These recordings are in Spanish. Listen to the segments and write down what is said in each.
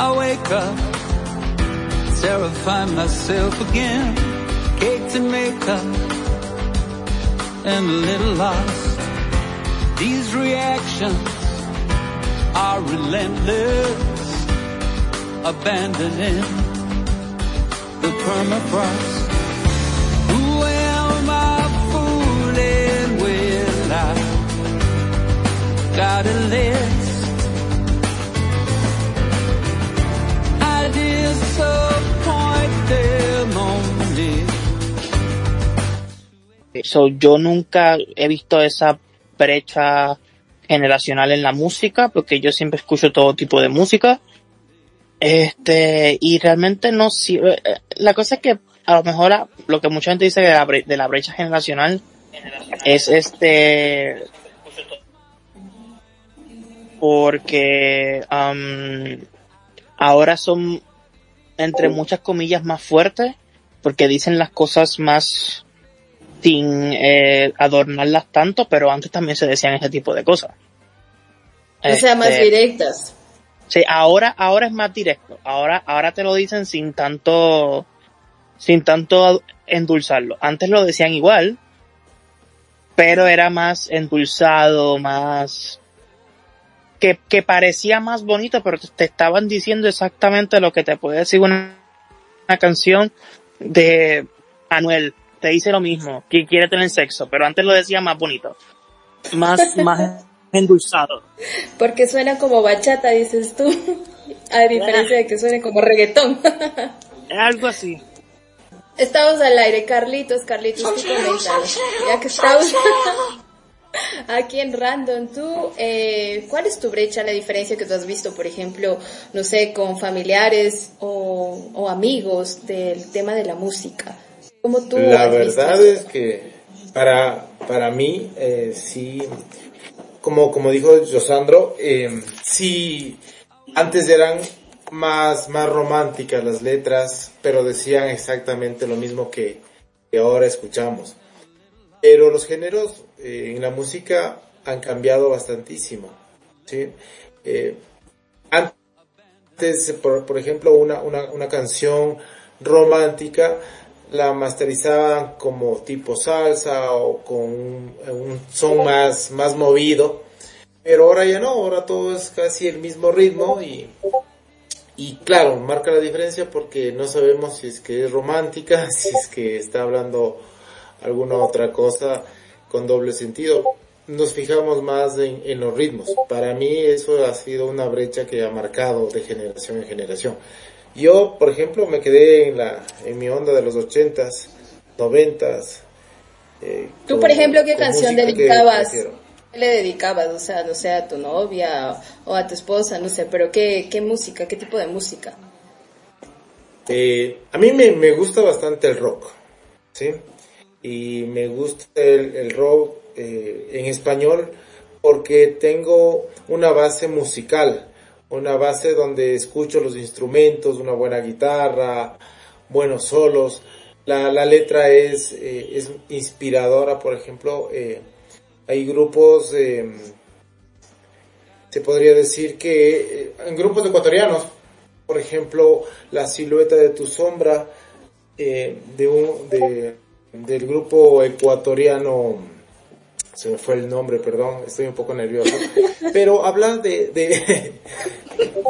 I wake up, terrify myself again. Cake to make up, and a little lost. These reactions are relentless, abandoning the permafrost. Who am I fooling with? I got a So, yo nunca he visto esa brecha generacional en la música, porque yo siempre escucho todo tipo de música. Este, y realmente no sirve. eh, La cosa es que a lo mejor lo que mucha gente dice de la, brecha generacional es este, porque am, ahora son, entre muchas comillas, más fuertes, porque dicen las cosas más sin eh, adornarlas tanto, pero antes también se decían ese tipo de cosas. O sea, más Este, directas. Sí, ahora, ahora es más directo. Ahora, ahora te lo dicen sin tanto, sin tanto endulzarlo. Antes lo decían igual, pero era más endulzado, más, que, que parecía más bonito, pero te, estaban diciendo exactamente lo que te puede decir una, una canción de Anuel. Te dice lo mismo, que quiere tener sexo, pero antes lo decía más bonito. Más, más endulzado. Porque suena como bachata, dices tú. A diferencia de que suene como reggaetón. Algo así. Estamos al aire, Carlitos, Carlitos, tú. Ya que estamos aquí en Random, tú, eh, ¿cuál es tu brecha, la diferencia que tú has visto, por ejemplo, no sé, con familiares o, o amigos del tema de la música? ¿Cómo tú La has verdad es que para, para mí, eh, sí, como, como dijo Josandro, eh, sí, antes eran más, más románticas las letras, pero decían exactamente lo mismo que, que ahora escuchamos. Pero los géneros eh, en la música han cambiado bastantísimo, ¿sí? Eh, antes, por, por ejemplo, una, una, una canción romántica la masterizaban como tipo salsa o con un, un son más, más movido. Pero ahora ya no, ahora todo es casi el mismo ritmo y, y claro, marca la diferencia porque no sabemos si es que es romántica, si es que está hablando alguna otra cosa con doble sentido. Nos fijamos más en, en los ritmos. Para mí eso ha sido una brecha que ha marcado de generación en generación. Yo, por ejemplo, me quedé en la en mi onda de los ochentas, noventas. Eh, Tú, con- por ejemplo, ¿qué canción dedicabas? ¿Qué le dedicabas? O sea, no sé, a tu novia o a tu esposa, no sé, pero ¿qué, qué música? ¿Qué tipo de música? Eh, a mí me, me gusta bastante el rock, ¿sí? Y me gusta el, el rock eh, en español porque tengo una base musical, una base donde escucho los instrumentos, una buena guitarra, buenos solos. La, la letra es, eh, es inspiradora, por ejemplo, eh, hay grupos, eh, se podría decir que eh, en grupos ecuatorianos, por ejemplo, La silueta de tu sombra, eh, de un, de, del grupo ecuatoriano, se me fue el nombre, perdón, estoy un poco nervioso, pero habla de... de,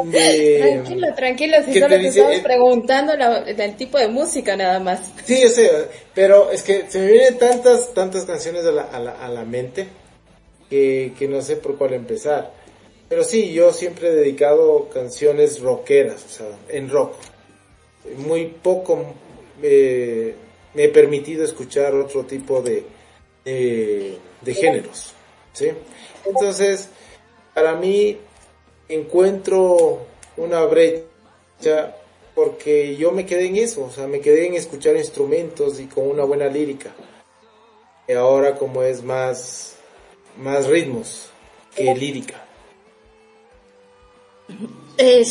de- Tranquilo, tranquilo, si ¿qué solo te te dice? estamos Eh, preguntando la- el tipo de música nada más. Sí, yo sé, pero es que se me vienen tantas, tantas canciones a la, a la, a la mente que, que no sé por cuál empezar. Pero sí, yo siempre he dedicado canciones rockeras, o sea, en rock. Muy poco eh, me he permitido escuchar otro tipo de, de, de géneros, ¿sí? Entonces, para mí encuentro una brecha porque yo me quedé en eso, o sea, me quedé en escuchar instrumentos y con una buena lírica. Y ahora como es más, más ritmos que lírica. Eh,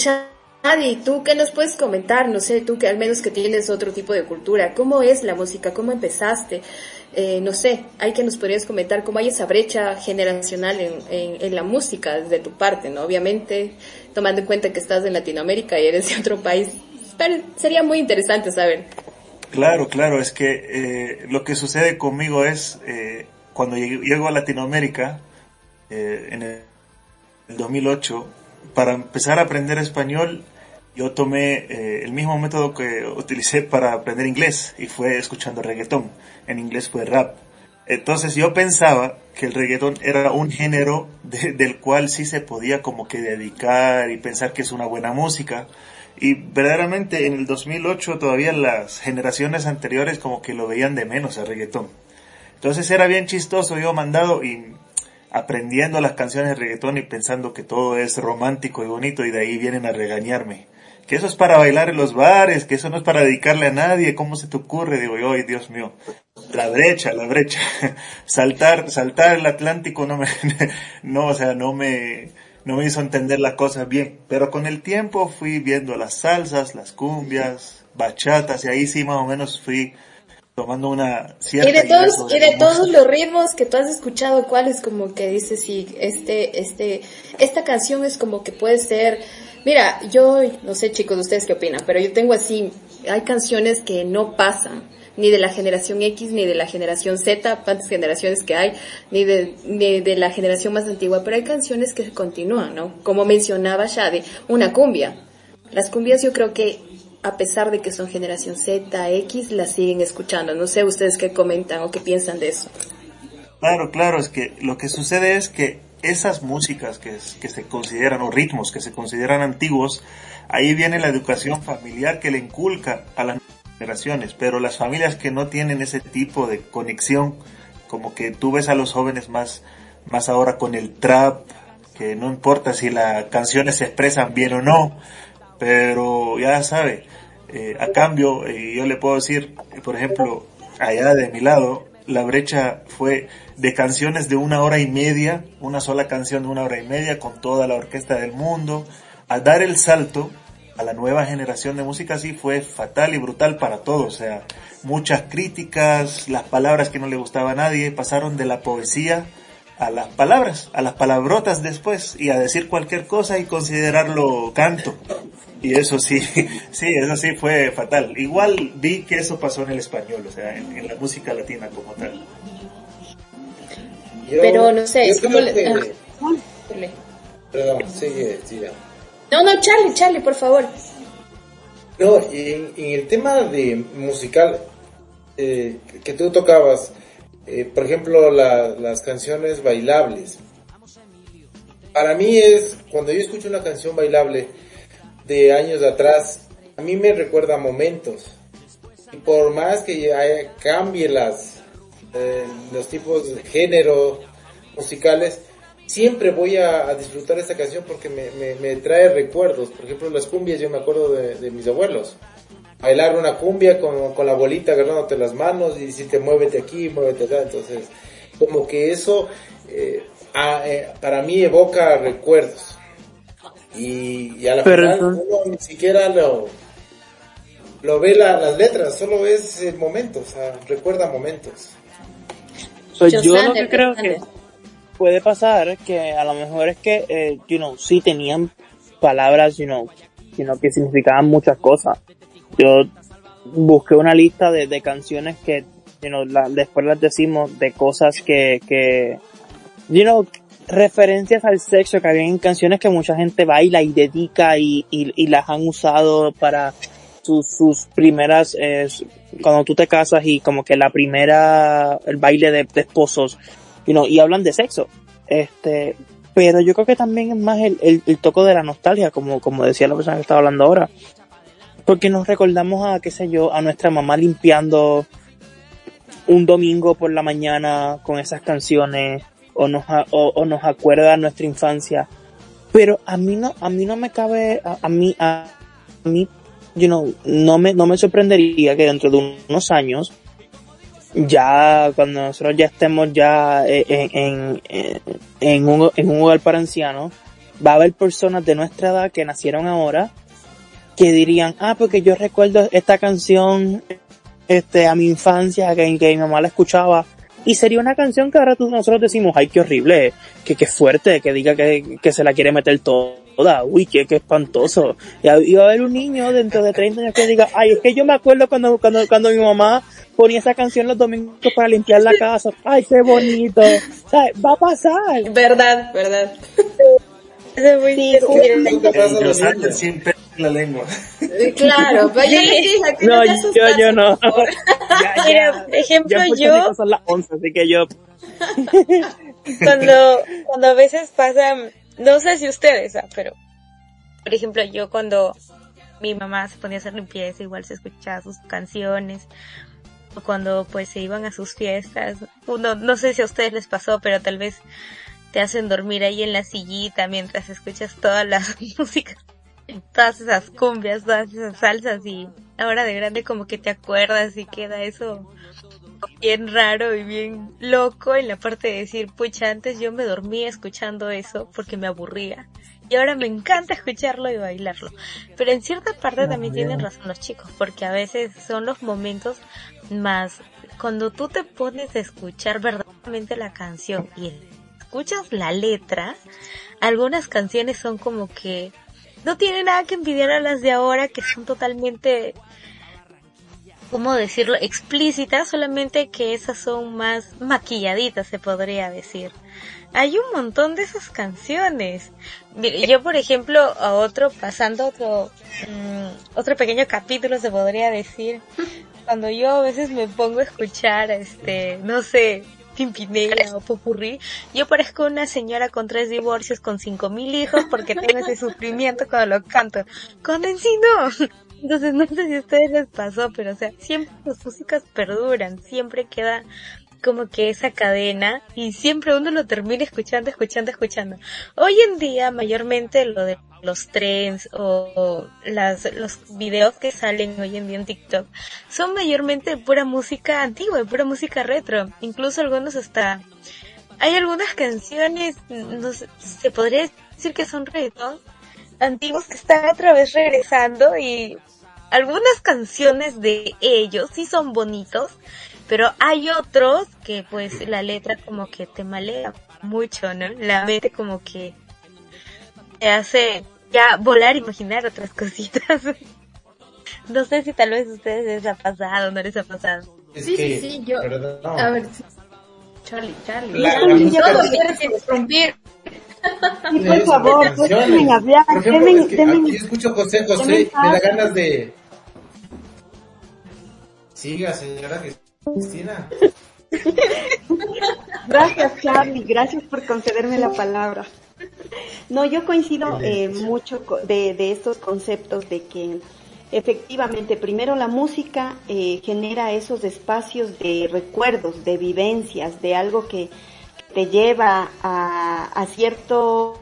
Adi, ¿tú qué nos puedes comentar? No sé, tú que al menos que tienes otro tipo de cultura, ¿cómo es la música? ¿Cómo empezaste? Eh, no sé, hay que nos podrías comentar cómo hay esa brecha generacional en, la música desde tu parte, ¿no? Obviamente, tomando en cuenta que estás en Latinoamérica y eres de otro país, pero sería muy interesante saber. Claro, claro, es que eh, lo que sucede conmigo es, eh, cuando llego a Latinoamérica, eh, en el 2008, para empezar a aprender español, yo tomé eh, el mismo método que utilicé para aprender inglés y fue escuchando reggaetón. En inglés fue rap. Entonces yo pensaba que el reggaetón era un género de, del cual sí se podía como que dedicar y pensar que es una buena música. Y verdaderamente en el 2008 todavía las generaciones anteriores como que lo veían de menos el reggaetón. Entonces era bien chistoso, yo mandado y aprendiendo las canciones de reggaetón y pensando que todo es romántico y bonito y de ahí vienen a regañarme. Que eso es para bailar en los bares, que eso no es para dedicarle a nadie, ¿cómo se te ocurre? Digo yo, ay Dios mío, la brecha, la brecha. saltar, saltar el Atlántico no me, no, o sea, no me, no me hizo entender las cosas bien. Pero con el tiempo fui viendo las salsas, las cumbias, bachatas y ahí sí más o menos fui tomando una cierta y de todos y de todos los ritmos que tú has escuchado cuál es como que dices sí este este esta canción es como que puede ser mira yo no sé chicos ustedes qué opinan pero yo tengo así hay canciones que no pasan ni de la generación X ni de la generación Z tantas generaciones que hay ni de ni de la generación más antigua pero hay canciones que continúan no como mencionaba Shade una cumbia las cumbias yo creo que a pesar de que son generación Z, X, la siguen escuchando. No sé ustedes qué comentan o qué piensan de eso. Claro, claro, es que lo que sucede es que esas músicas que, se consideran, o ritmos que se consideran antiguos, ahí viene la educación familiar que le inculca a las generaciones, pero las familias que no tienen ese tipo de conexión, como que tú ves a los jóvenes más, más ahora con el trap, que no importa si las canciones se expresan bien o no, pero ya sabe, eh, a cambio, eh, yo le puedo decir, por ejemplo, allá de mi lado, la brecha fue de canciones de una hora y media, una sola canción de una hora y media con toda la orquesta del mundo, a dar el salto a la nueva generación de música así fue fatal y brutal para todos, o sea, muchas críticas, las palabras que no le gustaba a nadie, pasaron de la poesía a las palabras, a las palabrotas después y a decir cualquier cosa y considerarlo canto. Y eso sí, sí, eso sí fue fatal. Igual vi que eso pasó en el español, o sea, en, en la música latina como tal. Yo, Pero no sé, es como... Le... Ah, Perdón, sigue, sigue. No, no, Charlie, Charlie, por favor. No, en, en el tema de musical eh, que tú tocabas, eh, por ejemplo, la, las canciones bailables. Para mí es, cuando yo escucho una canción bailable, de años atrás, a mí me recuerda momentos. Y por más que haya, cambie las, eh, los tipos de género musicales, siempre voy a, a disfrutar esta canción porque me, me, me, trae recuerdos. Por ejemplo, las cumbias, yo me acuerdo de, de mis abuelos. Bailar una cumbia con, con, la bolita agarrándote las manos y decirte muévete aquí, muévete acá. Entonces, como que eso eh, a, eh, para mí evoca recuerdos. Y, y a la Pero final uno ni siquiera lo, lo ve la, las letras, solo es el momento, o sea, recuerda momentos. Pues yo, lo que creo que puede pasar que a lo mejor es que, eh, you know, sí tenían palabras, you know, sino que significaban muchas cosas. Yo busqué una lista de, de canciones que, you know, la, después las decimos de cosas que, que, you know, referencias al sexo que había en canciones que mucha gente baila y dedica y, y, y las han usado para sus, primeras, cuando tú te casas y como que la primera, el baile de, esposos, you know, y hablan de sexo. Este, pero yo creo que también es más el, el, toco de la nostalgia, como, como decía la persona que estaba hablando ahora. Porque nos recordamos a, qué sé yo, a nuestra mamá limpiando un domingo por la mañana con esas canciones, o nos, o, nos acuerda nuestra infancia. Pero a mí no, a mí no me cabe, a, a mí, a, a mí, you know, no me, no me sorprendería que dentro de unos años, ya cuando nosotros ya estemos ya en, en, en, un, en un hogar para ancianos, va a haber personas de nuestra edad que nacieron ahora que dirían, ah, porque yo recuerdo esta canción este, a mi infancia, que, que mi mamá la escuchaba, y sería una canción que ahora tú, nosotros decimos, ay, qué horrible, que, qué fuerte, que diga que, que se la quiere meter toda, uy, qué, qué espantoso. Y, va a haber un niño dentro de 30 años que diga, ay, es que yo me acuerdo cuando, cuando, cuando mi mamá ponía esa canción los domingos para limpiar la casa, ay, qué bonito. O sea, va a pasar. Verdad, verdad. Eso es muy Sí, cierto. ¿Qué pasa a Los los años niños? La lengua. Claro, pero yo les dije que No, no te yo, asustas, yo no. Ya, Mira, por ejemplo, Ya yo- son las 11, así que yo, cuando, cuando a veces pasan, no sé si ustedes, ah, pero, por ejemplo, yo cuando mi mamá se ponía a hacer limpieza, igual se escuchaba sus canciones, o cuando pues se iban a sus fiestas, uno, no sé si a ustedes les pasó, pero tal vez te hacen dormir ahí en la sillita mientras escuchas todas las músicas, todas esas cumbias, todas esas salsas y ahora de grande como que te acuerdas y queda eso bien raro y bien loco en la parte de decir, pucha, antes yo me dormía escuchando eso porque me aburría. Y ahora me encanta escucharlo y bailarlo. Pero en cierta parte también tienen razón los chicos, porque a veces son los momentos más cuando tú te pones a escuchar verdaderamente la canción y escuchas la letra, algunas canciones son como que no tienen nada que envidiar a las de ahora que son totalmente ¿cómo decirlo? explícitas, solamente que esas son más maquilladitas, se podría decir. Hay un montón de esas canciones. Yo por ejemplo, a otro, pasando otro, mm, otro pequeño capítulo se podría decir, cuando yo a veces me pongo a escuchar, este, no sé, Pimpinela o Popurrí, yo parezco una señora con tres divorcios, con cinco mil hijos, porque tengo ese sufrimiento cuando lo canto. Cuando en no. Entonces no sé si a ustedes les pasó, pero o sea, siempre las músicas perduran, siempre queda como que esa cadena y siempre uno lo termina escuchando, escuchando, escuchando. Hoy en día mayormente lo de los trends o, las, los videos que salen hoy en día en TikTok son mayormente pura música antigua, pura música retro. Incluso algunos hasta... Hay algunas canciones, no sé, se podría decir que son reggaetón, antiguos que están otra vez regresando y algunas canciones de ellos sí son bonitos, pero hay otros que pues la letra como que te malea mucho, ¿no? La mente como que te hace ya volar, imaginar otras cositas. no sé si tal vez a ustedes les ha pasado, no les ha pasado. Es Sí, que, sí, sí, yo. No. A ver, sí. Charlie, Charlie. La- Charlie, música- todo quieres interrumpir. Por favor, canciones. déjenme hablar, Por ejemplo, es que denme- aquí yo escucho José José, me da ganas de... Siga, señora Cristina. Gracias, Charlie. Gracias por concederme la palabra. No, yo coincido eh, mucho de, de estos conceptos de que efectivamente, primero la música eh, genera esos espacios de recuerdos, de vivencias, de algo que te lleva a, a cierto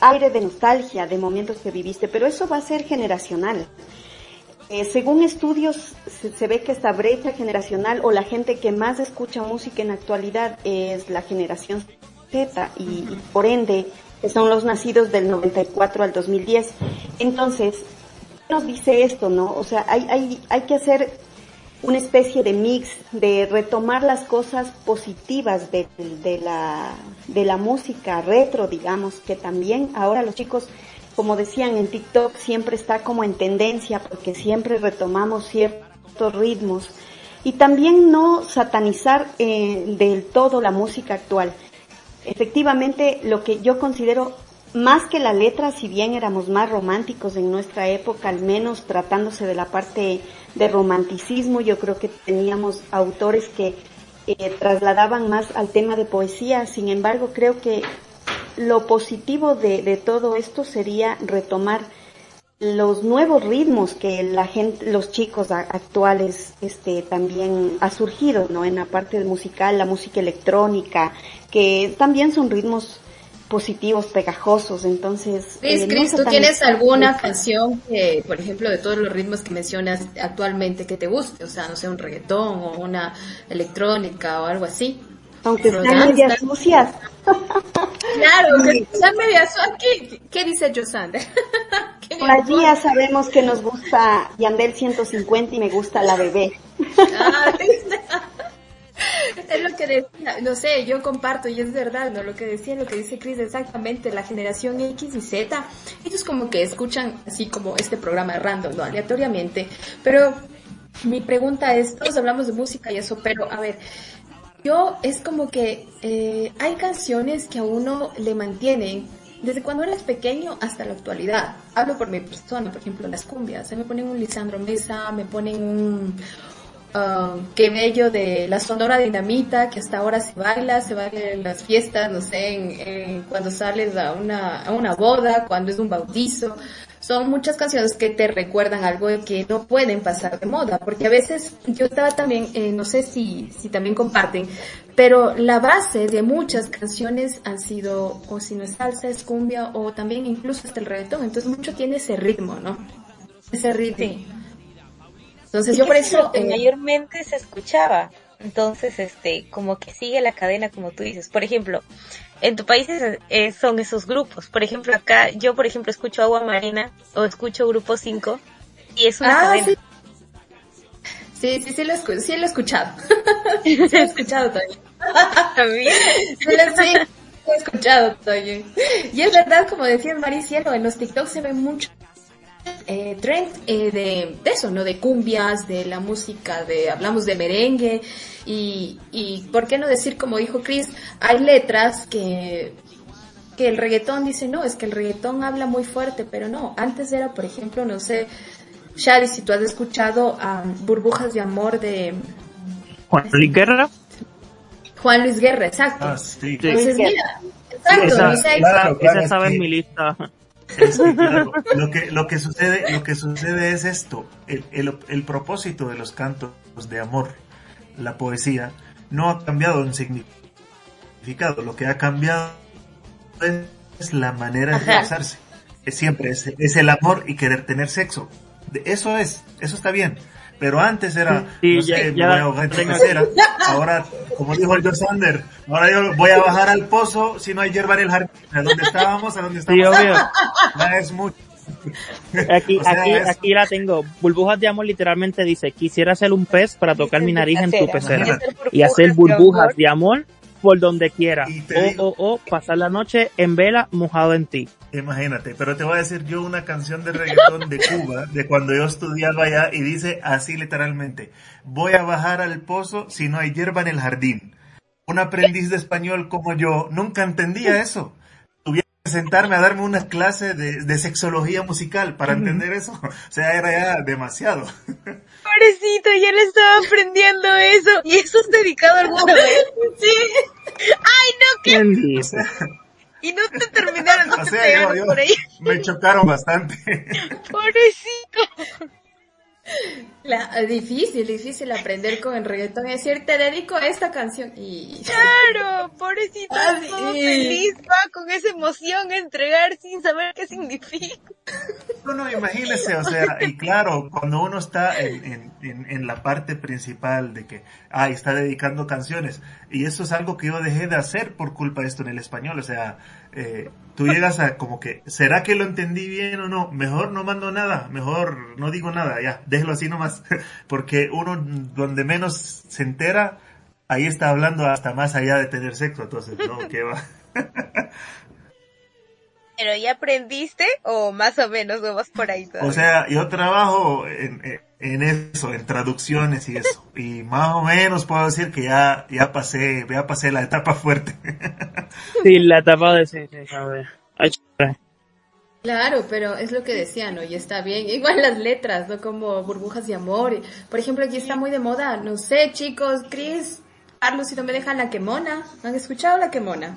aire de nostalgia de momentos que viviste, pero eso va a ser generacional. Eh, según estudios, se, se ve que esta brecha generacional o la gente que más escucha música en la actualidad es la generación Z y, por ende que son los nacidos del 94 al 2010. Entonces, ¿qué nos dice esto, no? O sea, hay, hay, hay que hacer una especie de mix, de retomar las cosas positivas de, la, de la música retro, digamos, que también ahora los chicos, como decían en TikTok, siempre está como en tendencia porque siempre retomamos ciertos ritmos y también no satanizar eh, del todo la música actual. Efectivamente, lo que yo considero más que la letra, si bien éramos más románticos en nuestra época, al menos tratándose de la parte de romanticismo, yo creo que teníamos autores que eh, trasladaban más al tema de poesía. Sin embargo, creo que lo positivo de, de todo esto sería retomar los nuevos ritmos que la gente, los chicos actuales, este, también ha surgido, ¿no? En la parte musical, la música electrónica, que también son ritmos positivos, pegajosos, entonces... Chris, eh, no Chris, ¿tú tienes alguna canción que, por ejemplo, de todos los ritmos que mencionas actualmente que te guste? O sea, no sé, un reggaetón o una electrónica o algo así. Aunque danza. medias sucias. Claro, que sea media su- ¿Qué, ¿Qué dice Josander? ¿Qué en La el Gia sabemos que nos gusta Yandel 150 y me gusta la bebé. Ah, es lo que decía, no sé, yo comparto y es verdad, ¿no? Lo que decía, lo que dice Chris, exactamente, la generación X y Z, ellos como que escuchan así como este programa random, ¿no? Aleatoriamente, pero mi pregunta es, todos hablamos de música y eso, pero a ver, yo es como que eh, hay canciones que a uno le mantienen desde cuando eres pequeño hasta la actualidad. Hablo por mi persona, por ejemplo, las cumbias. Se me ponen un Lisandro Mesa, me ponen un uh, Qué Bello de la Sonora Dinamita, que hasta ahora se baila, se baila en las fiestas, no sé, en, cuando sales a una, a una boda, cuando es un bautizo. Son muchas canciones que te recuerdan algo que no pueden pasar de moda, porque a veces yo estaba también, eh, no sé si, si también comparten, pero la base de muchas canciones han sido, o si no es salsa, es cumbia, o también incluso hasta el reggaetón, entonces mucho tiene ese ritmo, ¿no? Ese ritmo. Entonces yo por Es eso... lo que eh, mayormente se escuchaba. Entonces, este, como que sigue la cadena, como tú dices. Por ejemplo, en tu país es- eh, son esos grupos. Por ejemplo, acá, yo por ejemplo escucho Agua Marina o escucho Grupo 5 y es una Ah, cadena. sí. Sí, sí, sí lo, escu- sí lo he escuchado. sí lo he escuchado también. También. Sí, lo- sí, lo he escuchado también. Y es verdad, como decía Maricielo, en los TikTok se ve mucho eh, trend eh, de, de eso, ¿no? De cumbias, de la música, de hablamos de merengue y, y ¿por qué no decir, como dijo Chris, hay letras que que el reggaetón dice, no, es que el reggaetón habla muy fuerte, pero no, antes era, por ejemplo, no sé, Shadi, si tú has escuchado a Burbujas de Amor de Juan Luis Guerra. Juan Luis Guerra, exacto. Ah, sí. Entonces, Sí. mira, exacto, Esa, o sea, claro, claro, esa es estaba en mi lista. Es que, claro, lo que lo que sucede lo que sucede es esto. El, el, el propósito de los cantos de amor la poesía no ha cambiado en significado. Lo que ha cambiado es la manera de expresarse es siempre es, es el amor y querer tener sexo. De- eso es eso está bien pero antes era Sí, no ya- sé, me ya voy a ahogar en ahora como dijo el Joe Sander ahora yo voy a bajar al pozo si no hay hierba en el jardín a donde estábamos a donde Sí, estábamos obvio. ya es mucho. Aquí, O sea, aquí, es- aquí la tengo. Burbujas de amor literalmente dice, quisiera ser un pez para tocar mi nariz en tu pecera. Y hacer burbujas de amor por donde quiera. O, digo- o, o, pasar la noche en vela mojado en ti. Imagínate, pero te voy a decir yo una canción de reggaetón de Cuba, de cuando yo estudiaba allá, y dice así literalmente, voy a bajar al pozo si no hay hierba en el jardín. Un aprendiz de español como yo nunca entendía eso. Tuviera que sentarme a darme una clase de, de sexología musical para entender eso. O sea, era ya demasiado. Pobrecito, ya le estaba aprendiendo eso. ¿Y eso es dedicado alguna vez? Sí. Ay, no, que... ¿Quién dice? Y no te terminaron, no O te sea, yo, pegaron yo- por ahí. me chocaron bastante. Pobrecito. La- difícil, difícil aprender con el reggaetón. Es decir, te dedico a esta canción y... Claro, pobrecito, Ah, todo sí. feliz, va con esa emoción a entregar sin saber qué significa. No, no, imagínese, o sea, y claro, cuando uno está en, en, en, en la parte principal de que, ah, está dedicando canciones, y eso es algo que yo dejé de hacer por culpa de esto en el español, o sea, eh, tú llegas a como que, ¿será que lo entendí bien o no? Mejor no mando nada, mejor no digo nada, ya, déjelo así nomás, porque uno donde menos se entera, ahí está hablando hasta más allá de tener sexo, entonces, no, qué va. ¿Pero ya aprendiste o más o menos no vas por ahí todavía? O sea, yo trabajo en, en- eso, en traducciones y eso. Y más o menos puedo decir que ya, ya pasé, ya pasé la etapa fuerte. Sí, la etapa de... Sí, sí, Claro, pero es lo que decía, ¿no? Y está bien. Igual las letras, ¿no? Como burbujas de amor. Por ejemplo, aquí está muy de moda. No sé, chicos, Chris, Carlos, si no me dejan la quemona. ¿Han escuchado la quemona?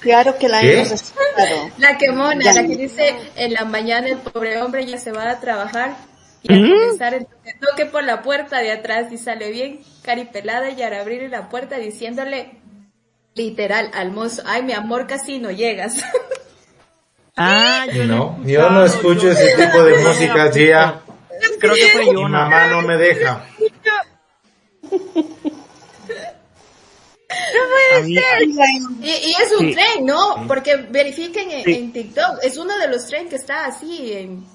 Claro que la ¿Qué? hemos escuchado. La quemona, Ya. la que dice en la mañana el pobre hombre ya se va a trabajar y al ¿Mm? comenzar el toque, toque por la puerta de atrás y sale bien caripelada y al abrir la puerta diciéndole literal al mozo, ay mi amor casi no llegas. Ah, yo No, yo no escucho ese tipo de música, tía. creo que fue Mi mamá no me deja. A mí- Y, y es un Sí. tren, ¿no? Porque verifiquen en, Sí. en TikTok, es uno de los trenes que está así, en-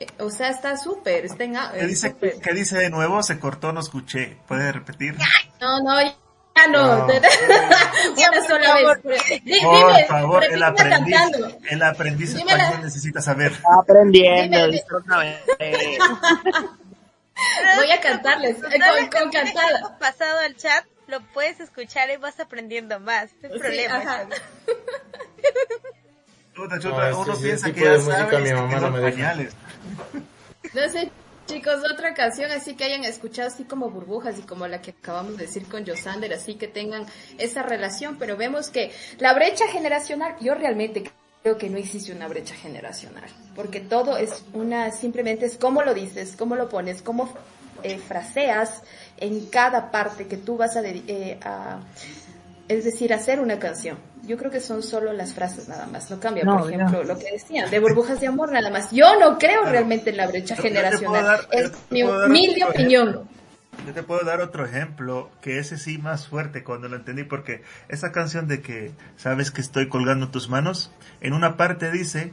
eh, o sea, está súper, está en... ¿Qué dice, súper. ¿Qué dice de nuevo? Se cortó, no escuché. ¿Puede repetir? No, no, ya no. No. Una sola vez. Di- Por dime, favor, el aprendiz, cantando. el aprendiz Dímela. español necesita saber. Está aprendiendo, Dime, dice otra vez. Eh, Voy a cantarles, eh, con, con cantada. pasado al chat, lo puedes escuchar y vas aprendiendo más. No hay Sí, problema. Puta, No, chuta, uno piensa que ya mi mamá no me pañales. No sé, chicos, otra canción así que hayan escuchado así como burbujas y como la que acabamos de decir con Josander, así que tengan esa relación, pero vemos que la brecha generacional, yo realmente creo que no existe una brecha generacional, porque todo es una, simplemente es cómo lo dices, cómo lo pones, cómo eh, fraseas en cada parte que tú vas a, dedi- eh, a- es decir, hacer una canción. Yo creo que son solo las frases nada más, no cambia, No, por ejemplo, lo que decían, de burbujas de amor nada más. Yo no creo realmente en la brecha Yo- generacional. dar- es mi humilde opinión. Yo te puedo dar otro ejemplo, que ese sí más fuerte cuando lo entendí, porque esa canción de que sabes que estoy colgando tus manos, en una parte dice,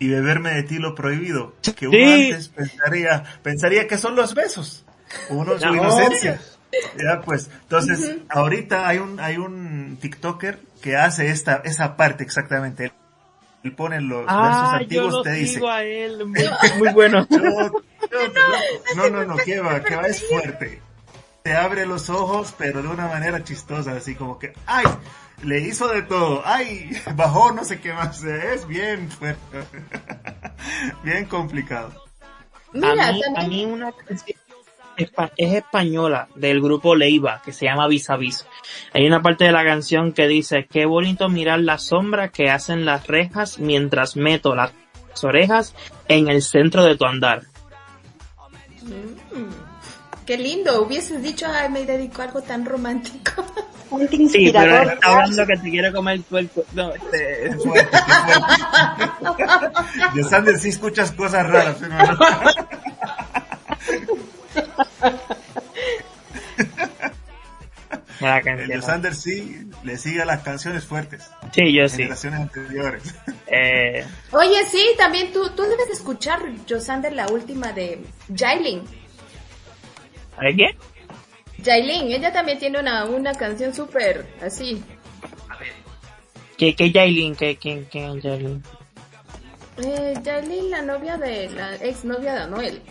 y beberme de ti lo prohibido, que uno Sí. antes pensaría, pensaría que son los besos, uno su No. inocencia. Ya pues, entonces, ahorita hay un, hay un TikToker que hace esta, esa parte exactamente. Él pone los ah, versos yo antiguos, lo te dice, a él, muy, muy bueno. yo- yo- no, no, no, que va, que va, es fuerte. Te abre los ojos, pero de una manera chistosa, así como que, ¡ay! Le hizo de todo, ¡ay! Bajó no sé qué más, es bien fuerte. bien complicado. Mira, a, mí, a también, mí una canción es española del grupo Leiva que se llama Vis a Vis. Hay una parte de la canción que dice qué bonito mirar la sombra que hacen las rejas mientras meto las orejas en el centro de tu andar. qué lindo, hubieses dicho, ay, me dedico a algo tan romántico. Un Sí, pero está hablando que te quiere comer tu el no, este, Es fuerte, es fuerte. De Sander sí escuchas cosas raras, la El canción. de Sander sí le sigue a las canciones fuertes, Sí, yo sí. generaciones anteriores. Eh, Oye, sí, también tú, tú debes escuchar, Josander, la última de Jailin. ¿Sabes qué? Jailin, ella también tiene una, una canción súper así. ¿Qué, qué Yailin? ¿Qué, quién, quién es Yailin? Eh, Jailin, la novia de, la ex novia de Anuel.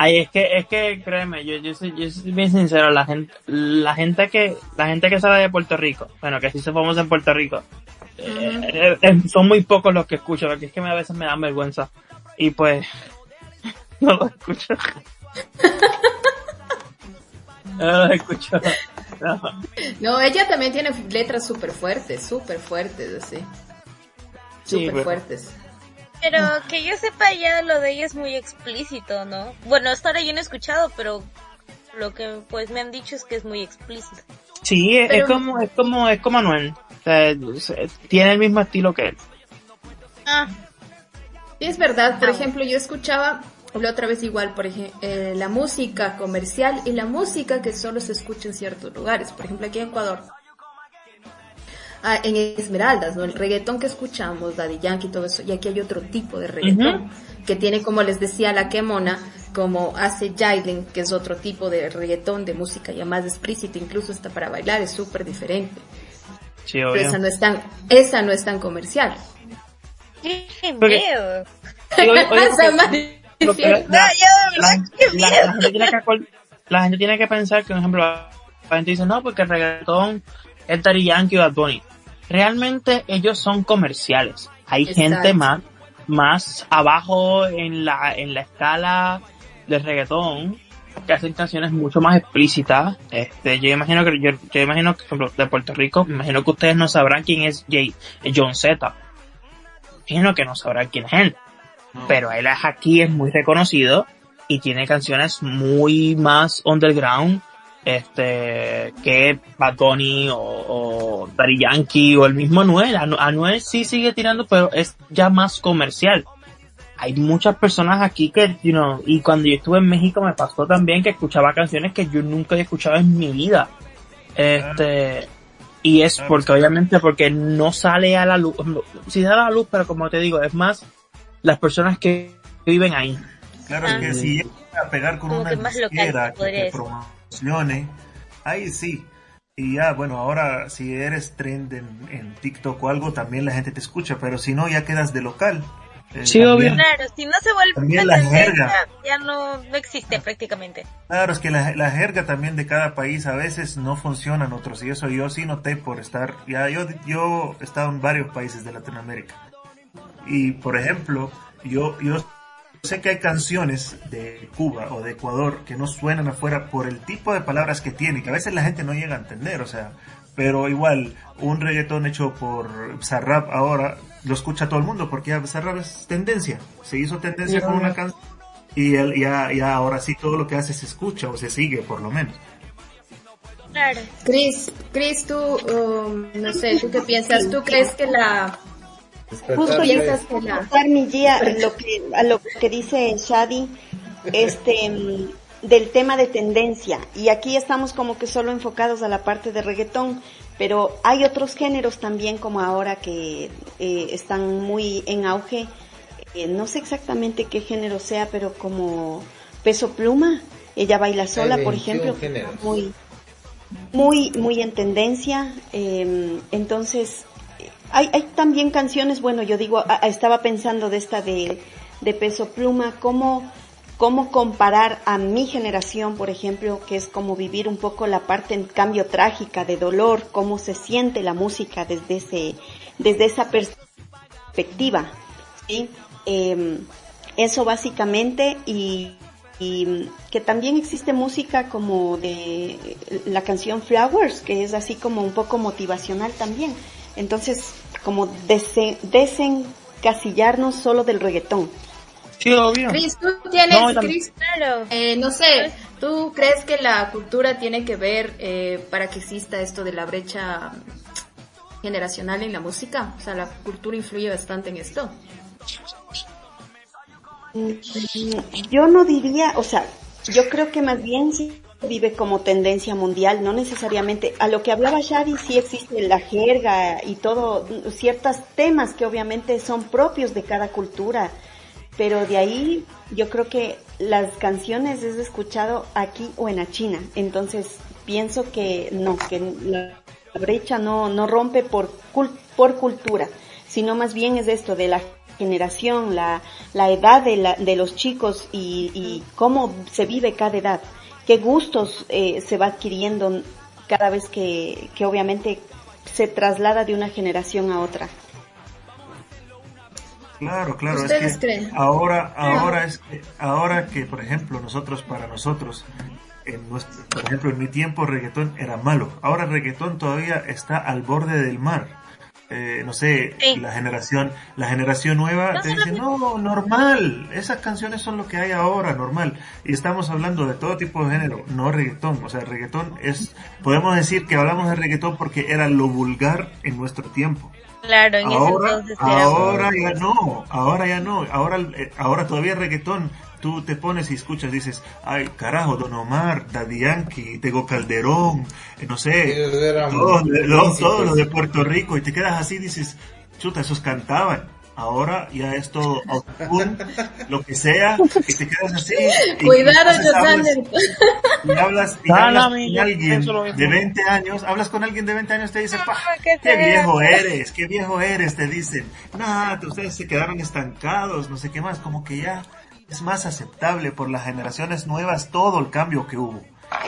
Ay, es que, es que, créeme, yo, yo soy, yo soy bien sincero, la gente, la gente que, la gente que sale de Puerto Rico, bueno, que sí se famosa en Puerto Rico, eh, eh, eh, son muy pocos los que escucho, porque es que a veces me dan vergüenza. Y pues, no los escucho. no los escucho. No. No, ella también tiene letras súper fuertes, súper fuertes, así. Sí, Súper pero- fuertes. Pero que yo sepa ya lo de ella es muy explícito, ¿no? Bueno, hasta ahora yo no he escuchado, pero lo que pues me han dicho es que es muy explícito. Sí, es, Pero- es como, es como, es como Anuel. O sea, tiene el mismo estilo que él. Ah, Sí, es verdad. Por Ah, ejemplo, yo escuchaba la otra vez igual, por ejemplo, la música comercial y la música que solo se escucha en ciertos lugares. Por ejemplo, aquí en Ecuador. Ah, en Esmeraldas, ¿no? El reggaetón que escuchamos, Daddy Yankee y todo eso. Y aquí hay otro tipo de reggaetón. Que tiene, como les decía la quemona, como hace Jailin, que es otro tipo de reggaetón, de música ya más explícita, incluso hasta para bailar, es súper diferente. Sí, Pero obvio. esa no es tan, esa no es tan comercial. qué miedo. La- gente tiene que acor- la gente tiene que pensar que, por ejemplo, la gente dice, no, porque el reggaetón es Daddy Yankee o Bad Bunny. Realmente ellos son comerciales. Hay Exacto. gente más, más abajo en la, en la escala del reggaetón que hacen canciones mucho más explícitas. Este, yo imagino que, yo, yo imagino que, por ejemplo, de Puerto Rico, me imagino que ustedes no sabrán quién es Jay, John Z. Imagino que no sabrán quién es él pero él es aquí es muy reconocido y tiene canciones muy más underground este que Bad Bunny o, o Daddy Yankee o el mismo Anuel. Anu- Anuel sí sigue tirando pero es ya más comercial. Hay muchas personas aquí que you know, y cuando yo estuve en México me pasó también que escuchaba canciones que yo nunca había escuchado en mi vida. Este Y es Ah, porque obviamente porque no sale a la luz, si sale a la luz, pero como te digo, es más las personas que viven ahí. Claro, es que Ah. si llega a pegar con Como una que más local, disquera que podría promocione, ahí sí. Y ya, bueno, ahora si eres trend en, en TikTok o algo, también la gente te escucha, pero si no, ya quedas de local. Eh, Sí, obvio. Claro, si no se vuelve También la tendencia, jerga. ya no, no existe prácticamente. Claro, es que la, la jerga también de cada país a veces no funciona en otros, y eso yo sí noté por estar, ya yo, yo he estado en varios países de Latinoamérica. Y por ejemplo, yo, yo sé que hay canciones de Cuba o de Ecuador que no suenan afuera por el tipo de palabras que tiene, que a veces la gente no llega a entender, o sea, pero igual, un reggaetón hecho por Bizarrap ahora lo escucha todo el mundo, porque ya es tendencia, se hizo tendencia con una canción y él ya, ya ahora sí todo lo que hace se escucha o se sigue por lo menos. Claro. Chris, Chris, tú, um, no sé, ¿tú qué piensas? ¿Tú crees que la... Justo Despertar, yo piensas que la... aportar mi guía a lo que, a lo que dice Shadi, este, del tema de tendencia. Y aquí estamos como que solo enfocados a la parte de reggaetón, pero hay otros géneros también como ahora que eh, están muy en auge. Eh, no sé exactamente qué género sea, pero como peso pluma. Ella baila sola, por 21 ejemplo. géneros. Muy, muy, muy en tendencia. eh, entonces, hay, hay también canciones, bueno, yo digo, a- estaba pensando de esta de, de Peso Pluma, cómo, cómo comparar a mi generación, por ejemplo, que es como vivir un poco la parte en cambio trágica de dolor, cómo se siente la música desde ese, desde esa perspectiva, ¿sí? Eh, eso básicamente y, y que también existe música como de la canción Flowers, que es así como un poco motivacional también. Entonces, como desen- desencasillarnos solo del reggaetón. Sí, obvio. Chris, tú tienes, No, tam- Chris, Claro. eh, no sé, ¿tú crees que la cultura tiene que ver eh, para que exista esto de la brecha generacional en la música? O sea, la cultura influye bastante en esto. Mm, Yo no diría, o sea, yo creo que más bien sí vive como tendencia mundial, no necesariamente. A lo que hablaba Shadi, sí existe la jerga y todo, ciertos temas que obviamente son propios de cada cultura, pero de ahí yo creo que las canciones es escuchado aquí o en la China, entonces pienso que no, que la brecha no, no rompe por, por cultura, sino más bien es esto de la generación, la, la edad de, la, de los chicos y, y cómo se vive cada edad, qué gustos eh, se va adquiriendo cada vez que, que obviamente se traslada de una generación a otra. Claro, claro, es ¿Ustedes que creen? ahora, ahora es que, ahora que, por ejemplo, nosotros, para nosotros, en nuestro, por ejemplo, en mi tiempo reggaetón era malo. Ahora reggaetón todavía está al borde del mar. Eh, no sé, Sí. la generación, la generación nueva No te dice, no, normal, esas canciones son lo que hay ahora, normal. Y estamos hablando de todo tipo de género, no reggaetón. O sea, reggaetón es, podemos decir que hablamos de reggaetón porque era lo vulgar en nuestro tiempo. Claro, en Ahora, ese entonces era ahora ya no, ahora ya no, ahora, eh, ahora todavía reggaetón. Tú te pones y escuchas, dices, ay, carajo, Don Omar, Daddy Yankee, Tego Calderón, eh, no sé, todos, lo- buenísimos. todos los de Puerto Rico, y te quedas así, dices, chuta, esos cantaban. Ahora ya es todo autotune, lo que sea, y te quedas así. y Cuidado, Josander. y hablas, y hablas con yo alguien lo de 20 años, hablas con alguien de 20 años, te dice, No, pa, ¿qué qué viejo eres, qué viejo eres, te dicen. Nah, ustedes se quedaron estancados, no sé qué más, como que ya es más aceptable por las generaciones nuevas todo el cambio que hubo.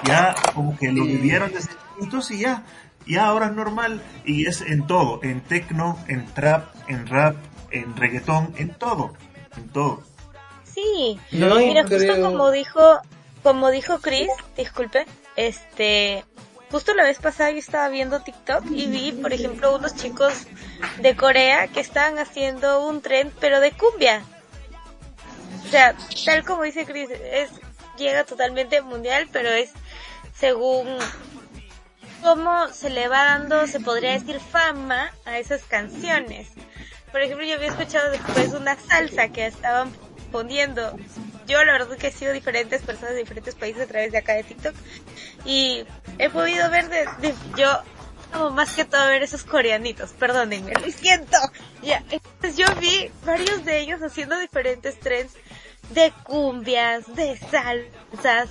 Ya como que lo vivieron desde chiquitos y ya, ya ahora es normal y es en todo, en techno, en trap, en rap, en reggaetón, en todo, en todo. Sí, Yo mira, justo como dijo, como dijo Chris, disculpe, este, justo la vez pasada yo estaba viendo TikTok y vi, por ejemplo, unos chicos de Corea que estaban haciendo un tren, pero de cumbia. O sea, tal como dice Chris, es, llega totalmente mundial, pero es según cómo se le va dando, se podría decir, fama a esas canciones. Por ejemplo, yo había escuchado después una salsa que estaban poniendo. Yo la verdad que he sido diferentes personas de diferentes países a través de acá de TikTok. Y he podido ver de, yo amo más que todo ver esos coreanitos, perdónenme, lo siento. Ya, entonces yo vi varios de ellos haciendo diferentes trends de cumbias, de salsas,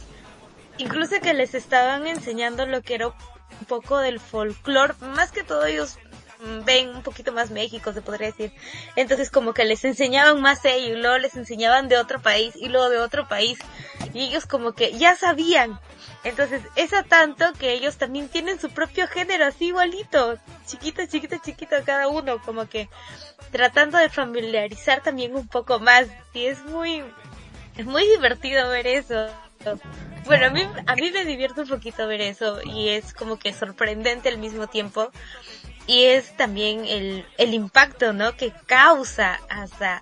incluso que les estaban enseñando lo que era un poco del folclore, más que todo ellos mm, ven un poquito más México, se podría decir. Entonces como que les enseñaban más ellos, luego les enseñaban de otro país y luego de otro país. Y ellos como que ya sabían. Entonces es a tanto que ellos también tienen su propio género así igualito, chiquito, chiquito, chiquito cada uno, como que tratando de familiarizar también un poco más. Y es muy, es muy divertido ver eso. Bueno, a mí, a mí me divierte un poquito ver eso y es como que sorprendente al mismo tiempo. Y es también el, el impacto, ¿no? Que causa hasta,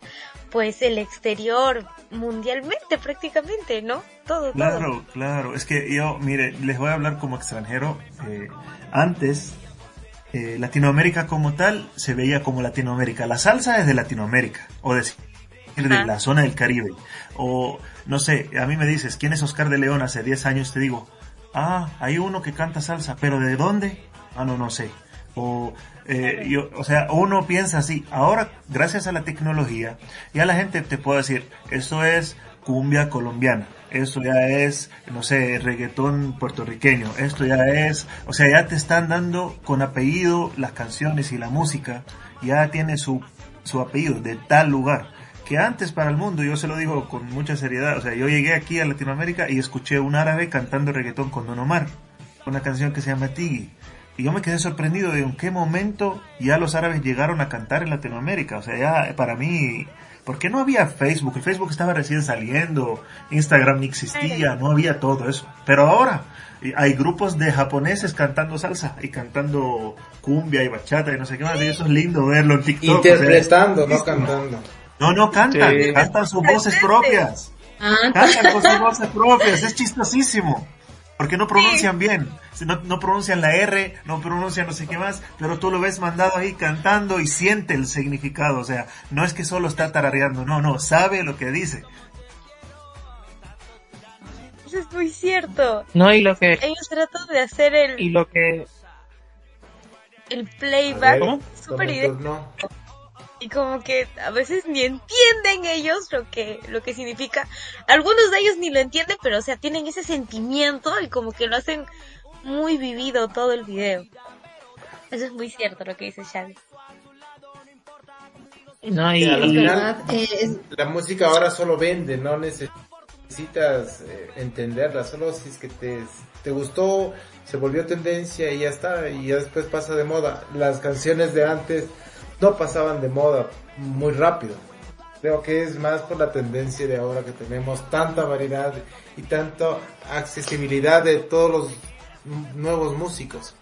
pues, el exterior mundialmente prácticamente, ¿no? Todo. Claro, claro. Es que yo, mire, les voy a hablar como extranjero. Eh, antes, eh, Latinoamérica como tal se veía como Latinoamérica. La salsa es de Latinoamérica, o de, de la zona del Caribe. O, no sé, a mí me dices, ¿quién es Oscar de León? Hace 10 años te digo, ah, hay uno que canta salsa, pero ¿de dónde? Ah, no, no sé. O, eh, yo, o sea, uno piensa así. Ahora, gracias a la tecnología, ya la gente te puede decir, eso es cumbia colombiana, eso ya es, no sé, reggaetón puertorriqueño, esto ya es, o sea, ya te están dando con apellido las canciones y la música, ya tiene su, su apellido de tal lugar. Que antes para el mundo, yo se lo digo con mucha seriedad, o sea, yo llegué aquí a Latinoamérica y escuché un árabe cantando reggaetón con Don Omar, una canción que se llama Tigui. Y yo me quedé sorprendido de en qué momento ya los árabes llegaron a cantar en Latinoamérica. O sea, ya para mí, ¿por qué no había Facebook? El Facebook estaba recién saliendo, Instagram ni existía, no había todo eso. Pero ahora y hay grupos de japoneses cantando salsa y cantando cumbia y bachata y no sé qué más. Y eso es lindo verlo en TikTok. o sea, Interpretando, no cantando. No, no cantan, Sí. cantan sus voces propias. Ah, Cantan con sus voces propias, es chistosísimo. Porque no pronuncian bien, no, no pronuncian la R, no pronuncian no sé qué más, pero tú lo ves mandado ahí cantando y siente el significado. O sea, no es que solo está tarareando, no, no, sabe lo que dice. Eso es muy cierto. No, y lo que, Ellos tratan de hacer el, y lo que, el playback súper idéntico. Y como que a veces ni entienden ellos lo que lo que significa algunos de ellos ni lo entienden pero o sea tienen ese sentimiento y como que lo hacen muy vivido todo el video eso es muy cierto lo que dice Xavi no, y, final- verdad. Eh, es- La música ahora solo vende, no necesitas eh, entenderla, solo si es que te, te gustó, se volvió tendencia y ya está, y ya después pasa de moda. Las canciones de antes no pasaban de moda muy rápido. Creo que es más por la tendencia de ahora que tenemos tanta variedad y tanta accesibilidad de todos los nuevos músicos.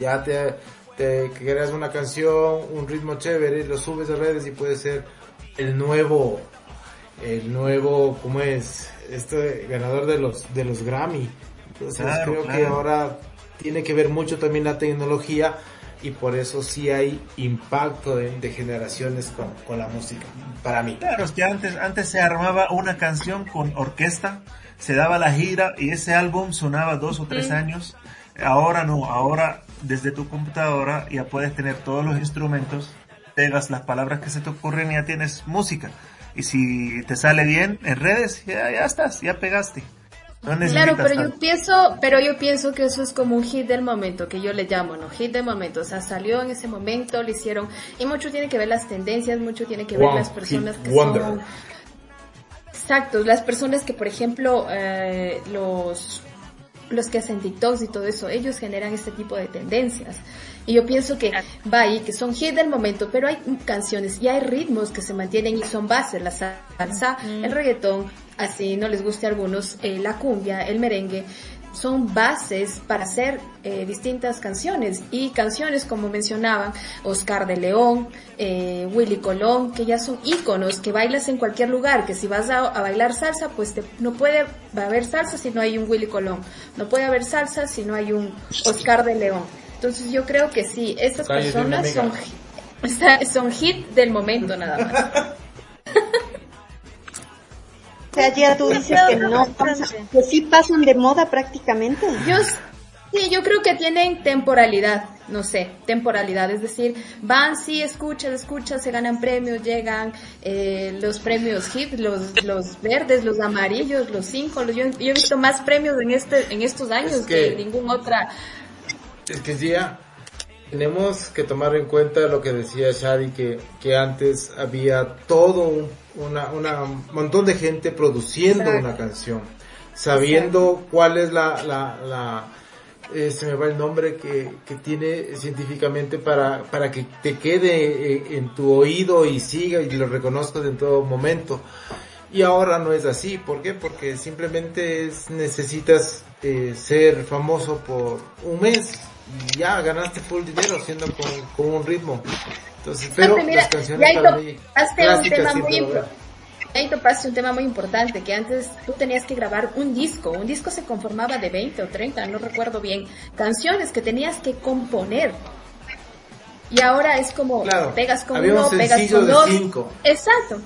Ya te, te creas una canción, un ritmo chévere, lo subes a redes y puede ser el nuevo, el nuevo, ¿cómo es? Este ganador de los, de los Grammy. Entonces Claro, creo claro. que ahora tiene que ver mucho también la tecnología y por eso sí hay impacto de, de generaciones con, con la música, para mí. Claro, es que antes, antes se armaba una canción con orquesta, se daba la gira y ese álbum sonaba dos o tres años. Ahora no, ahora desde tu computadora ya puedes tener todos los instrumentos, pegas las palabras que se te ocurren y ya tienes música. Y si te sale bien en redes, ya, ya estás, ya pegaste. No Claro, pero yo pienso, pero yo pienso que eso es como un hit del momento, que yo le llamo, ¿no? Hit del momento, o sea, salió en ese momento, lo hicieron, y mucho tiene que ver las tendencias, mucho tiene que ver Wow, las personas que wonder. son... Exacto, las personas que, por ejemplo, eh, los los que hacen TikToks y todo eso, ellos generan este tipo de tendencias. Y yo pienso que va ahí, que son hit del momento, pero hay canciones y hay ritmos que se mantienen y son bases, la salsa, el reggaetón, así no les guste a algunos, eh, la cumbia, el merengue, son bases para hacer eh, distintas canciones y canciones como mencionaban Oscar de León, eh, Willy Colón, que ya son íconos que bailas en cualquier lugar, que si vas a, a bailar salsa, pues te- no puede haber salsa si no hay un Willy Colón, no puede haber salsa si no hay un Oscar de León. Entonces yo creo que sí, estas personas son, son hit del momento nada más. Sea, ya tú dices que no pasan, que sí pasan de moda prácticamente. Yo, sí, yo creo que tienen temporalidad. no sé, temporalidad. Es decir, van, sí, escuchan, escuchan, se ganan premios, llegan eh, los premios HIT, los, los verdes, los amarillos, los cinco. Los, yo, yo he visto más premios en, este, en estos años Es que- que ningún otra. Es que ya tenemos que tomar en cuenta lo que decía Shadi, que, que antes había todo un una, una montón de gente produciendo Exacto. una canción, sabiendo cuál es la, la, la eh, se me va el nombre que, que tiene científicamente para, para que te quede eh, en tu oído y siga y lo reconozcas en todo momento. Y ahora no es así, ¿por qué? Porque simplemente es, necesitas eh, ser famoso por un mes ya ganaste full dinero haciendo con, con un ritmo. Entonces, pero mira, las canciones ya ahí para mí un tema muy. Ahí topaste un tema muy importante, que antes tú tenías que grabar un disco. Un disco se conformaba de 20 o 30, no recuerdo bien, canciones que tenías que componer. Y ahora es como Claro, pegas con un uno, pegas con dos. cinco. Exacto.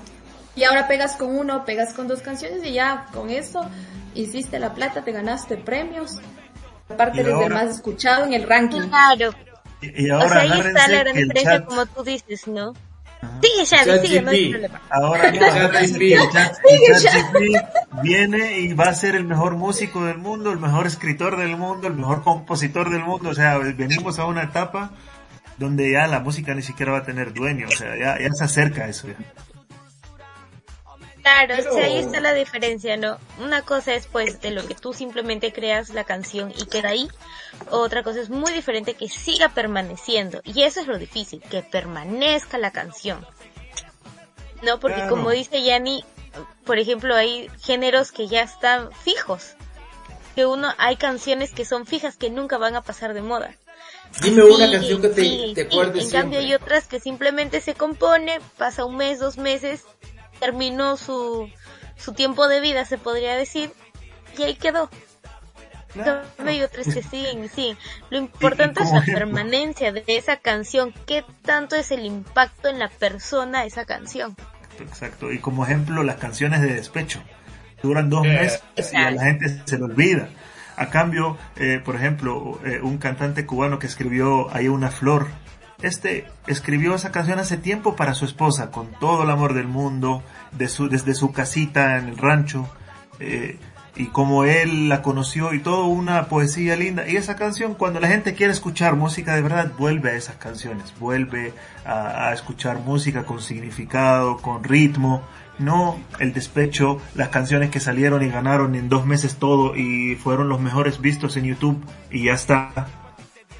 Y ahora pegas con uno, pegas con dos canciones y ya con eso hiciste la plata, te ganaste premios. Aparte eres el ahora- más escuchado en el ranking. Claro. Y, y O ahora sea, ahí está la gran el diferencia chat, como tú dices, ¿no? Ajá. Sigue, sigue, no hay problema. ahora que el chat, el viene y va a ser el mejor músico del mundo, el mejor escritor del mundo, el mejor compositor del mundo. O sea, venimos a una etapa donde ya la música ni siquiera va a tener dueño. O sea, ya, ya se acerca a eso. ya. Claro, Pero- ahí está la diferencia, ¿no? Una cosa es pues de lo que tú simplemente creas la canción y queda ahí. Otra cosa es muy diferente que siga permaneciendo. Y eso es lo difícil, que permanezca la canción. No, porque Claro. como dice Yanni, por ejemplo, hay géneros que ya están fijos. Que uno, hay canciones que son fijas que nunca van a pasar de moda. Dime una canción que te, sí, te sí. acuerdes En cambio hay otras que simplemente se compone, pasa un mes, dos meses, terminó su, su tiempo de vida, se podría decir, y ahí quedó. Cambio, hay otras que siguen, y siguen. Lo importante es la ejemplo. permanencia de esa canción, qué tanto es el impacto en la persona de esa canción. Exacto. Y como ejemplo, las canciones de despecho. Duran dos Eh, meses y a la gente se le olvida. A cambio, eh, por ejemplo, eh, un cantante cubano que escribió Hay una flor. Este escribió esa canción hace tiempo para su esposa, con todo el amor del mundo, de su, desde su casita en el rancho, eh, y como él la conoció y todo una poesía linda. Y esa canción, cuando la gente quiere escuchar música de verdad, vuelve a esas canciones, vuelve a, a escuchar música con significado, con ritmo, no el despecho, las canciones que salieron y ganaron en dos meses todo y fueron los mejores vistos en YouTube y ya está.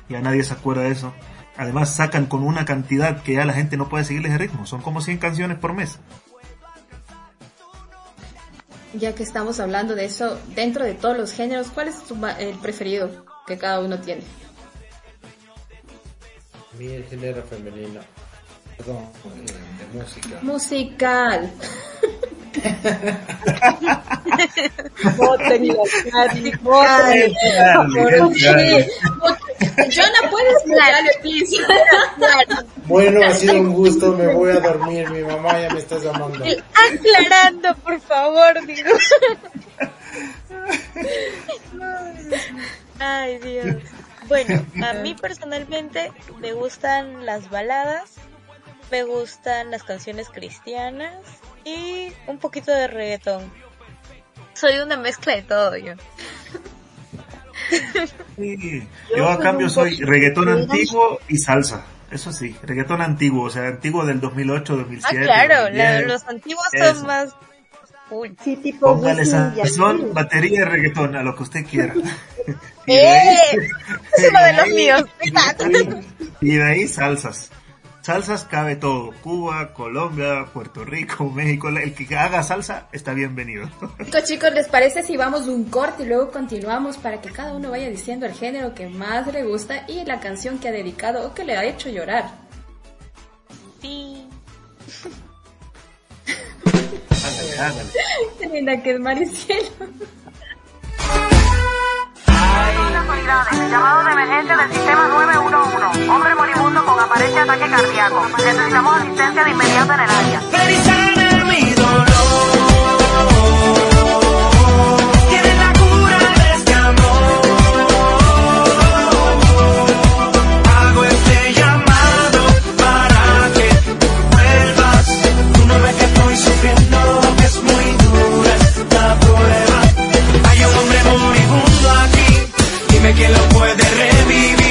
Ya nadie se acuerda de eso. Además sacan con una cantidad que ya la gente no puede seguirles el ritmo. Son como 100 canciones por mes. Ya que estamos hablando de eso, dentro de todos los géneros, ¿cuál es tu el preferido que cada uno tiene? El género femenino. Perdón, eh, de música. Musical. Voten. Sí. Jonah, ¿puedes mutearle, please? Bueno, ha sido un gusto, me voy a dormir, mi mamá ya me está llamando. Aclarando, por favor, digo. Ay, Dios. Bueno, a mí personalmente me gustan las baladas, me gustan las canciones cristianas y un poquito de reggaetón. Soy una mezcla de todo yo. Sí. Yo Yo a cambio soy reggaetón antiguo y salsa. Eso sí, reggaetón antiguo, o sea, antiguo del 2008, Ah, 2007. claro, la- 2010. los antiguos Eso. son más... Uy. Sí, tipo Póngale Yandel. batería y reggaetón, a lo que usted quiera. Y de ahí- ¡Eh! Es uno de los míos. y de ahí salsas. Salsas cabe todo. Cuba, Colombia, Puerto Rico, México. El que haga salsa está bienvenido. Chicos, chicos, ¿les parece si vamos un corte y luego continuamos para que cada uno vaya diciendo el género que más le gusta y la canción que ha dedicado o que le ha hecho llorar? Sí. Hágale. Qué linda que es Maricielo. Llamado de emergencia del sistema 911. Hombre moribundo con aparente ataque cardíaco. Necesitamos asistencia de inmediato en el área. dime quién lo puede revivir.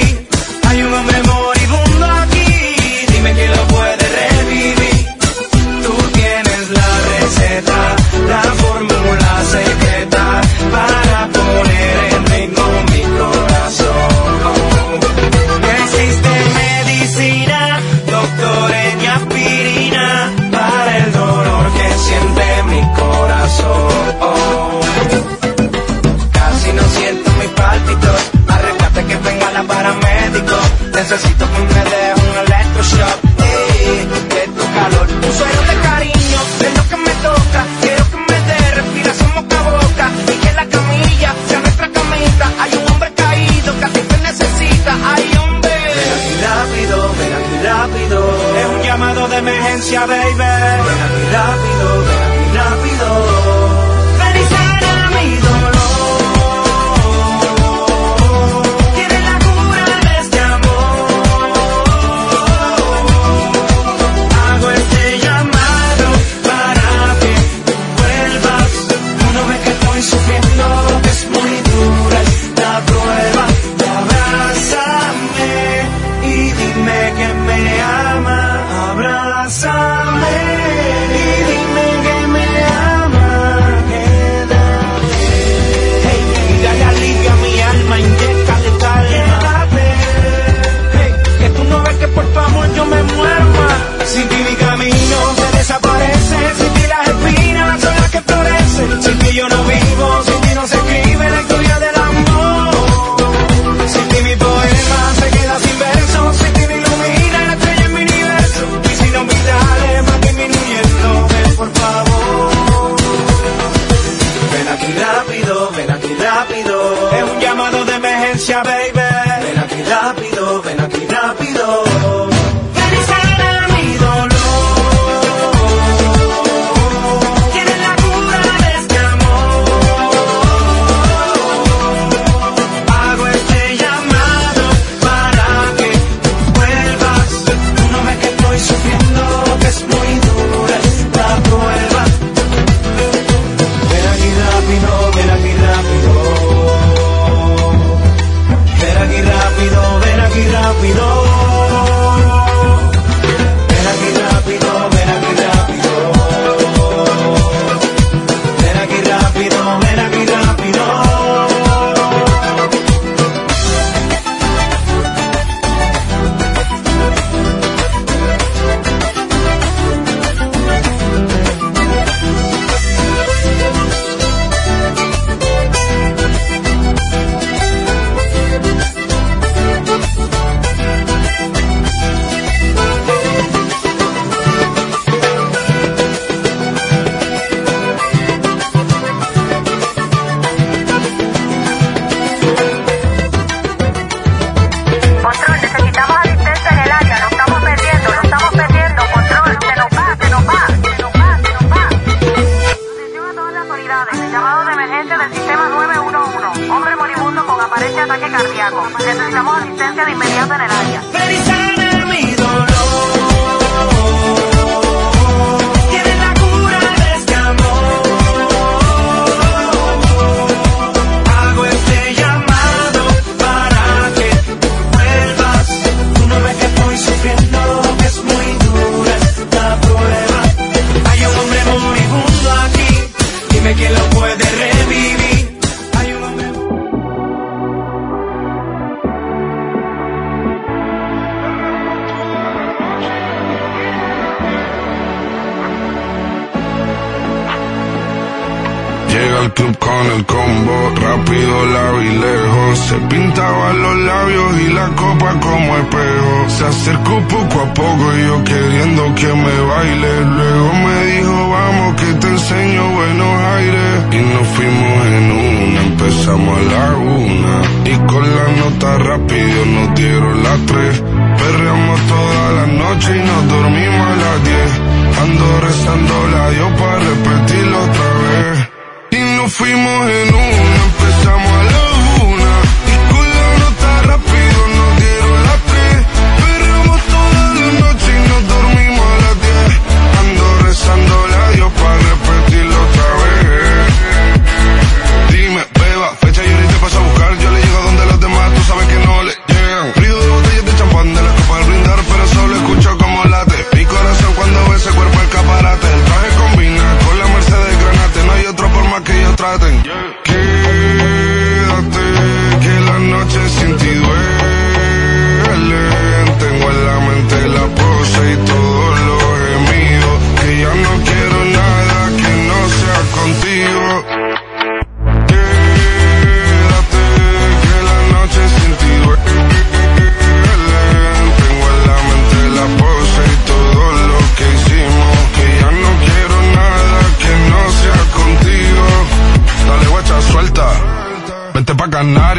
necesito que me des un electroshock. Ey, de tu calor, tu suelo de cariño, es lo que me toca. Quiero que me dé respiración boca a boca y que en la camilla sea nuestra camita. Hay un hombre caído que a ti te necesita. Ay, hombre, ven aquí rápido, ven aquí rápido. Es un llamado de emergencia, baby. Ven aquí rápido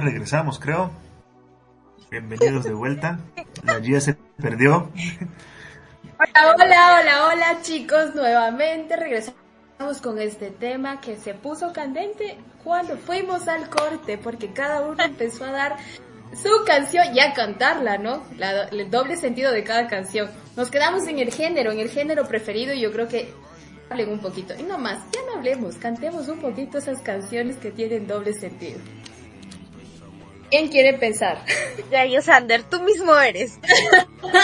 Regresamos, creo. Bienvenidos de vuelta. La Gia se perdió. Hola, hola, hola, hola chicos, nuevamente regresamos con este tema que se puso candente cuando fuimos al corte, porque cada uno empezó a dar su canción y a cantarla, ¿no? La- el doble sentido de cada canción. Nos quedamos en el género, en el género preferido y yo creo que hablen un poquito. Y no más, ya no hablemos, cantemos un poquito esas canciones que tienen doble sentido. ¿Quién quiere pensar? Ya, yo, Sander, tú mismo eres.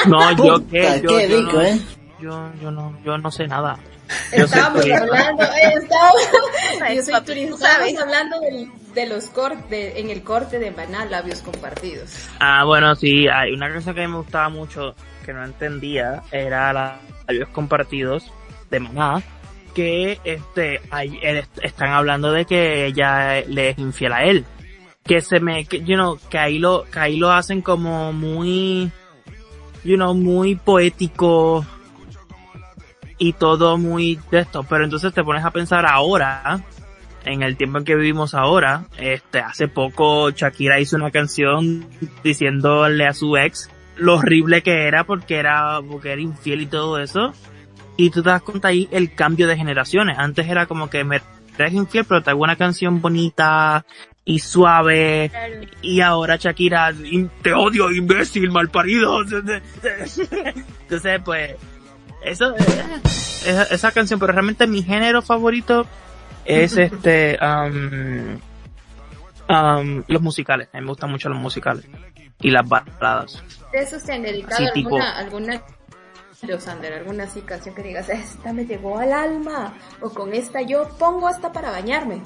No, yo Puta, qué, yo, qué yo rico, no, ¿eh? yo, yo no, yo no sé nada. Estábamos hablando, eh, estábamos, yo soy Papi, turista, estábamos hablando del- de los cortes, en el corte de Maná, labios compartidos. Ah, bueno, sí, hay una cosa que me gustaba mucho, que no entendía, era la labios compartidos de Maná, que este, hay, él- están hablando de que ella le es infiel a él. Que se me, que, you know, que ahí lo, que ahí lo hacen como muy, you know, muy poético y todo muy de esto, pero entonces te pones a pensar ahora, en el tiempo en que vivimos ahora, este, hace poco Shakira hizo una canción diciéndole a su ex lo horrible que era porque era, porque era infiel y todo eso. Y tú te das cuenta ahí el cambio de generaciones. Antes era como que me eres infiel, pero te hago una canción bonita y suave. Y ahora Shakira, "In- te odio, imbécil, malparido. Entonces, pues, eso, eh, esa, esa canción, pero realmente mi género favorito es este, um, um, los musicales. A mí me gustan mucho los musicales. Y las baladas. ¿De eso se han dedicado alguna, alguna, Leosander, alguna así canción que digas, esta me llegó al alma, o con esta yo pongo hasta para bañarme?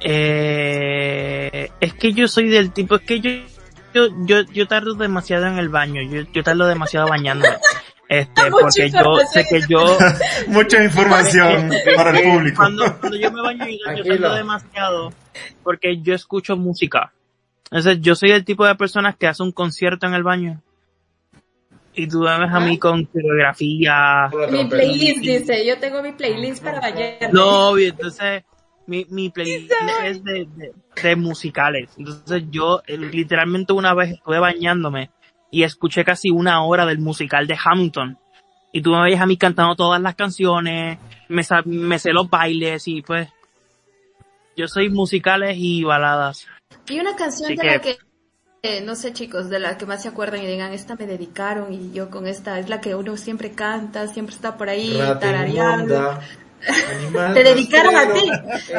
Eh, es que yo soy del tipo, es que yo, yo, yo, yo tardo demasiado en el baño, yo, yo tardo demasiado bañándome. Este, porque yo sé que yo, Mucha información para el público. cuando, cuando yo me baño, yo, tardo demasiado, porque yo escucho música. Entonces, yo soy el tipo de personas que hace un concierto en el baño. Y tú me ves a mí con coreografía. Con la Mi playlist dice, yo tengo mi playlist para bañarme. No, y entonces mi, mi playlist es de, de, de musicales. Entonces yo eh, literalmente una vez estuve bañándome y escuché casi una hora del musical de Hamilton. Y tú me veías a mí cantando todas las canciones, me, sa- me sé los bailes y pues yo soy musicales y baladas. Y una canción Así de la que- que, eh, no sé chicos, de la que más se acuerdan y digan, esta me dedicaron y yo con esta es la que uno siempre canta, siempre está por ahí tarareando. Animal Te dedicaron a ti.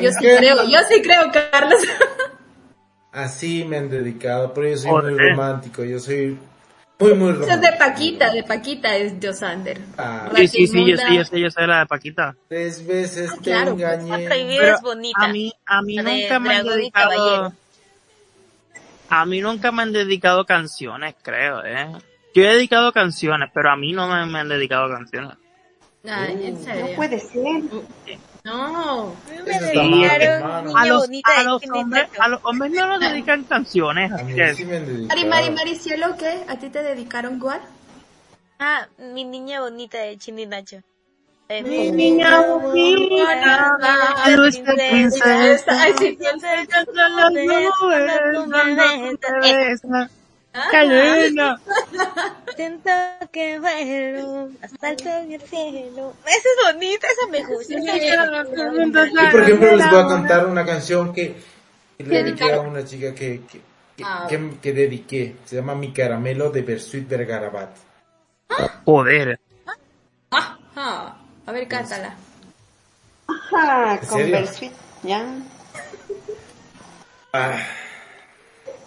Yo sí ¿en qué creo, yo sí creo, Carlos. Así me han dedicado, pero yo soy Joder. muy romántico, yo soy muy, muy Esa es romántico. de Paquita, de Paquita es Josander. Ah. Sí, sí, sí, yo sé, yo sé, yo sé la de Paquita. Tres veces Ah, te claro, pues, La engañé. prohibida Pero es bonita. A mí, a mí de nunca me han dedicado. Caballero. A mí nunca me han dedicado canciones, creo, eh. Yo he dedicado canciones, pero a mí no me, me han dedicado canciones. Ay, en No puede ser. No. Me dedicaron hermano. niña A los, a de los hombres, a los hombres no nos dedican canciones, A mí sí me. Mari, Mari, Maricielo, ¿qué? ¿A ti te dedicaron cuál? Ah, mi niña bonita de Chini Nacho. Eh, mi niña bonita, Ah, dulce princesa, Ay, sí, con las nubes, cuando te besa. Calena. Siento que vuelo hasta el cielo. Esa es bonita, esa me gusta. Yo, por ejemplo, les voy a cantar una canción que que le dediqué a una chica que, que, que, Ah. que- que dediqué. Se llama Mi Caramelo de Bersuit Vergarabat. Joder. Ajá. A ver, cántala. Ajá, ¿En con serio? Bersuit, ya. Ah,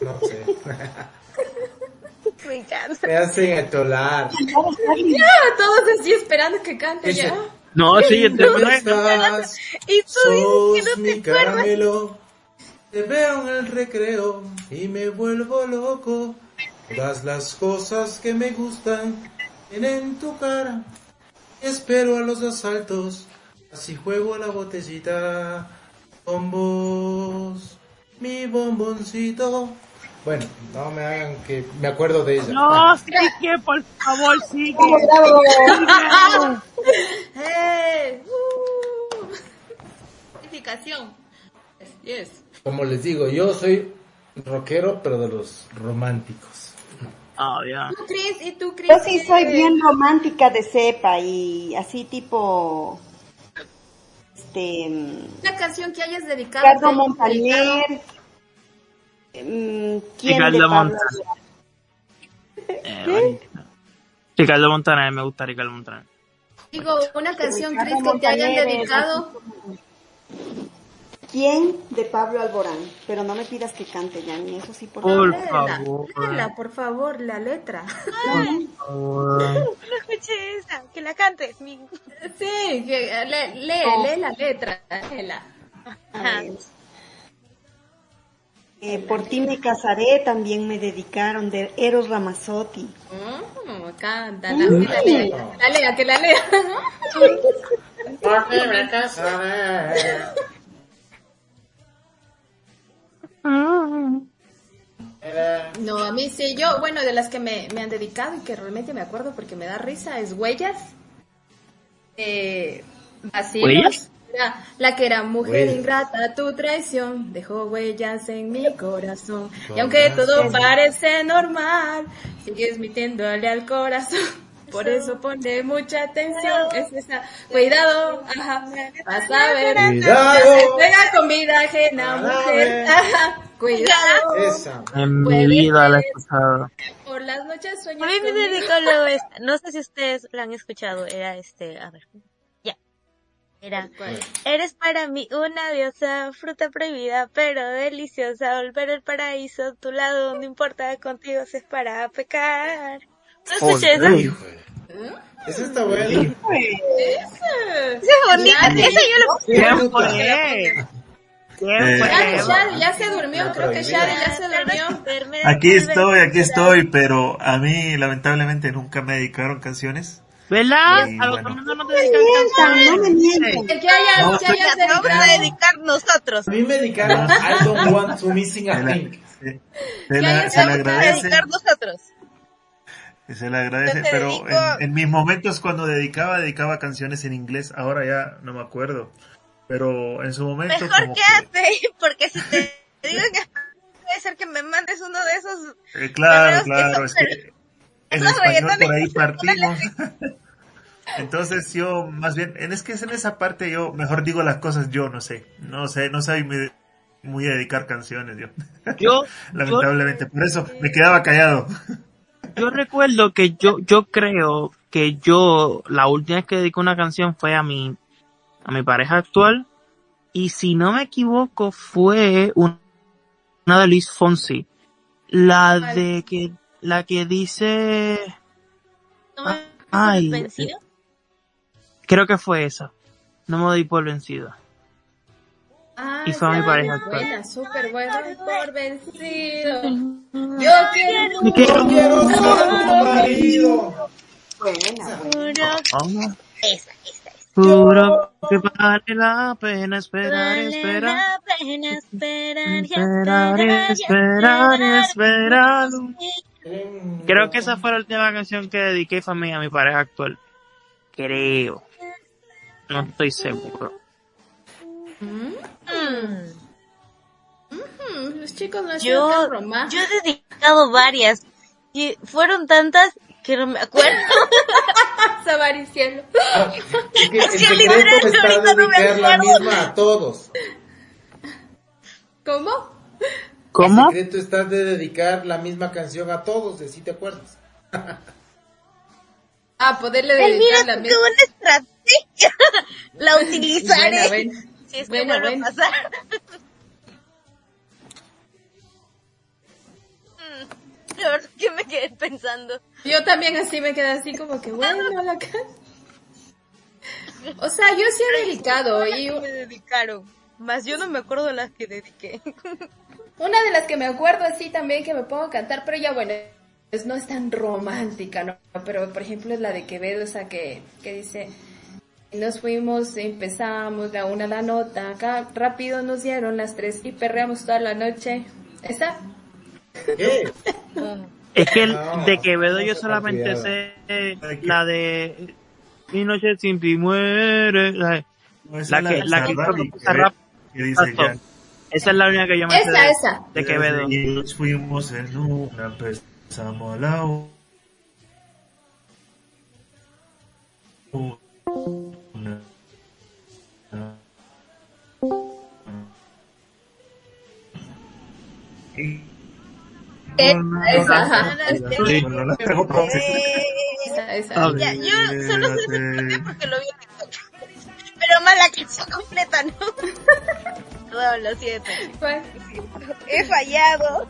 no sé. Me encanta. Me hacen atolar. Ya, todos así esperando que cante ya. No, sí, yo te ¿Dónde estás? Y tú dices que no mi te caramelo. Te veo en el recreo y me vuelvo loco. Todas las cosas que me gustan tienen tu cara. Espero a los asaltos, así juego a la botellita con vos, mi bomboncito. Bueno, no me hagan que me acuerdo de ella. No, sí que, por favor, sí ¡Eh! ¡Uh! Yes. Como les digo, yo soy rockero, pero de los románticos. Ah, ya. ¿Tú, Cris? ¿Y tú, Cris? Yo sí soy bien romántica de cepa y así tipo... Este... mm, Una canción que hayas dedicado. Ricardo que Montaner. ¿Quién Ricardo de Montaner. Eh. Ricardo Montaner, me gusta Ricardo Montaner. Digo, una canción, que te hayan dedicado. ¿Quién de Pablo Alborán? Pero no me pidas que cante, Yanni, eso sí, por Por favor. Léela, por favor, la letra. Por favor. No escuché esa, que la cantes. Sí, que, lee, lee, lee la letra, léela. A ver. Eh, por ti me casaré, también me dedicaron de Eros Ramazzotti. Que la lea, la lea, que la lea. No, a mí sí, yo, bueno, de las que me, me han dedicado y que realmente me acuerdo porque me da risa, es Huellas. Eh. ¿Huellas? La, la que era mujer Huellas. ingrata, tu traición dejó huellas en mi corazón. Y aunque todo razón. parece normal, sigues metiéndole al corazón. Por eso pone mucha atención. Es esa, cuidado, ajá, vas a ver. Cuidado. Se pega con vida ajena, a mujer. Ajá, cuidado. Esa. En mi vida la he escuchado. Por las noches A sueñas mí me dedicó. No sé si ustedes la han escuchado. Era este, a ver. Era. Eres para mí una diosa, fruta prohibida, pero deliciosa. Volver al paraíso, tu lado, no importa, contigo se es para pecar. ¿No escuché esa? Esa está buena. Esa es bonita. Esa yo la ¿Quién fue? ¿Quién Eh, fue? Ya, ya, ya se durmió, creo que Shadi ya se durmió. Aquí estoy, aquí estoy, pero a mí lamentablemente nunca me dedicaron canciones. ¿Verdad? Sí, A los bueno. no nos dedican Mientan, no me mientan. El que hayas, No, que estoy- hayas Vamos a dedicado. dedicar nosotros. A mí me dedicaron I don't want to missing a thing. se- se la- se a agradece, dedicar nosotros. se la agradece, pero dedico- en, en mis momentos cuando dedicaba, dedicaba canciones en inglés, ahora ya no me acuerdo. Pero en su momento Mejor como quédate, porque si te digo en español, puede ser que me mandes uno de esos. que- eh, claro, que claro, son- es que en español por ahí partimos. Entonces yo más bien, en es que es en esa parte yo mejor digo las cosas yo, no sé, no sé, no soy muy, muy a dedicar canciones yo, Yo, yo, lamentablemente, por eso me quedaba callado. yo recuerdo que yo, yo creo que yo, la última vez que dediqué una canción fue a mi, a mi pareja actual, y si no me equivoco fue un- una de Luis Fonsi. La de que, la que dice, ¿No me Ay, vencido? creo que fue esa. No me doy por vencido. Ah, Y fue a mi pareja actual. buena, súper buena. Por vencido. Yo quiero. Me quiero- Quiero ser tu marido. Buena, buena. Puro. Vamos. Esa, esa, esa. Puro Que vale la pena esperar, Vale esperar. la pena esperar esperar, esperar. esperar. Creo que esa fue la última canción que dediqué a mí, a mi pareja actual. Creo. No estoy seguro. Mm. Hmm, los chicos no Yo, tan yo he dedicado varias. Y fueron tantas que no me acuerdo. Sabaricielo. Es que el literal, está ahorita no me dedicar la acuerdo. misma a todos. ¿Cómo? ¿Cómo? El secreto está de dedicar la misma canción a todos, de si te acuerdas. Ah, poderle mira, dedicar la misma. buena estrategia. La utilizaré. Si es que Buena, vuelve buena. a pasar. La verdad que me quedé pensando. Yo también así me quedé así como que bueno la O sea, yo sí he dedicado y que me dedicaron. Más yo no me acuerdo las que dediqué. Una de las que me acuerdo así también que me pongo a cantar, pero ya bueno, pues no es tan romántica, ¿no? Pero por ejemplo es la de Quevedo, esa que, que dice, nos fuimos, empezamos, la una la nota, acá rápido nos dieron las tres y perreamos toda la noche. ¿Esa? ¿Qué? Es que el- No, de Quevedo no yo solamente sé eh, la de Mi noche sin ti muere. La, No, esa la que, la que Bizarrap. que dice. Esa es la única que yo me sé Esa, de, esa. de Quevedo. Y nos fuimos en una, empezamos a la una. Y- Esa, Esa, esa. Ya, yo solo sé esa parte porque lo vi en TikTok. Pero más la canción completa, ¿no? Perdón, lo siento. He fallado.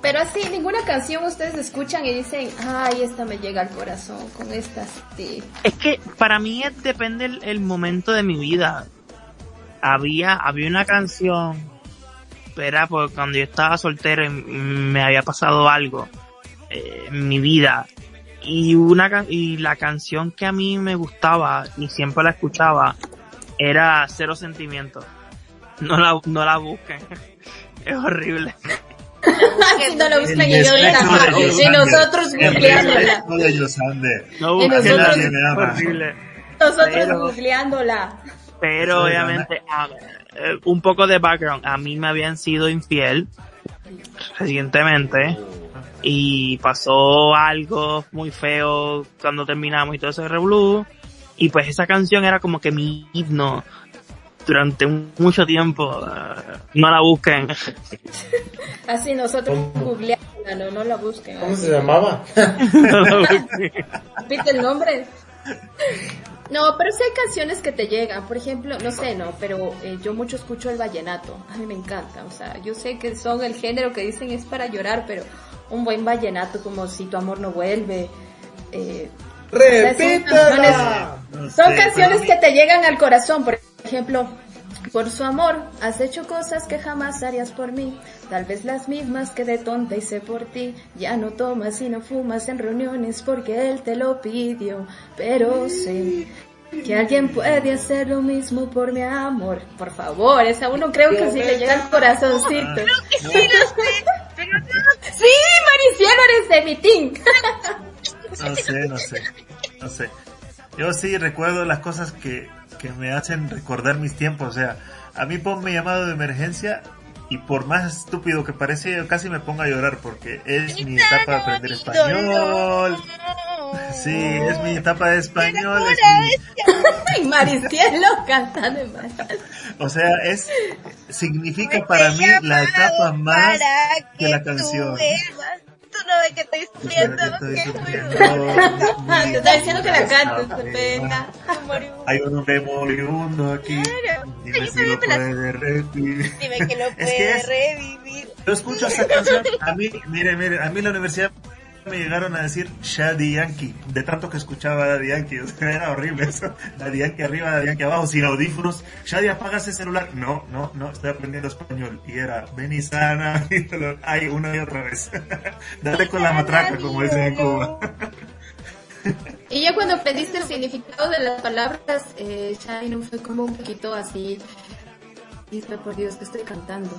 Pero así, ninguna canción ustedes escuchan y dicen, ay, esta me llega al corazón, con esta sí. Es que para mí depende el, el momento de mi vida. Había, había una canción, era porque cuando yo estaba soltero y me había pasado algo eh, en mi vida. Y una y la canción que a mí me gustaba y siempre la escuchaba era Cero Sentimientos. No la, no la busquen. Es horrible. si no lo buscan El y yo y nosotros googleándola. No busquen nosotros- la- horrible. Nosotros Pero- googleándola. Pero obviamente, a- eh, un poco de background. A mí me habían sido infiel recientemente y pasó algo muy feo cuando terminamos y todo ese revolú. Y pues esa canción era como que mi himno durante un- mucho tiempo. eh, no la busquen. Así nosotros googleándola, no, no la busquen. ¿Cómo se llamaba? No la busquen. ¿Viste el nombre? No, pero sí hay canciones que te llegan. Por ejemplo, no sé, no, pero eh, yo mucho escucho el vallenato. A mí me encanta. O sea, yo sé que son el género que dicen es para llorar, pero un buen vallenato como Si tu amor no vuelve. Eh, ¡Repítela! Son canciones para que te llegan al corazón. Por ejemplo, por su amor has hecho cosas que jamás harías por mí. Tal vez las mismas que de tonta hice por ti. Ya no tomas y no fumas en reuniones porque él te lo pidió. Pero sé que alguien puede hacer lo mismo por mi amor. Por favor, esa uno creo que sí le llega al corazoncito. Sí, lo sé. Pero no, Sí, Maricielo, eres de mi team. No sé, no sé, no sé. Yo sí recuerdo las cosas que, que me hacen recordar mis tiempos. O sea, a mí ponme llamado de emergencia y por más estúpido que parece, yo casi me pongo a llorar porque es mi etapa de aprender español. Sí, es mi etapa de español. Es mi, Ay, Maricielo cantando en más. o sea, es significa para mí la etapa más para que la tú canción. No ves que estoy sufriendo. Estoy que sufriendo. Te está diciendo que la cantes, venga. Hay un hombre moribundo aquí. Claro. Dime si lo puede revivir. Dime que lo puede revivir. Yo escucho esta canción, a mí, mire, mire, a mí la universidad me llegaron a decir Shady Yankee, de tanto que escuchaba Daddy Yankee, o sea, era horrible eso, Daddy arriba, Daddy abajo, sin audífonos, Shady apaga ese celular, no, no, no, estoy aprendiendo español, y era, ven sana, ay, una y otra vez, dale con la matraca, como dicen en Cuba. Y ya cuando aprendiste el significado de las palabras, eh, no fue como un poquito así. Dice, por Dios, que estoy cantando.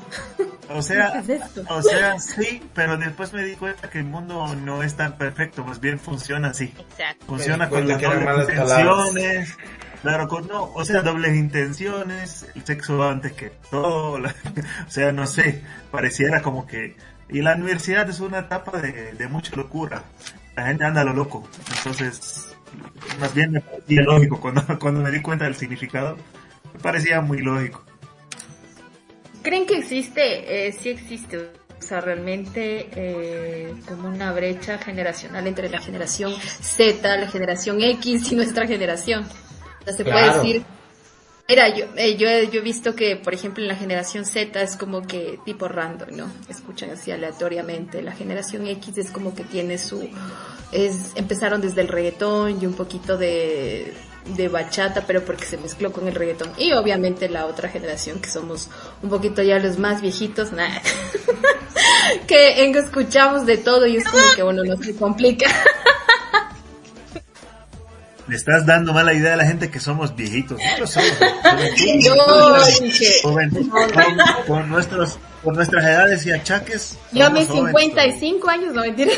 O sea, o sea, sí, pero después me di cuenta que el mundo no es tan perfecto, más bien funciona así. Exacto. Funciona con las dobles intenciones. Claro, con no, o sea, dobles intenciones, el sexo va antes que todo, la- o sea, no sé, pareciera como que... Y la universidad es una etapa de, de mucha locura, la gente anda a lo loco, entonces, más bien me parecía lógico, cuando, cuando me di cuenta del significado, me parecía muy lógico. ¿Creen que existe? Eh, sí existe. O sea, realmente eh, como una brecha generacional entre la generación Z, la generación X y nuestra generación. O sea, se puede decir... Mira, yo, eh, yo, he- yo he visto que, por ejemplo, en la generación Z es como que tipo random, ¿no? Escuchan así aleatoriamente. La generación X es como que tiene su... es Empezaron desde el reggaetón y un poquito de, de bachata, pero porque se mezcló con el reggaetón. Y obviamente la otra generación, que somos un poquito ya los más viejitos, nada. que en- escuchamos de todo y es como que uno no se complica. Le estás dando mala idea a la gente que somos viejitos. Nosotros somos. Con, nuestros, con nuestras edades y achaques. yo a mis jóvenes. 55 años, no mentira.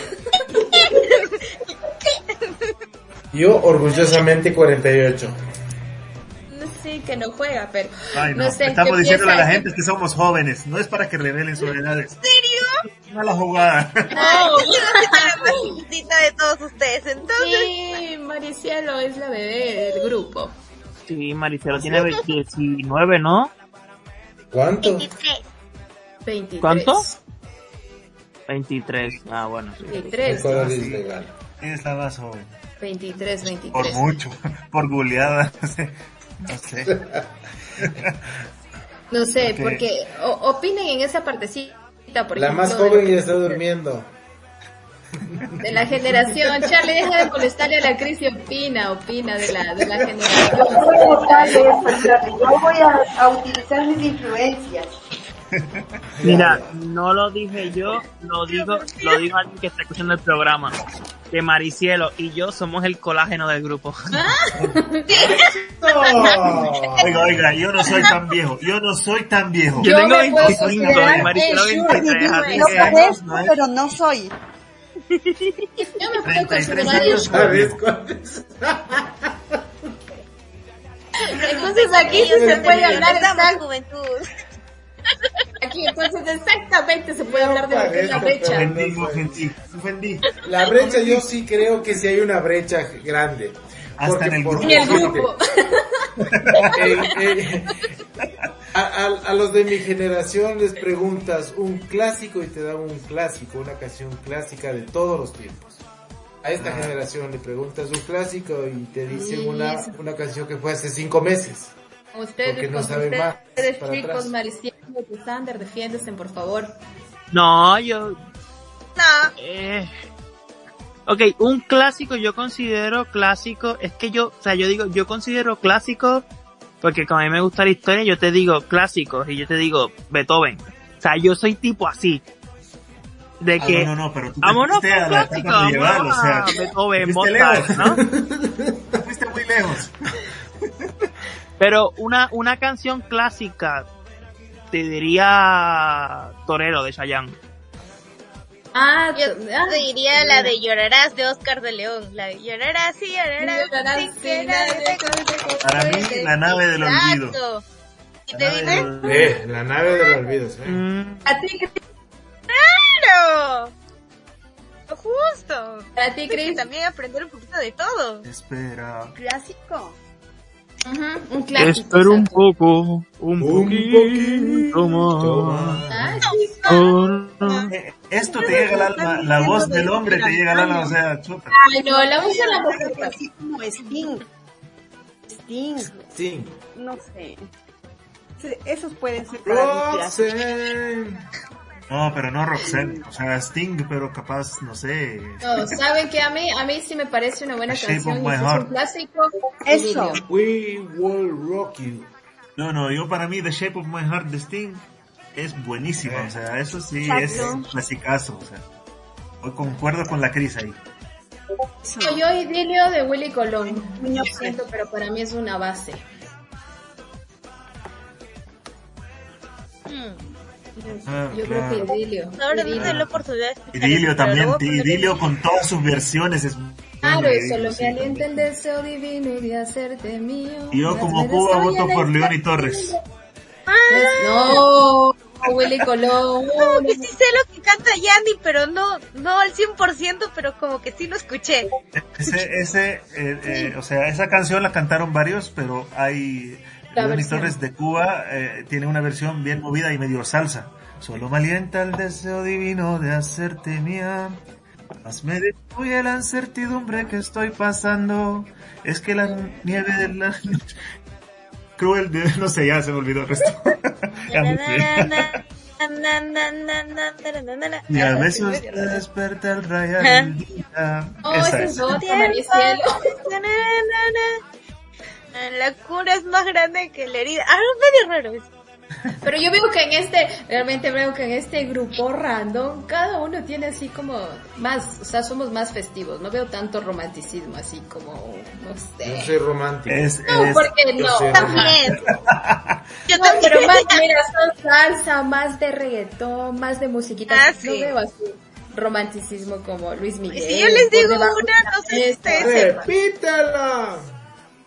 Yo orgullosamente 48. No sé, que no juega, pero Ay, no. no sé. Estamos ¿qué diciéndole a la gente que somos jóvenes. No es para que revelen sus edades. ¿En serio? Mala jugada. No. Yo soy la más chiquitita de todos ustedes, entonces. Sí, Maricielo es la bebé del grupo. Sí, Maricelo tiene 19, ¿no? ¿Cuánto? 23. ¿Cuánto? 23. Ah, bueno, sí. 23, Ecuador es legal. Es la más joven. 23, Por 23. mucho. Por goleada. No sé. No sé, porque o- opinen en esa partecita, por La ejemplo, más joven ya está durmiendo. de la generación. Charlie, deja de molestarle a la Cris y opina, opina de la, de la generación. Yo voy a, a utilizar mis influencias. Mira, no lo dije yo, lo digo, lo dijo alguien que está escuchando el programa. Que Maricielo y yo somos el colágeno del grupo. Oiga, oiga, yo no soy tan viejo. Yo no soy tan viejo. Yo Yo tengo me puedo 25 y Maricielo el 23, así No que... parezco, no pero no soy. Yo me puedo 33 considerar. Entonces aquí se puede hablar Necesitamos exact- juventud. Aquí entonces exactamente se puede hablar de lo que es la brecha. Ofendí, ofendí, ofendí. La brecha yo sí creo que sí hay una brecha grande. Hasta Porque en el grupo. En el grupo. eh, eh, a, a- a los de mi generación les preguntas un clásico y te dan un clásico, una canción clásica de todos los tiempos. A esta generación le preguntas un clásico y te dicen Sí, una, una canción que fue hace cinco meses. Ustedes, Porque no con sabe ustedes, más para chicos, atrás. Maricielo, Sander, defiéndese, por favor. No, yo... No, Eh... Ok, un clásico yo considero clásico, es que yo, o sea, yo digo, yo considero clásico porque como a mí me gusta la historia, yo te digo clásicos y yo te digo Beethoven. O sea, yo soy tipo así. De Ah, que, no, no, no, pero tú vámonos la clásico, vámonos o sea, Beethoven, Mozart, lejos. ¿no? fuiste muy lejos. Pero una, una canción clásica, te diría Torero de Chayanne. Ah, yo ah, te diría la de Llorarás de Oscar de León. La de Llorarás, sí, llorarás. Sí, Para mí, la nave del olvido. Exacto. ¿Y La te nave dice? del olvido. Eh, la nave de los olvidos. eh. Mm, a ti, ¡Claro! Justo. a ti, Chris. también aprender un poquito de todo. Espera. Clásico. Ujú, un clásico. Espero un poco, un, Un poquito más. Ah, sí. Oh, Eh, Esto te llega al alma, la voz del hombre te llega al alma, o sea, chuta. Ay, no, la voz de la mujer. Así como Sting. Sting, Sí. no sé. Esos pueden ser para. No, pero no Roxanne, o sea, Sting, pero capaz, no sé. No, saben que a mí, a mí sí me parece una buena canción es Heart. un clásico. Eso. We will rock you. No, no, yo para mí The Shape of My Heart de Sting es buenísima, o sea, eso sí es Exacto. clasicazo, o sea. Hoy concuerdo con la Cris ahí. No, yo idilio de Willy Colón. Lo siento, pero para mí es una base. Ah, Yo claro. creo que idilio. Ahora tengo la oportunidad Idilio eso, también, lo Idilio con todas sus versiones es Claro, bueno, Idilio, solo sí, me alienta el deseo divino de hacerte mío. Yo como Cuba voto por León y Torres. No, Willy Colón. Como que sí sé lo que canta Yandy, pero no, no al 100%, pero como que sí lo escuché. Ese, ese, eh, eh, o sea, esa canción la cantaron varios, pero hay La versión. Torres de Cuba eh, tiene una versión bien movida y medio salsa. Solo me alienta el deseo divino de hacerte mía. Más me destruye la incertidumbre que estoy pasando. Es que la nieve de la noche cruel de... No sé, ya se me olvidó el resto. Y a veces te desperta el rayar del día. Oh, Esa ese es. La cura es más grande que la herida. Ah, es medio raro eso. Pero yo veo que en este, realmente veo que en este grupo random, cada uno tiene así como más, o sea, somos más festivos. No veo tanto romanticismo así como, no Yo sé. soy romántico. Es, No, es- porque yo no. También. Yo No, también. pero más, mira, son salsa, más de reggaetón, más de musiquita. Ah, No veo así romanticismo como Luis Miguel. Si yo les digo una, no sé ustedes. ¡Repítala!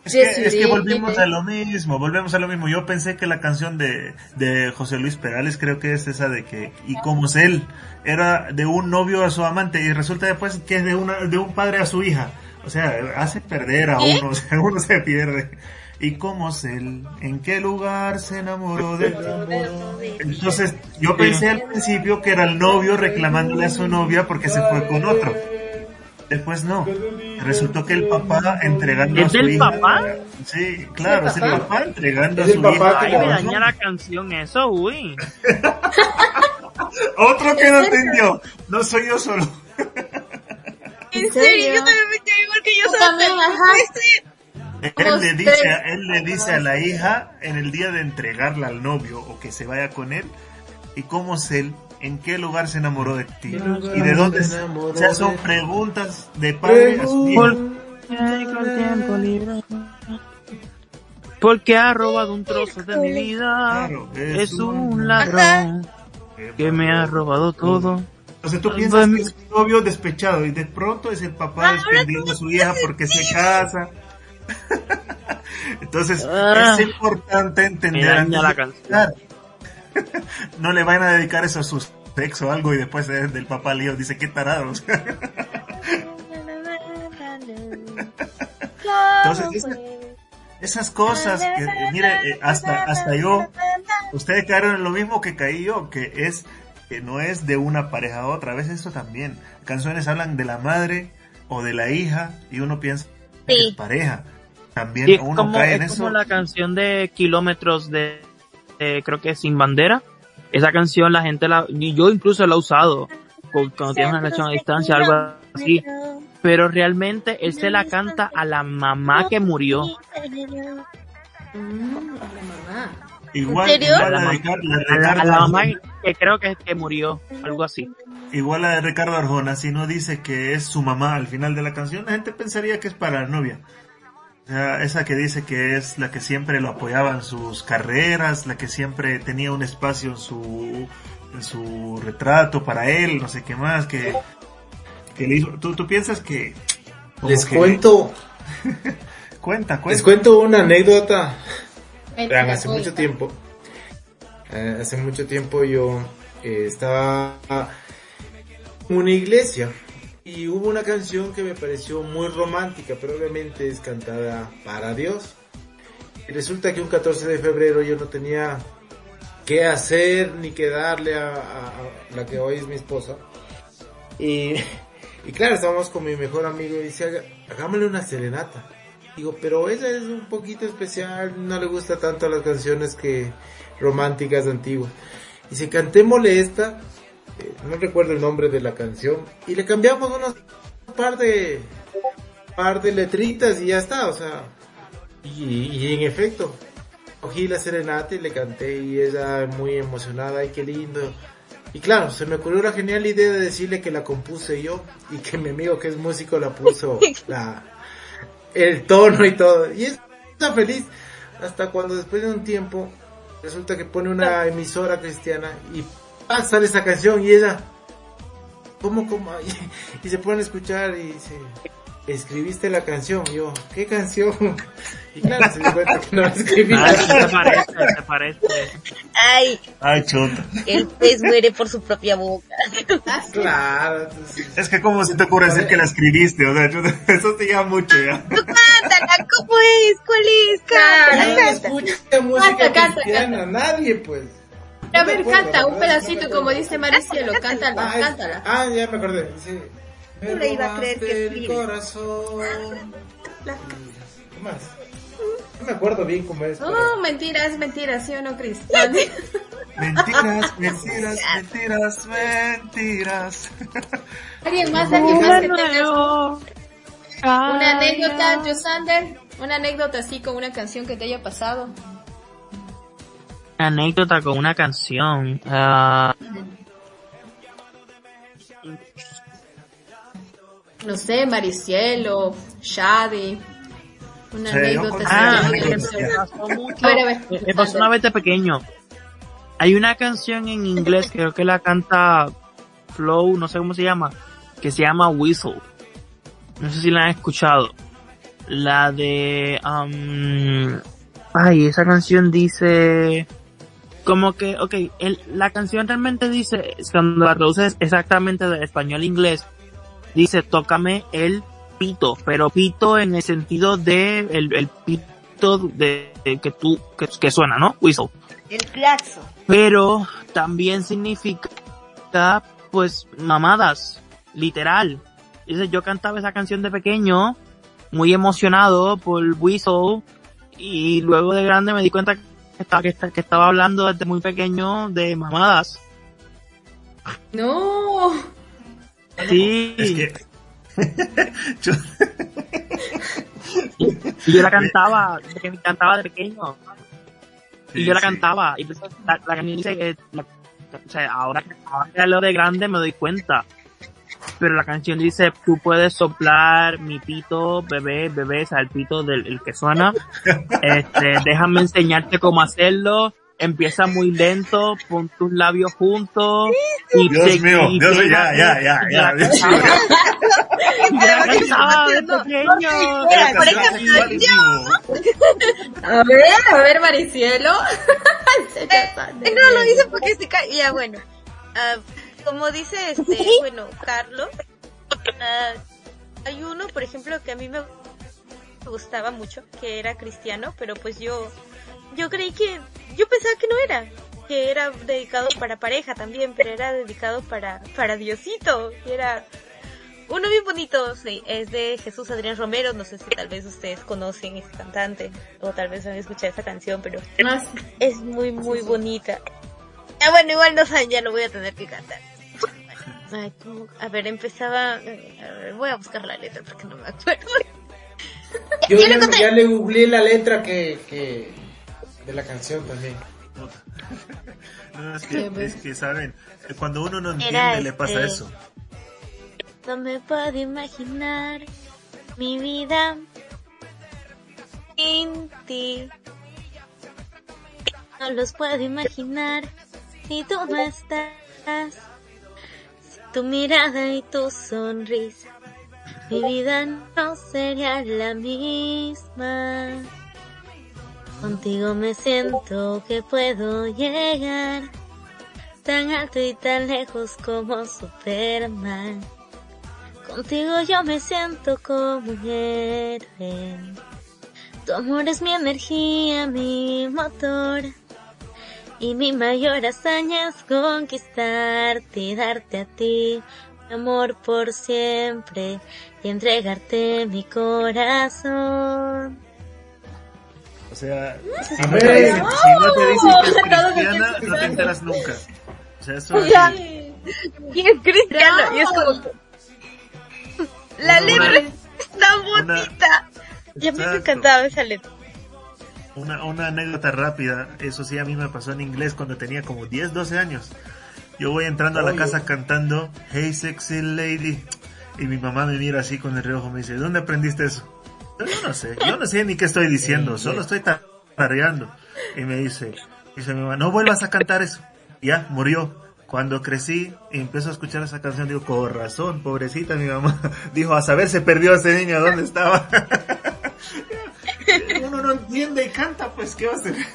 Es que, es que volvimos a lo mismo, volvemos a lo mismo. Yo pensé que la canción de, de José Luis Perales, creo que es esa de que, y como es él, era de un novio a su amante, y resulta después que es de una, de un padre a su hija. O sea, hace perder a uno, o sea, uno se pierde. ¿Y cómo es él? ¿En qué lugar se enamoró de Entonces, yo pensé al principio que era el novio reclamándole a su novia porque se fue con otro. Después no. Resultó que el papá entregando a ¿Es su del hija. papá? Sí, claro, es el papá? entregando a Es el su papá hija. Ay, me daña la canción eso, uy. Otro que no entendió. No soy yo solo. En ¿En serio, yo también me quedé igual que yo ser. Él le dice, él le dice a la hija en el día de entregarla al novio o que se vaya con él. ¿Y cómo es él? ¿En qué lugar se enamoró de ti? ¿Y de dónde? se O sea, son preguntas de padre a su hijo. Porque ha robado un trozo de mi vida. Claro, Es un ladrón que me ha robado todo. Entonces tú Ay, piensas que es un novio despechado y de pronto es el papá desprendiendo a su hija porque se casa. Entonces Ah. es importante Me entender daña la canción. No le van a dedicar eso a su sexo o algo y después eh, del papá lío dice qué tarados. Entonces, esa- esas cosas que, eh, mire, eh, hasta, hasta yo, ustedes cayeron en lo mismo que caí yo, que es, que no es de una pareja a otra, a veces eso también. Canciones hablan de la madre o de la hija y uno piensa que Sí. es pareja. También Sí, uno como, cae en es eso. como la canción de Kilómetros de, de, creo que Sin Bandera. Esa canción la gente la, y yo incluso la he usado cu- cuando tienes una relación a distancia, algo así. Pero realmente él se la canta a la mamá que murió. Mm, a la mamá. Igual, ¿En serio? igual la de, Ricar- la de A la, a Ricardo la mamá Arjona- que creo que, que murió, algo así. igual la de Ricardo Arjona, si no dice que es su mamá al final de la canción, la gente pensaría que es para la novia. O sea, esa que dice que es la que siempre lo apoyaba en sus carreras, la que siempre tenía un espacio en su, en su retrato para él, no sé qué más, que, que le hizo. ¿Tú, tú piensas que... Les que- cuento, Cuenta, cuenta. les cuento una anécdota. Vean, hace mucho tiempo, eh, hace mucho tiempo yo eh, estaba en una iglesia y hubo una canción que me pareció muy romántica, pero obviamente es cantada para Dios. Y resulta que un 14 de febrero yo no tenía qué hacer ni qué darle a, a- a la que hoy es mi esposa. Y, y claro, estábamos con mi mejor amigo y dice, "Haga- hagámosle una serenata. Digo, pero ella es un poquito especial, no le gusta tanto las canciones que románticas antiguas. Dice, cantémosle esta, eh, no recuerdo el nombre de la canción, y le cambiamos unos par de par de letritas y ya está, o sea, y, y en efecto, cogí la serenata y le canté y ella muy emocionada, ay qué lindo, Y claro, se me ocurrió la genial idea de decirle que la compuse yo y que mi amigo que es músico la puso la, el tono y todo. Y es- está feliz hasta cuando después de un tiempo resulta que pone una emisora cristiana y pasa esa canción y ella, ¿cómo, cómo? Y, y se ponen a escuchar y dice, escribiste la canción. Y yo, ¿qué canción? Y claro, se dio cuenta que no la escribí. Ah, sí te parece, te parece. Ay, Ay, chuta. el pez muere por su propia boca. Claro, entonces, Es que como se te ocurre decir que la escribiste, o sea, chuta, eso te lleva mucho ya. Cántala, ¿cómo es? ¿Cuál es? Cántala, nadie escucha música Canta, canta, cristiana, nadie pues. A ver, No me acuerdo, canta un no pedacito como dice Maricielo, cántala, Ah, es- cántala. ah, ya me acordé. Sí. Me Yo le iba a creer que el escribe. corazón. ¿Qué más? No me acuerdo bien cómo es. pero- Oh, mentiras, mentiras, ¿sí o no, Cris? Mentiras, mentiras, mentiras, mentiras. ¿Alguien más, alguien más que tenga una anécdota, Josander? Una anécdota así con una canción que te haya pasado. Anécdota con una canción. ah, No sé, Maricielo, Shadi. Una Sí, anécdota con- ah, me, Me- me pasó una vez de pequeño. Hay una canción en inglés, creo que la canta Flow, no sé cómo se llama, que se llama Whistle. No sé si la han escuchado. La de, um, ay, esa canción dice, como que, ok, el, la canción realmente dice, cuando la traduces exactamente de español a inglés, dice, tócame el pito, pero pito en el sentido de el, el pito de, de que tú, que, que suena, ¿no? Whistle. El claxo. Pero también significa, pues, mamadas, literal. Dice, yo cantaba esa canción de pequeño, muy emocionado por Whistle, y luego de grande me di cuenta que estaba, que, esta- que estaba hablando desde muy pequeño de mamadas. No. Sí, Es que... Chu- y yo la cantaba, porque me cantaba de pequeño. y yo la sí. cantaba. Y entonces la, la canción dice que, la- o sea, ahora, ahora que lo de grande me doy cuenta. Pero la canción dice, tú puedes soplar mi pito, bebé, bebé, o sea, el pito del el que suena. Este, déjame enseñarte cómo hacerlo. Empieza muy lento, pon tus labios juntos. Y Dios te- mío, y Dios mío, ya, ya, ya, ya. A ver, a ver, Maricielo. Eh, no, lo dice porque se cae. Ya, bueno. Ah, como dice este, bueno, Carlos, ah, hay uno, por ejemplo, que a mí me gustaba mucho, que era cristiano, pero pues yo, yo creí que, yo pensaba que no era, que era dedicado para pareja también, pero era dedicado para, para Diosito, y era uno bien bonito, sí, es de Jesús Adrián Romero, no sé si tal vez ustedes conocen ese cantante, o tal vez han escuchado esa canción, pero es muy, muy bonita. Ah, bueno, igual no saben, ya lo voy a tener que cantar. Ay, ¿cómo? A ver, empezaba... eh, a ver, voy a buscar la letra porque no me acuerdo. Yo Ya le googleé la letra que, que de la canción también. No, es que, es que, saben, cuando uno no entiende Era le pasa este- eso. No me puedo imaginar mi vida sin ti. No los puedo imaginar si tú no estás. Tu mirada y tu sonrisa, mi vida no sería la misma. Contigo me siento que puedo llegar tan alto y tan lejos como Superman. Contigo yo me siento como un. Tu amor es mi energía, mi motor. Y mi mayor hazaña es conquistarte y darte a ti mi amor por siempre y entregarte mi corazón. O sea, si A no, te ver. dicen, si no te dicen que es cristiana, no te enteras nunca. O sea, eso es... Y es cristiano, y es como... La letra es tan una- bonita. Y a mí me encantaba esa letra. Una, una anécdota rápida, eso sí a mí me pasó en inglés cuando tenía como 10, 12 años. Yo voy entrando a la casa cantando Hey Sexy Lady y mi mamá me mira así con el reojo me dice, ¿dónde aprendiste eso? Yo no sé, yo no sé ni qué estoy diciendo, solo estoy tarareando. Y me dice, dice mi mamá, no vuelvas a cantar eso. Y ya, murió. Cuando crecí y empiezo a escuchar esa canción, digo, con razón, pobrecita mi mamá. Dijo, a saber se perdió ese niño, ¿dónde estaba? Uno no entiende y canta, pues, ¿qué va a hacer?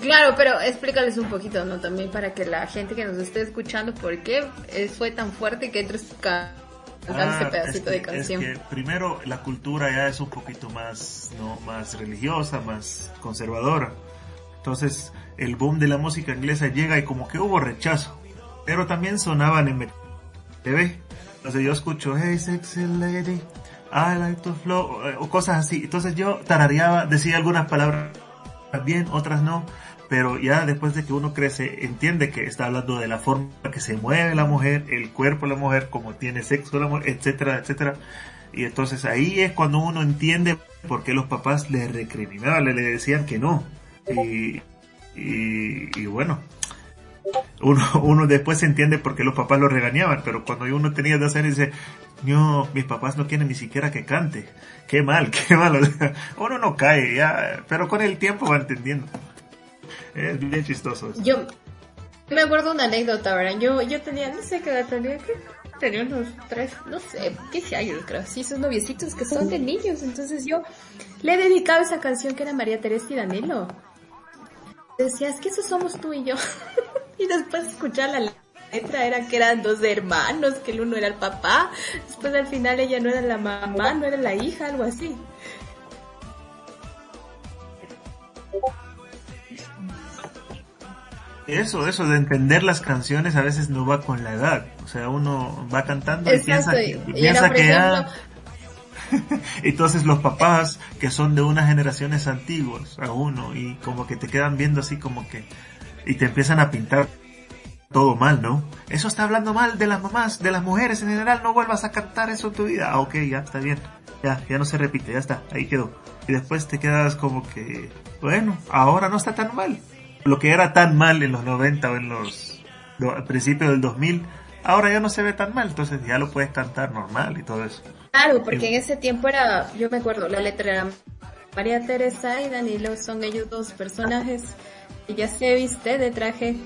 Claro, pero explícales un poquito, ¿no? También para que la gente que nos esté escuchando, ¿por qué fue tan fuerte que entres ca- cantando ese Ah, pedacito es de que- canción? Es que primero la cultura ya es un poquito más, no, más religiosa, más conservadora. Entonces el boom de la música inglesa llega y como que hubo rechazo. Pero también sonaban en TV. Entonces yo escucho, hey sexy lady, I like to flow, eh, o cosas así. Entonces yo tarareaba, decía algunas palabras bien, otras no. Pero ya después de que uno crece, entiende que está hablando de la forma que se mueve la mujer, el cuerpo de la mujer, como tiene sexo la mujer, etcétera, etcétera. Y entonces ahí es cuando uno entiende por qué los papás le recriminaban, le, decían que no. Y bueno, uno, uno después entiende por qué los papás lo regañaban, pero cuando uno tenía dos años dice, no, mis papás no quieren ni siquiera que cante. Qué mal, qué mal. Uno no cae, ya, pero con el tiempo va entendiendo. Es bien chistoso. Yo me acuerdo una anécdota, ¿verdad? Yo, yo tenía, no sé qué edad tenía. Tenía unos tres, no sé, 15 años creo, sí, esos noviecitos que son de niños. Entonces yo le dedicaba esa canción que era María Teresa y Danilo. Decía, es que esos somos tú y yo. y después escuchar la letra era que eran dos hermanos, que el uno era el papá, después al final ella no era la mamá, no era la hija, algo así. Eso, eso de entender las canciones a veces no va con la edad. O sea, uno va cantando y piensa, y- era, piensa que ya... Entonces los papás que son de unas generaciones antiguas a uno y como que te quedan viendo así como que y te empiezan a pintar todo mal, ¿no? Eso está hablando mal de las mamás, de las mujeres en general, no vuelvas a cantar eso en tu vida. Ah, ok, ya está bien. Ya, ya no se repite, ya está, ahí quedó. Y después te quedas como que, bueno, ahora no está tan mal. Lo que era tan mal en los 90 o en los, lo- al principio del 2000, ahora ya no se ve tan mal, entonces ya lo puedes cantar normal y todo eso. Claro, porque en ese tiempo era, yo me acuerdo, la letra era María Teresa y Danilo, son ellos dos personajes. Ella se viste de traje,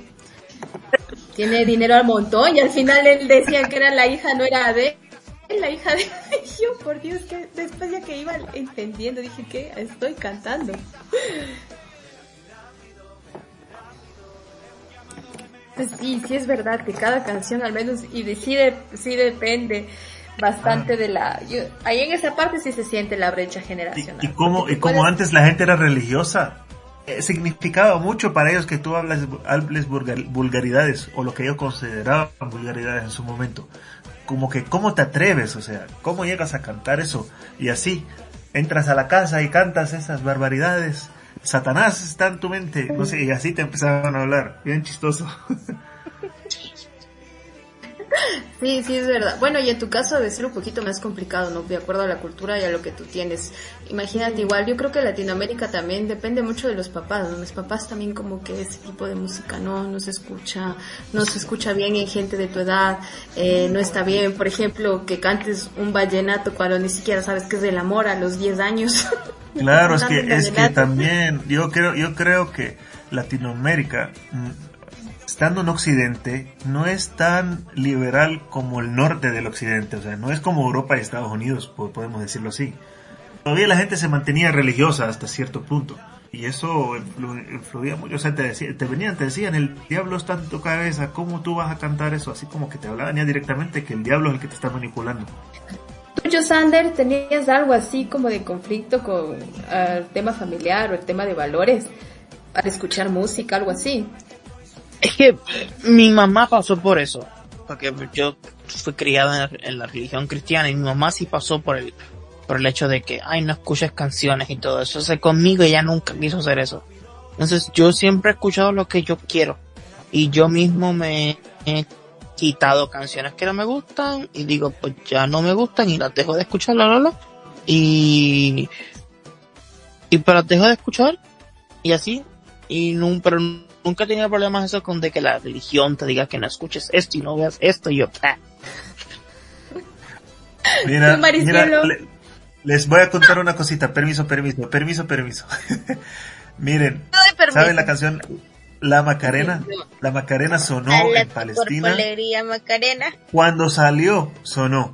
tiene dinero al montón y al final él decía que era la hija, no era de la hija de yo, por Dios, que después ya que iba entendiendo, dije que estoy cantando. Pues sí, sí es verdad que cada canción al menos, y de, sí, de- sí depende bastante de la... yo- ahí en esa parte sí se siente la brecha Y, generacional. y como, Porque y como puedes- antes la gente era religiosa, eh, significaba mucho para ellos que tú hablas, hables vulgar- vulgaridades o lo que ellos consideraban vulgaridades en su momento. Como que, ¿cómo te atreves? O sea, ¿cómo llegas a cantar eso? Y así, entras a la casa y cantas esas barbaridades. Satanás está en tu mente, no sé, y así te empezaban a hablar. Bien chistoso. Sí, sí, es verdad. Bueno, y en tu caso debe ser un poquito más complicado, ¿no? De acuerdo a la cultura y a lo que tú tienes. Imagínate, igual, yo creo que Latinoamérica también depende mucho de los papás, ¿no? Los papás también como que ese tipo de música no, no se escucha, no se escucha bien en gente de tu edad, eh, no está bien, por ejemplo, que cantes un vallenato cuando ni siquiera sabes que es del amor a los 10 años. Claro, es que, es que también, yo creo, yo creo que Latinoamérica, mm, estando en Occidente, no es tan liberal como el norte del Occidente, o sea, no es como Europa y Estados Unidos, po- podemos decirlo así. Todavía la gente se mantenía religiosa hasta cierto punto. Y eso influ- influía mucho, o sea, te, decía- te venían, te decían, el diablo está en tu cabeza, ¿cómo tú vas a cantar eso? Así como que te hablaban ya directamente que el diablo es el que te está manipulando. ¿Tú, Josander, tenías algo así como de conflicto con ah, el tema familiar o el tema de valores al escuchar música, algo así? Es que mi mamá pasó por eso. Porque yo fui criada en la, religión cristiana y mi mamá sí pasó por el, por el hecho de que, ay, no escuches canciones y todo eso. O conmigo ella nunca quiso hacer eso. Entonces yo siempre he escuchado lo que yo quiero. Y yo mismo me he quitado canciones que no me gustan y digo, pues ya no me gustan y las dejo de escuchar, la, la. Y, y pero las dejo de escuchar y así. Y no, pero nunca he tenido problemas eso con de que la religión te diga que no escuches esto y no veas esto y yo, ah, Mira, mira, le- les voy a contar una cosita. Permiso, permiso, permiso, permiso. Miren. ¿saben la canción La Macarena? La Macarena sonó en Palestina. Macarena. Cuando salió, sonó.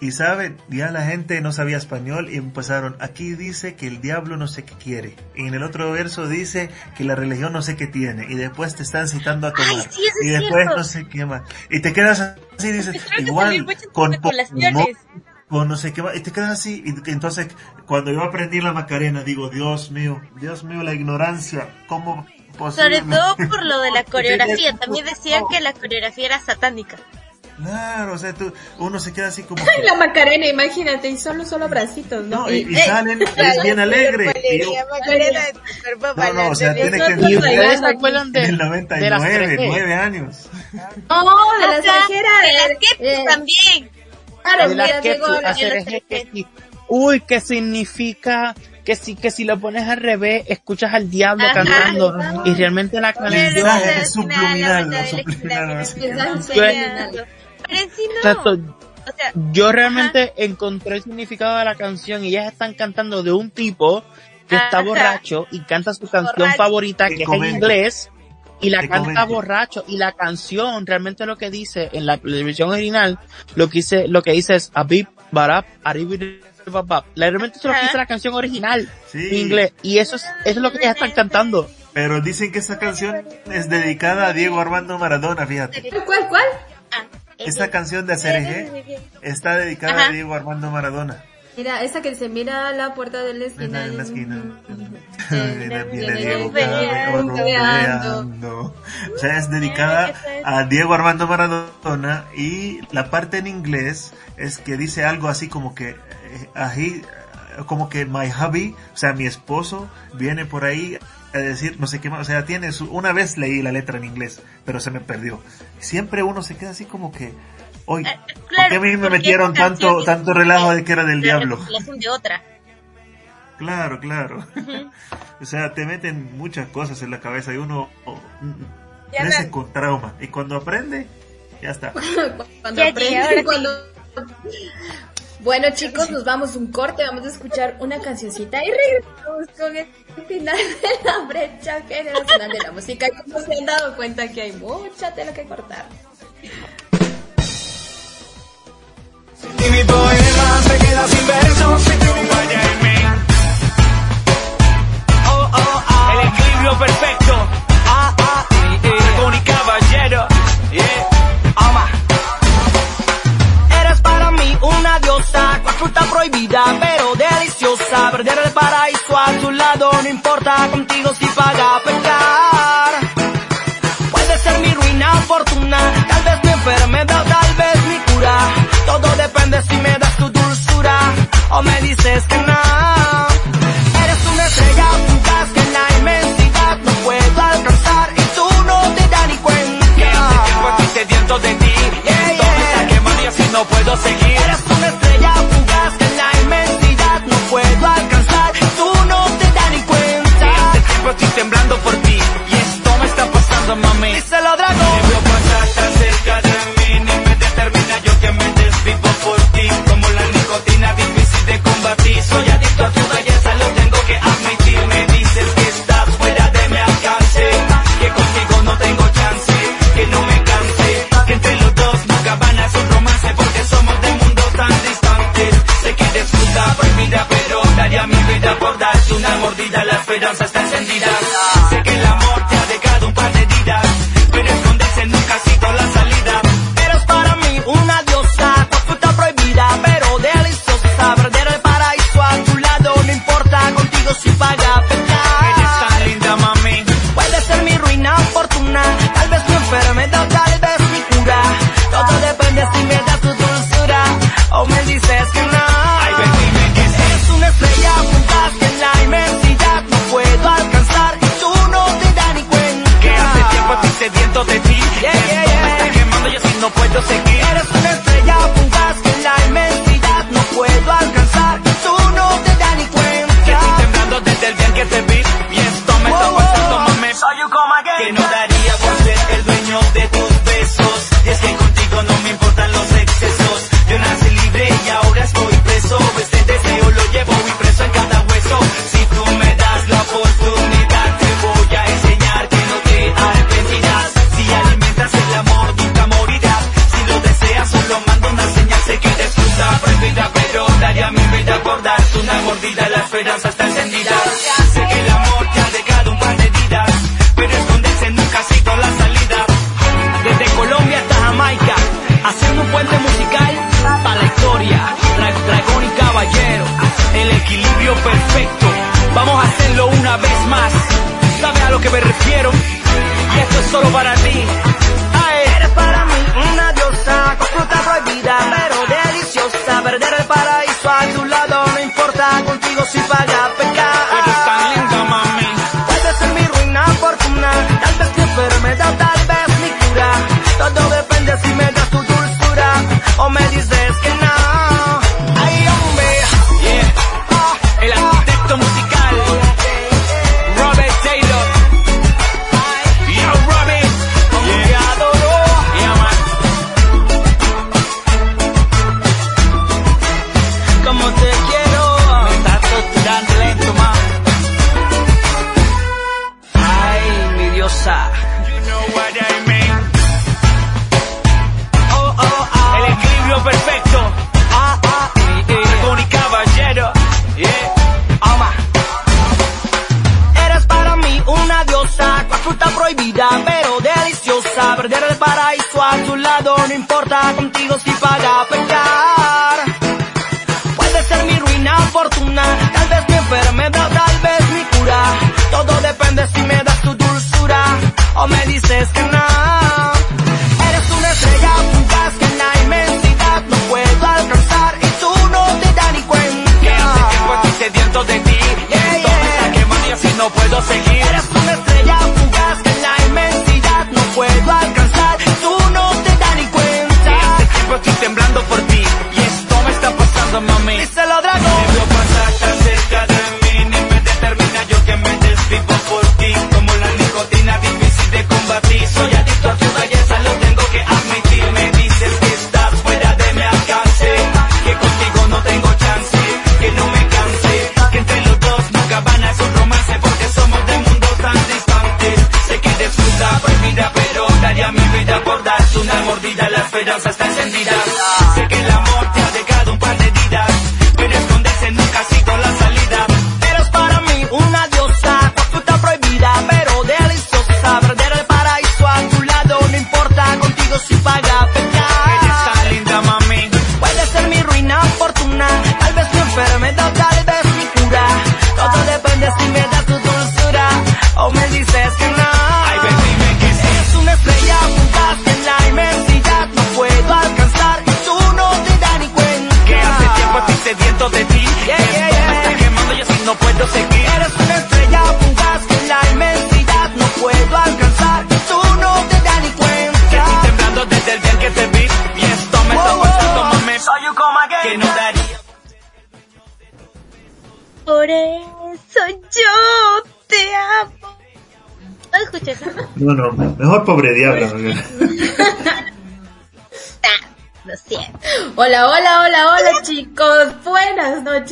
Y saben, ya la gente no sabía español y empezaron, aquí dice que el diablo no sé qué quiere. Y en el otro verso dice que la religión no sé qué tiene. Y después te están citando a tomar. Ay, sí, y después cierto. no sé qué más. Y te quedas así, dices, igual, con con no sé qué más, y te quedas así, y entonces cuando yo aprendí la Macarena, digo, Dios mío, Dios mío, la ignorancia, ¿cómo posible? Sobre todo por lo de la coreografía. También decían que la coreografía era satánica. Claro, o sea, tú, uno se queda así como Ay, que, la Macarena, imagínate, y solo, solo bracitos, ¿no? no, y, y eh, salen, es bien alegre, y yo, Corpolería Macarena de tu cuerpo no, no, o sea, tiene que ¿Y bailando. ustedes se acuerdan de, el de las 99, 3G? 9 años. No, de la O sea, extranjera. de las eh, que eh, también. Claro, de las que las. Uy, que significa que si, que si lo pones al revés, escuchas al diablo Ajá. cantando y realmente la El canción mensaje es final, subliminal, ¿no? Subliminal, Pero en sí no. Exacto. O sea, Yo realmente encontré el significado de la canción y ellas están cantando de un tipo que está borracho y canta su canción Borracho. favorita que es en inglés y la canta comento. borracho y la canción realmente lo que dice en la, versión original lo que dice lo que dice es a bip barap aribiribabab. La realmente eso es lo que dice la canción original Sí. en inglés y eso es eso es lo que ellas están cantando. Pero dicen que esa canción es dedicada a Diego Armando Maradona, fíjate. ¿Cuál, cuál? Esta canción de ACRG está dedicada Ajá. a Diego Armando Maradona. Mira, esa que se mira a la puerta de la esquina. en la esquina. Viene, Diego peleando. Cabeando. O sea, es dedicada a Diego Armando Maradona y la parte en inglés es que dice algo así como que, eh, como que my hubby, o sea, mi esposo viene por ahí a decir no sé qué más, o sea, tiene su, una vez leí la letra en inglés, pero se me perdió. Siempre uno se queda así como que, hoy, Eh, ¿por claro, qué a mí me metieron tanto, tanto relajo de que era del la diablo? de otra. Claro, claro. o sea, te meten muchas cosas en la cabeza y uno oh, Ya crece me- con trauma. Y cuando aprende, ya está. Cuando Ya, aprende, ya, cuando... Bueno chicos, nos vamos un corte, vamos a escuchar una cancioncita y regresamos con el final de la brecha generacional de la música. Y como se han dado cuenta que hay mucha tela que cortar. Y mi poema se queda sin versos si tú en mí. Oh, oh, oh. El equilibrio perfecto. Ah, ah, caballero. Eres para mí una diosa, fruta prohibida a tu lado no importa, contigo si paga pecar. Puede ser mi ruina, fortuna, tal vez mi enfermedad, tal vez mi cura. Todo depende si me das tu dulzura o me dices que no. Eres una estrella fugaz que en la inmensidad no puedo alcanzar y tú no te das ni cuenta. Que hace tiempo estoy sediento de ti. Yeah, yeah. está quemando y así no puedo seguir. Esperanza está encendida.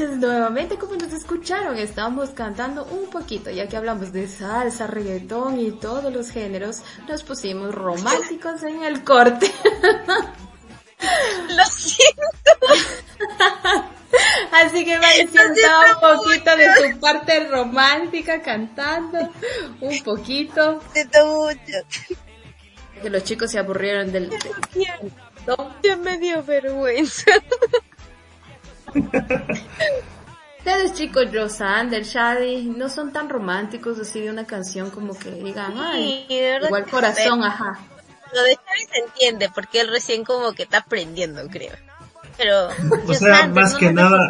Nuevamente, como nos escucharon, estábamos cantando un poquito, ya que hablamos de salsa, reggaetón y todos los géneros, nos pusimos románticos en el corte. Lo siento. Así que Maricel estaba un poquito de su parte romántica cantando, un poquito. Que los chicos se aburrieron del... Yo me dio vergüenza. Ustedes chicos, Rosander, Shadi, no son tan románticos así de una canción como que digan, ay, igual corazón, ajá. Lo de Shadi se entiende porque él recién como que está aprendiendo, creo. Pero, o sea, más que nada.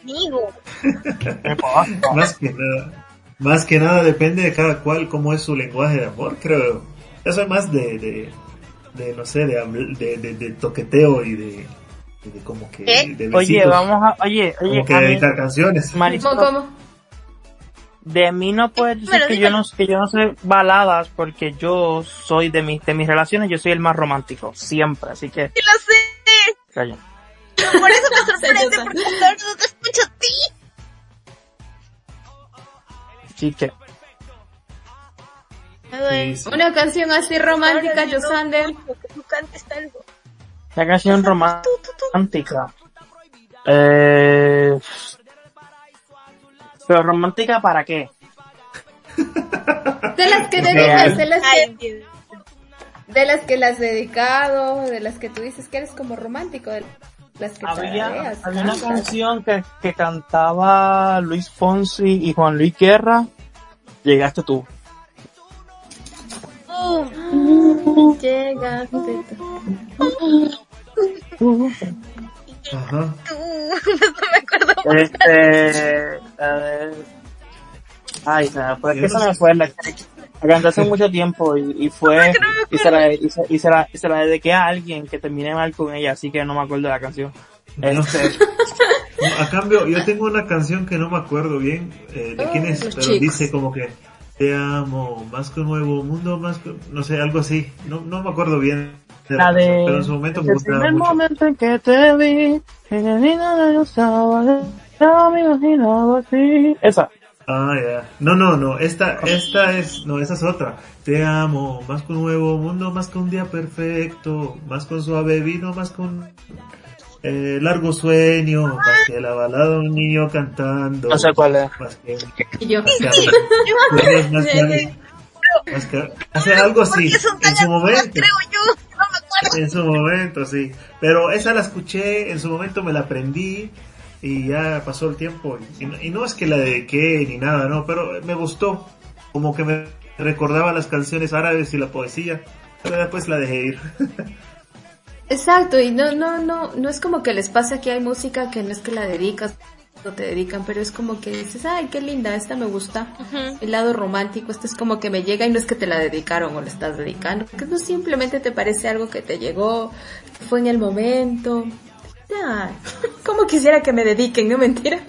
Amigo. más que nada. Más que nada depende de cada cual cómo es su lenguaje de amor, creo. Eso es más de, de, de no sé, de, de, de toqueteo y de de como que ¿Eh? de oye vamos a oye oye como que editar canciones Marisco, ¿Cómo, de mí no puedes decir que yo no que yo no sé baladas porque yo soy de mis de mis relaciones yo soy el más romántico siempre así que sí, lo sé Calla. por eso me sorprende porque ahora no te escucho a ti Chique. Sí, sí. Una canción así romántica, Josander. Que tú cantes algo la canción romántica. Eh, pero romántica para qué? De las que dedicas, de las que, de las que las has dedicado, de las que tú dices que eres como romántico, de las que Había, tarareas, había una canción que, que cantaba Luis Fonsi y Juan Luis Guerra. Llegaste tú. Llegaste tú. Ajá. tú. No me acuerdo. Este, eh, ay, se me fue, que se me fue la, la canté hace mucho tiempo y, y fue, y se, la, y, se, y, se la, y se la dediqué a alguien que terminé mal con ella, así que no me acuerdo de la canción. Este, A cambio, yo tengo una canción que no me acuerdo bien eh, de Oh, quién es, pero chicos. dice como que te amo, más que un nuevo mundo, más que, no sé, algo así. No, no me acuerdo bien. de la canción, de, pero en su momento me gustaba el mucho. momento en que te vi, en el día de los sábados, me imaginaba así. Esa. Ah, ya. No, no, no. Esta, esta es, no, esa es otra. Te amo, más que un nuevo mundo, más que un día perfecto, más con suave vino, más con eh, largo sueño, más que la balada de un niño cantando. No sé cuál es. Más que, yo, más que, más que- hacer algo así, en su momento. creo yo. No me acuerdo. En su momento, sí. Pero esa la escuché, en su momento me la aprendí y ya pasó el tiempo. Y no, y no es que la dediqué ni nada, no, pero me gustó. Como que me recordaba las canciones árabes y la poesía. Pero después la dejé ir. Exacto, y no, no, no, no es como que les pasa que hay música que no es que la dedicas o te dedican, pero es como que dices, ay, qué linda, esta me gusta. El lado romántico, esto es como que me llega y no es que te la dedicaron o la estás dedicando, que no simplemente te parece algo que te llegó, que fue en el momento. Ya, como quisiera que me dediquen, no mentira.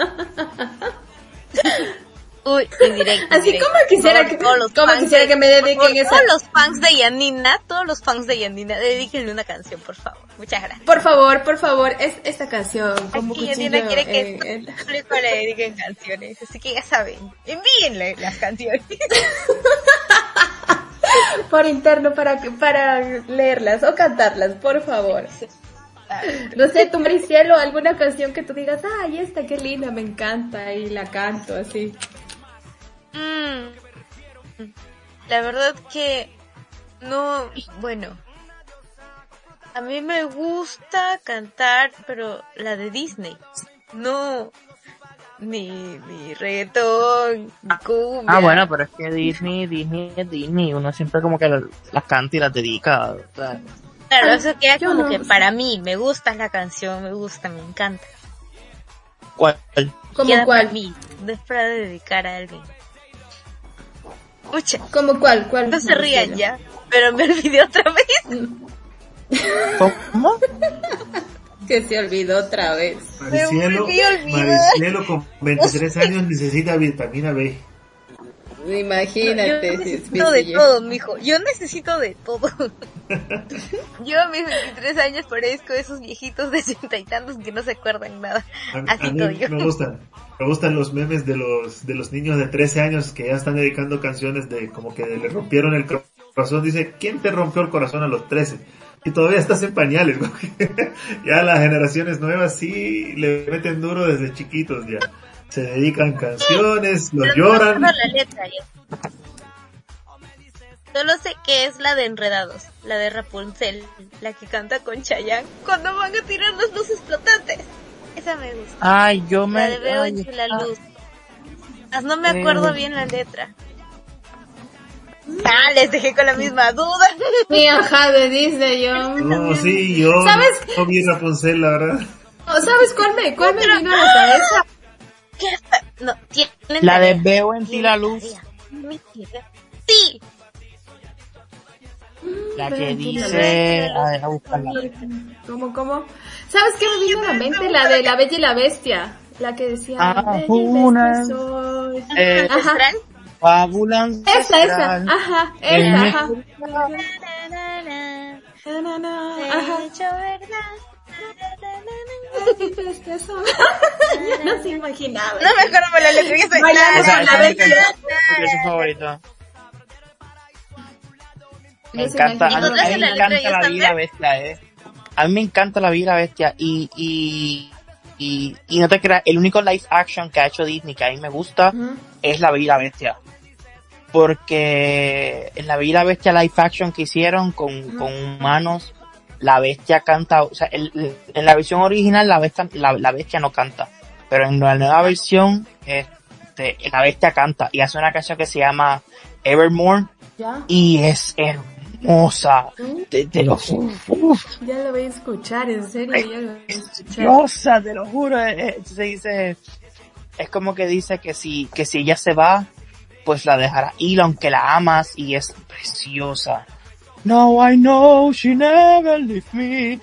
Uy, en directo. Así directo. como quisiera Por que- los como quisiera de- que me dediquen esa- Todos los fans de Yanina, todos los fans de Yanina, dedíquenle una canción, por favor. Muchas gracias. Por favor, por favor, es esta canción como Aquí cuchillo. Yanina quiere que eh, el público le dediquen canciones, así que ya saben, envíenle las canciones. por interno para para leerlas o cantarlas, por favor. No sé, tu Maricielo, alguna canción que tú digas, ay, esta qué linda, me encanta, y la canto así. Mm. La verdad que no, bueno, a mí me gusta cantar, pero la de Disney, no ni ni reggaetón, ni cumbia. Ah, bueno, pero es que Disney, Disney es Disney, uno siempre como que la- las canta y las dedica. o sea, Claro, eso queda Yo como no. que para mí me gusta la canción, me gusta, me encanta. ¿Cuál? ¿Como queda para cuál? mí, no es para dedicar a alguien. Escucha, ¿Como cuál? ¿Cuál? no se rían ya, pero me olvidé otra vez. ¿Cómo? Que se olvidó otra vez. Maricielo. Maricielo con 23 años necesita vitamina B. Imagínate, Yo si es necesito de todo, mijo. Yo necesito de todo. Yo a mis 23 años parezco esos viejitos de sesenta y tantos que no se acuerdan nada. A, Así a mí yo. me gustan. Me gustan los memes de los de los niños de 13 años que ya están dedicando canciones de como que le rompieron el corazón. Dice, ¿quién te rompió el corazón a los 13? Y todavía estás en pañales. ya las generaciones nuevas sí le meten duro desde chiquitos ya. Se dedican canciones, los no me lloran. acuerdo la letra ya. Solo sé que es la de Enredados, la de Rapunzel, la que canta con Chayanne cuando van a tirar las luces flotantes. Esa me gusta. Ay, yo me... La de Veo ay, la ah, luz. Más no me acuerdo Eh. bien la letra. Ah, les dejé con la misma duda. Sí, ajá, de Disney, yo. No, sí, yo ¿Sabes? no vi Rapunzel, la verdad. No, ¿Sabes cuál me, cuál me vino a la cabeza? ¿Qué está? No, tienen La de tarea. Veo en ti la luz. tarea. Sí. La que dice... A ver, a buscarla. ¿Cómo, cómo? ¿Sabes qué me vino a la mente? La de La Bella y la Bestia. La que decía, Ah, "Bella y una. bestia soy". Eh, Ajá. Fábula Esa, esa. Ajá, esa, me- ajá. Na, na, na. Na, na, na, De Ajá. no se imaginaba. No me acuerdo por la letra que estoy. Bailando O sea, con esa la es bestia. su favorito. Me encanta, a mí, imagina. a mí me ¿Encontraste la letra encanta la vida bestia, eh. A mí me encanta la vida bestia y, y, y, y no te creas, el único live action que ha hecho Disney que a mí me gusta es la vida bestia. Porque en la vida bestia live action que hicieron con, con humanos, la bestia canta, o sea, el- el- en la versión original la bestia, la, la bestia no canta, pero en la nueva versión, este, la bestia canta y hace una canción que se llama Evermore Ya, y es hermosa. Te, te lo uf, ya lo voy a escuchar, en serio, ya lo voy a escuchar. hermosa, te lo juro. eh, eh, se dice, es como que dice que si, que si ella se va, pues la dejará ir aunque la amas y es preciosa. Now I know she never leave me,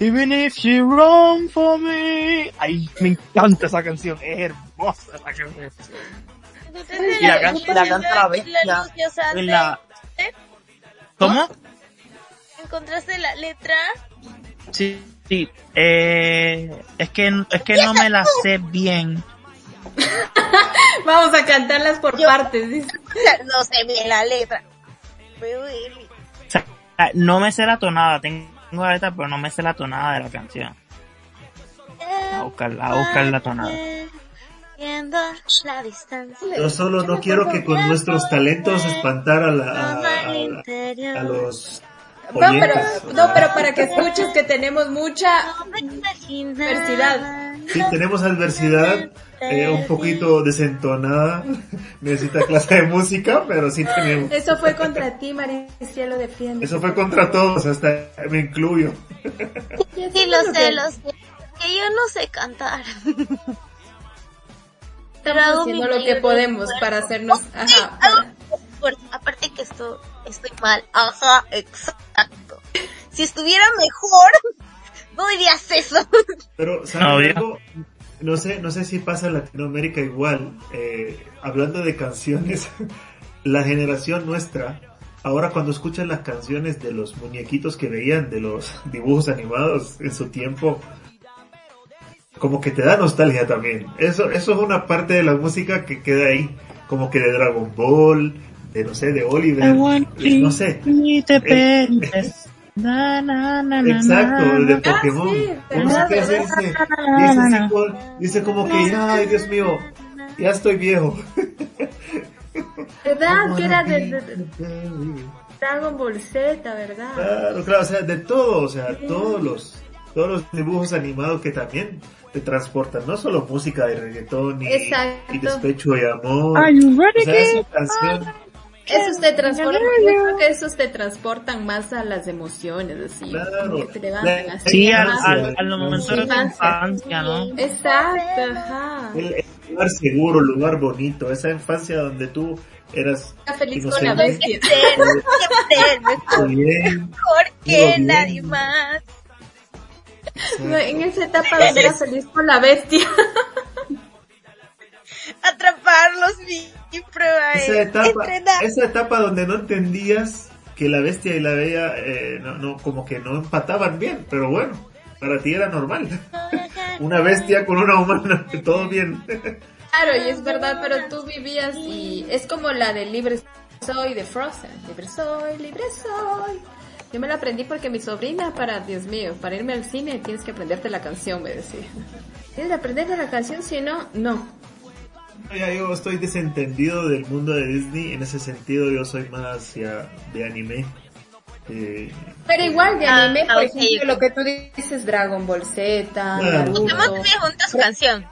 even if she run for me. Ay, me encanta esa canción, es hermosa esa canción. Y la, la canta la bestia en la... ¿Cómo? ¿Encontraste la letra? Sí, sí. Eh, es que es que no me la sé bien. Vamos a cantarlas por partes. No sé bien la letra. No me sé la tonada. Tengo la letra, pero no me sé la tonada de la canción. A buscar, a buscar la tonada. Viendo la distancia. Yo solo no quiero que con nuestros talentos espantar a, la, a, los No, pero, no, pero para que escuches que tenemos mucha Diversidad. Sí, tenemos adversidad, eh, un poquito desentonada, necesita clase de música, pero sí tenemos. Eso fue contra ti, Maricielo, defiende. Eso fue contra todos, hasta me incluyo. Sí, lo sé, lo sé. Que yo no sé cantar. Pero Estamos haciendo lo que podemos para hacernos... Ajá, para-. Aparte que esto, estoy mal. Ajá, exacto. Si estuviera mejor, no dirías eso. Pero, ¿sabes algo? No sé, no sé si pasa en Latinoamérica igual. Eh, hablando de canciones, la generación nuestra, ahora cuando escuchan las canciones de los muñequitos que veían, de los dibujos animados en su tiempo, como que te da nostalgia también. Eso, eso es una parte de la música que queda ahí, como que de Dragon Ball, de no sé, de Oliver, de- no sé. Te. Na, na, na, Exacto, na. el de Pokémon. sí, así, verdad. dice, dice, dice como que, ay Dios mío, ya estoy viejo. ¿Verdad? Que era de, de- de Dragon Ball Z, ¿verdad? Claro, claro, o sea, de todo, o sea, todos los, todos los dibujos animados que también te transportan, no solo música de reggaetón y, y despecho y amor. Are you ready, O sea, kid? esa canción, Esos te transportan, yo creo que esos te transportan más a las emociones, así, Claro. como que te levantan así. Sí, al, al, al momento de la infancia, ¿no? Exacto, ajá. el, el lugar seguro, lugar bonito, esa infancia donde tú eras Está feliz con la bestia. Mejor, que nadie más. No, en esa etapa donde era feliz con la bestia. Atraparlos mi, mi prueba esa es etapa, entrenar. esa etapa donde no entendías que la bestia y la bella eh, no, no, como que no empataban bien, pero bueno, para ti era normal. una bestia con una humana, todo bien. Claro, y es verdad, pero tú vivías y es como la de Libre Soy de Frozen. Libre soy, libre soy. Yo me la aprendí porque mi sobrina, para, Dios mío, para irme al cine tienes que aprenderte la canción, me decía. Tienes que aprenderte la canción, si no, no. Ya yo estoy desentendido del mundo de Disney, en ese sentido yo soy más hacia de anime. Eh, Pero igual de Ah, anime, ah, por ok, ejemplo, lo que tú dices, Dragon Ball Z. Naruto. Pokémon también junta su canción.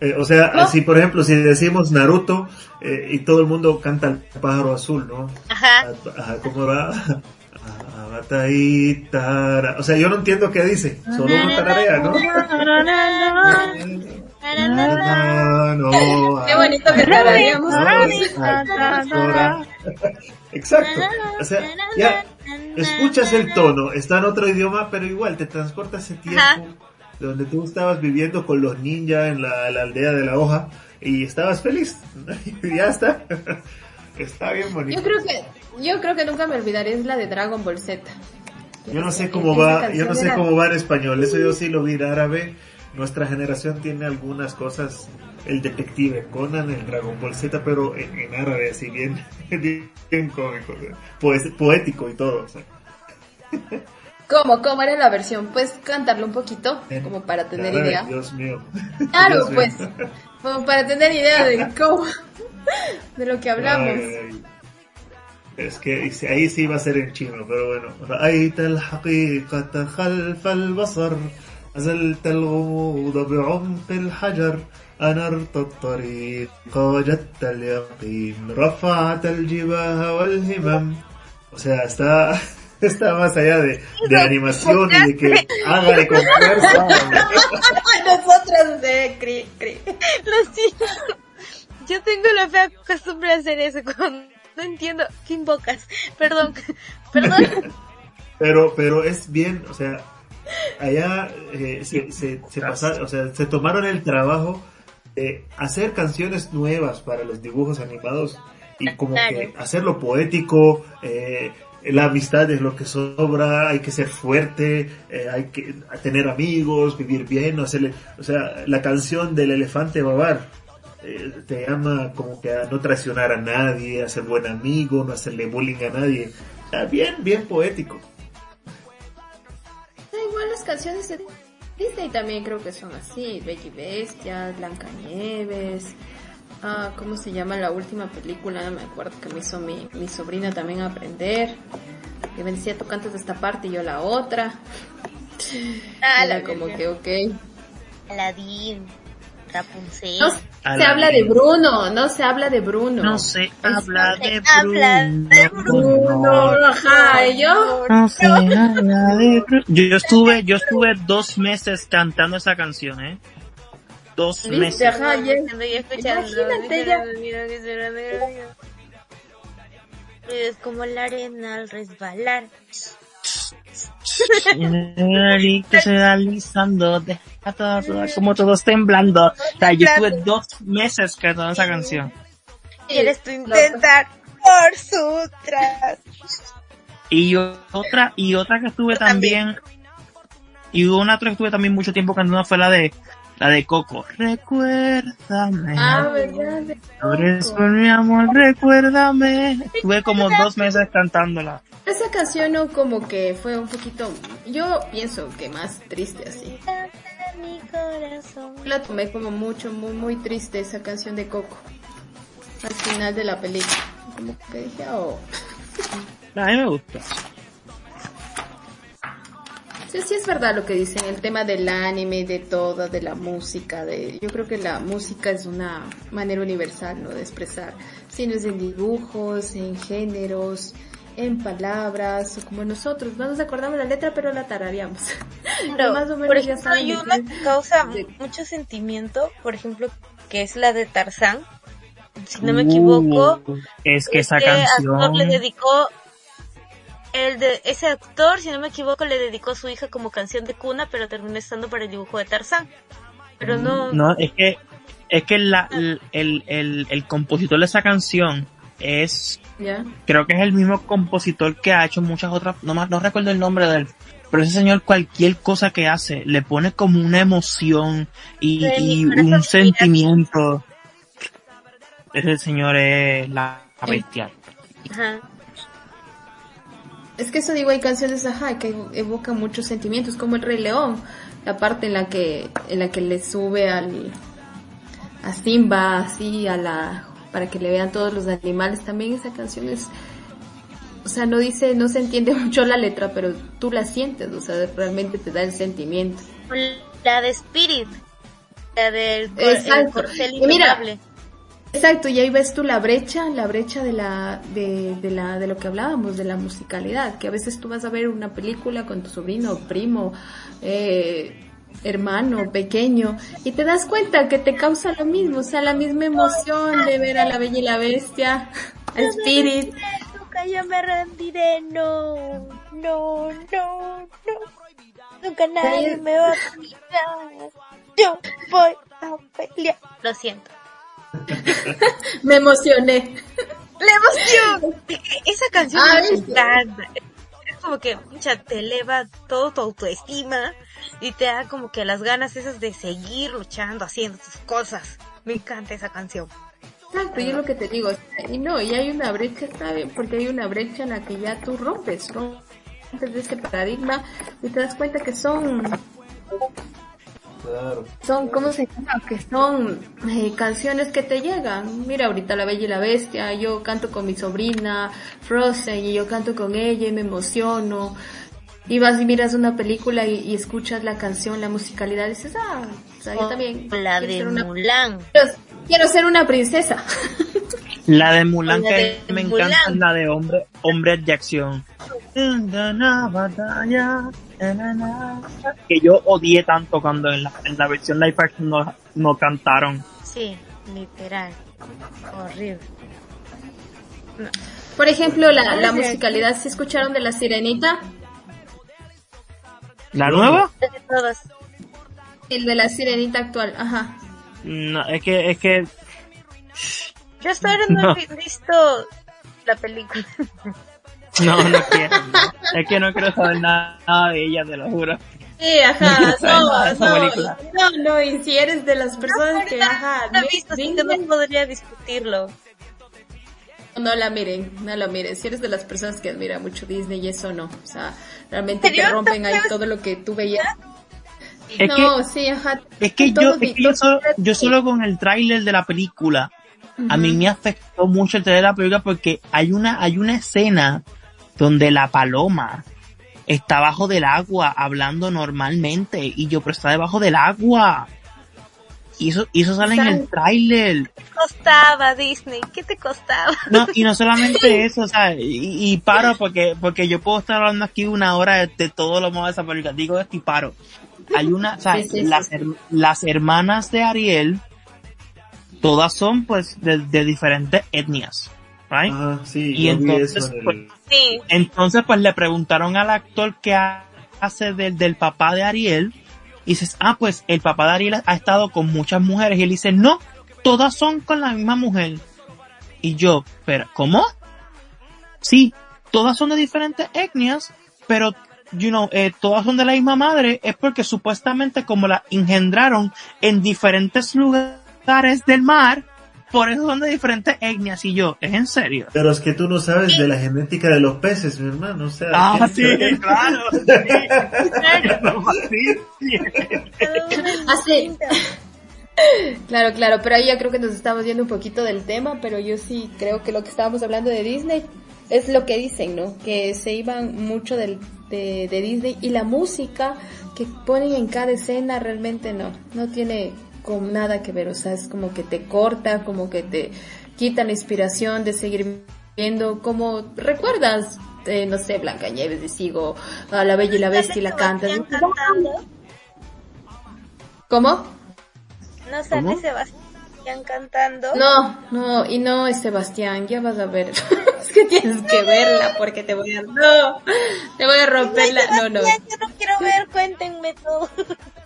eh, o sea, ¿No? si por ejemplo, si decimos Naruto eh, y todo el mundo canta el pájaro azul, ¿no? Ajá. Ajá, ¿cómo va? Abatahitara. O sea, yo no entiendo qué dice, solo uno tararea, ¿no? No, Qué bonito que tararíamos. Exacto. O sea, ya escuchas el tono, está en otro idioma, pero igual te transporta ese tiempo. Ajá. donde tú estabas viviendo con los ninjas en la, la aldea de la hoja y estabas feliz. y ya está. está bien bonito. Yo creo que, yo creo que nunca me olvidaré es la de Dragon Ball Z. Yo no sé cómo va, yo no sé cómo va en español, eso yo sí lo vi en árabe. Nuestra generación tiene algunas cosas, el detective Conan, el Dragon Ball Z, pero en, en árabe, así bien, bien, cómico, pues, poético y todo. o sea. ¿Cómo? ¿Cómo era la versión? ¿Puedes cantarlo un poquito? Como para tener árabe, idea. Dios mío. Claro, Dios mío. pues. Como para tener idea de cómo. De lo que hablamos. Ay, ay. Es que ahí sí va a ser en chino, pero bueno. رأيت الحقيقة خلف البصر أزلت الغموض بعمق الحجر أنرت الطريق وجدت اليقين رفعت الجباه والهمم O sea, está, está más allá de, de animación y de que hágale con fuerza. Nosotros de cri, cri. Lo siento. Yo tengo la fea costumbre de hacer eso cuando no entiendo qué invocas. Perdón. Perdón. Pero, pero es bien, o sea, allá eh, se, se, se pasa- o sea, se tomaron el trabajo de hacer canciones nuevas para los dibujos animados y como que hacerlo poético, eh, la amistad es lo que sobra, hay que ser fuerte, eh, hay que tener amigos, vivir bien, no hacerle, o sea, la canción del elefante babar eh, te llama como que a no traicionar a nadie, a ser buen amigo, no hacerle bullying a nadie. O sea, bien, bien poético. Canciones de Disney también creo que son así. Bella y Bestia, Blancanieves. Ah, ¿cómo se llama la última película? No me acuerdo que me hizo mi, mi sobrina también aprender. Que me decía, tú cantas esta parte y yo la otra. Ah, Era la como que, ok. Aladdin, Rapunzel. No se habla de Bruno, no se habla de Bruno. No se habla de habla de Bruno, yo. No se habla de Bruno. Yo, yo estuve, yo estuve dos meses cantando esa canción, eh. Dos meses. Ajá, ya-. Imagínate ya. Es como la arena al resbalar. Y que se va alisando, deja todo, como todos temblando. O sea, yo estuve dos meses cantando esa canción. ¿Quieres tú intentar por sutras? Y otra, y otra que estuve también, y una otra que estuve también mucho tiempo cantando fue la de, la de Coco. Recuérdame. Ah, verdad. Por mi amor, recuérdame. Estuve como dos meses cantándola. Esa canción no como que fue un poquito, yo pienso que más triste así. La tomé como mucho, muy, muy triste esa canción de Coco. Al final de la película. Como que dije, oh. A mí me gusta. Sí, sí es verdad lo que dicen, el tema del anime, de todo, de la música, de, yo creo que la música es una manera universal, ¿no? De expresar, si no es en dibujos, en géneros, en palabras, o como nosotros, no nos acordamos la letra, pero la tarareamos. Pero, Más o menos por ya ejemplo, saben hay una que causa de- mucho sentimiento, por ejemplo, que es la de Tarzán. Si no me equivoco, Uh, es que esa actor le canción. dedicó el de ese actor, si no me equivoco, le dedicó a su hija como canción de cuna, pero terminó estando para el dibujo de Tarzán. Pero no, No, es que, es que la, el, el, el, el compositor de esa canción es, ¿Ya? creo que es el mismo compositor que ha hecho muchas otras, no más, no recuerdo el nombre de él. Pero ese señor cualquier cosa que hace le pone como una emoción y, Sí, un sentimiento. Ese señor es la bestia. ajá. Es que eso digo, hay canciones, ajá, que evocan muchos sentimientos, como el Rey León, la parte en la que, en la que le sube al, a Simba, así, a la, para que le vean todos los animales, también esa canción es, o sea, no dice, no se entiende mucho la letra, pero tú la sientes, o sea, realmente te da el sentimiento. La de Spirit, la del cor- el corcel Y mira. Exacto, y ahí ves tú la brecha, la brecha de la, de, de la, de lo que hablábamos, de la musicalidad, que a veces tú vas a ver una película con tu sobrino, primo, eh, hermano, pequeño, y te das cuenta que te causa lo mismo, o sea, la misma emoción de ver a la Bella y la Bestia, a Spirit, Nunca yo me rendiré, no, no, no, no. Nunca nadie me va a pelear. Yo voy a pelear. Lo siento. Me emocioné. La emoción. Esa canción Ah, me encanta. Es como que mucha te eleva todo tu autoestima y te da como que las ganas esas de seguir luchando, haciendo tus cosas. Me encanta esa canción. Exacto, yo es lo que te digo. Y no, y hay una brecha, bien, porque hay una brecha en la que ya tú rompes, rompes de ese paradigma y te das cuenta que son Claro. son, ¿cómo se llama? Que son eh, canciones que te llegan. Mira, ahorita La Bella y la Bestia, yo canto con mi sobrina Frozen y yo canto con ella y me emociono. Y vas y miras una película y, y escuchas la canción, la musicalidad y dices, ah, o sea, yo también La de ser una, Mulan. quiero, quiero ser una princesa. La de Mulan La que de me Mulan. encanta la de hombre, hombres de acción. Batalla, na, na, na. Que yo odié tanto cuando en la, en la versión live action no, no cantaron. Sí, literal. Horrible. Por ejemplo, la, la musicalidad, ¿se escucharon de La Sirenita? ¿La nueva? Todos. El de La Sirenita actual, ajá. No, es que, es que, Yo hasta ahora no, No. he vi- visto la película. no, no quiero. Es que no quiero saber nada, nada de ella, te lo juro. Sí, ajá, no, no, no, no, y si eres de las personas que, ajá, No visto, así que Disney, no podría discutirlo. no la miren, no la miren. Si eres de las personas que admira mucho Disney y eso no, o sea, realmente te rompen ahí todo lo que tú veías. Es no, sí, ajá. Es que yo, es que yo, solo, yo solo con el tráiler de la película, a mí me afectó mucho el trailer de la película porque hay una, hay una escena donde la paloma está bajo del agua hablando normalmente y yo, pero está debajo del agua. Y eso, y eso sale en el tráiler. ¿Qué costaba Disney? ¿Qué te costaba? No, y no solamente eso, o sea, y, y paro porque, porque yo puedo estar hablando aquí una hora de, de todo lo malo de esa película. Digo esto y paro. Hay una, o sea, Sí, sí, las, sí. her- las hermanas de Ariel, todas son pues de, de diferentes etnias, right? Ah, sí, Y entonces, eso pues. Sí, Entonces pues le preguntaron al actor que ha- hace del, del papá de Ariel, y dices, ah, pues el papá de Ariel ha estado con muchas mujeres, y él dice, no, todas son con la misma mujer. Y yo, pero, ¿cómo? Sí, todas son de diferentes etnias, pero, you know, eh, todas son de la misma madre, es porque supuestamente como la engendraron en diferentes lugares del mar, por eso son de diferentes etnias. Y yo, ¿es en serio? Pero es que tú no sabes de la genética de los peces, mi hermano, o sea... Ah, sí, claro. Sí. Así. Claro, claro, pero ahí ya creo que nos estamos yendo un poquito del tema, pero yo sí creo que lo que estábamos hablando de Disney es lo que dicen, ¿no? Que se iban mucho del, de, de Disney y la música que ponen en cada escena realmente no, no tiene con nada que ver, o sea, es como que te corta, como que te quita la inspiración de seguir viendo, como recuerdas, eh, no sé, Blanca Nieves, y sigo a La Bella y la Bestia y la cantas. ¿Cómo? ¿No sale ¿Cómo? Sebastián cantando? No, no, y no es Sebastián, ya vas a ver. es que tienes que verla porque te voy a... No, te voy a romper la... No, no. Yo no quiero ver, cuéntenme todo.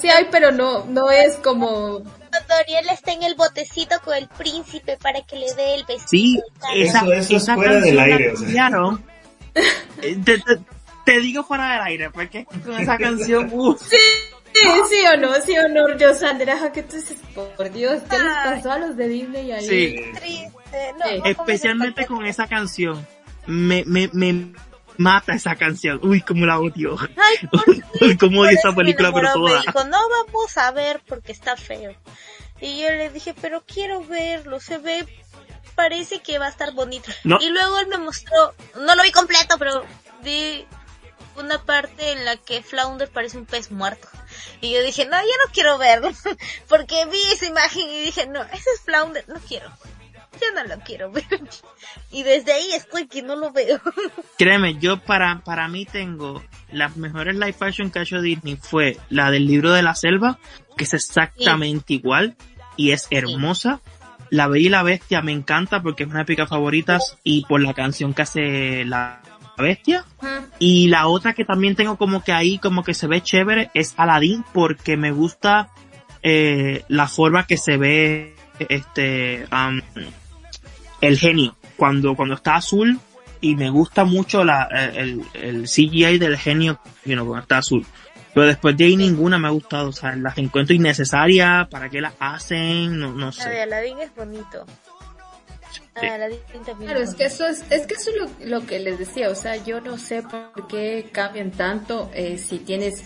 Sí hay, pero no, no es como... Cuando Ariel está en el botecito con el príncipe para que le dé el besito. Sí, esa, Eso- eso es fuera del aire, o sea. Eh, Te, te- te digo fuera del aire, porque con esa canción, uff, Sí, sí o no, sí o no, yo Sandra, que tú dices, por Dios, ¿qué les pasó a los de Disney ahí? sí, Triste. No, especialmente ¿cómo con esa canción, me, me, me mata esa canción, uy, como la odio, Ay, uy, como odio esa película, pero toda. Me dijo, no vamos a ver porque está feo. Y yo le dije, pero quiero verlo, se ve, parece que va a estar bonito. No. Y luego él me mostró, no lo vi completo, pero vi una parte en la que Flounder parece un pez muerto. Y yo dije, no, ya no quiero verlo, porque vi esa imagen y dije, no, ese es Flounder, no quiero. Ya no lo quiero ver. Y desde ahí estoy que no lo veo. Créeme, yo para, para mí tengo las mejores live action que ha hecho Disney fue la del libro de la selva, que es exactamente igual y es hermosa. La Bella y la Bestia me encanta porque es una de mis favoritas y por la canción que hace la Bestia. Y la otra que también tengo como que ahí como que se ve chévere es Aladdin porque me gusta eh, la forma que se ve este am, el genio cuando cuando está azul y me gusta mucho la, el, el CGI del genio you know, cuando está azul. Pero después de ahí ninguna me ha gustado, o sea, las encuentro innecesarias, ¿para qué las hacen? No, no La de sé. Aladdin es bonito. La Sí. de Aladdin también Claro, es es que eso es, es que eso es lo, lo que les decía, o sea, yo no sé por qué cambian tanto eh, si tienes,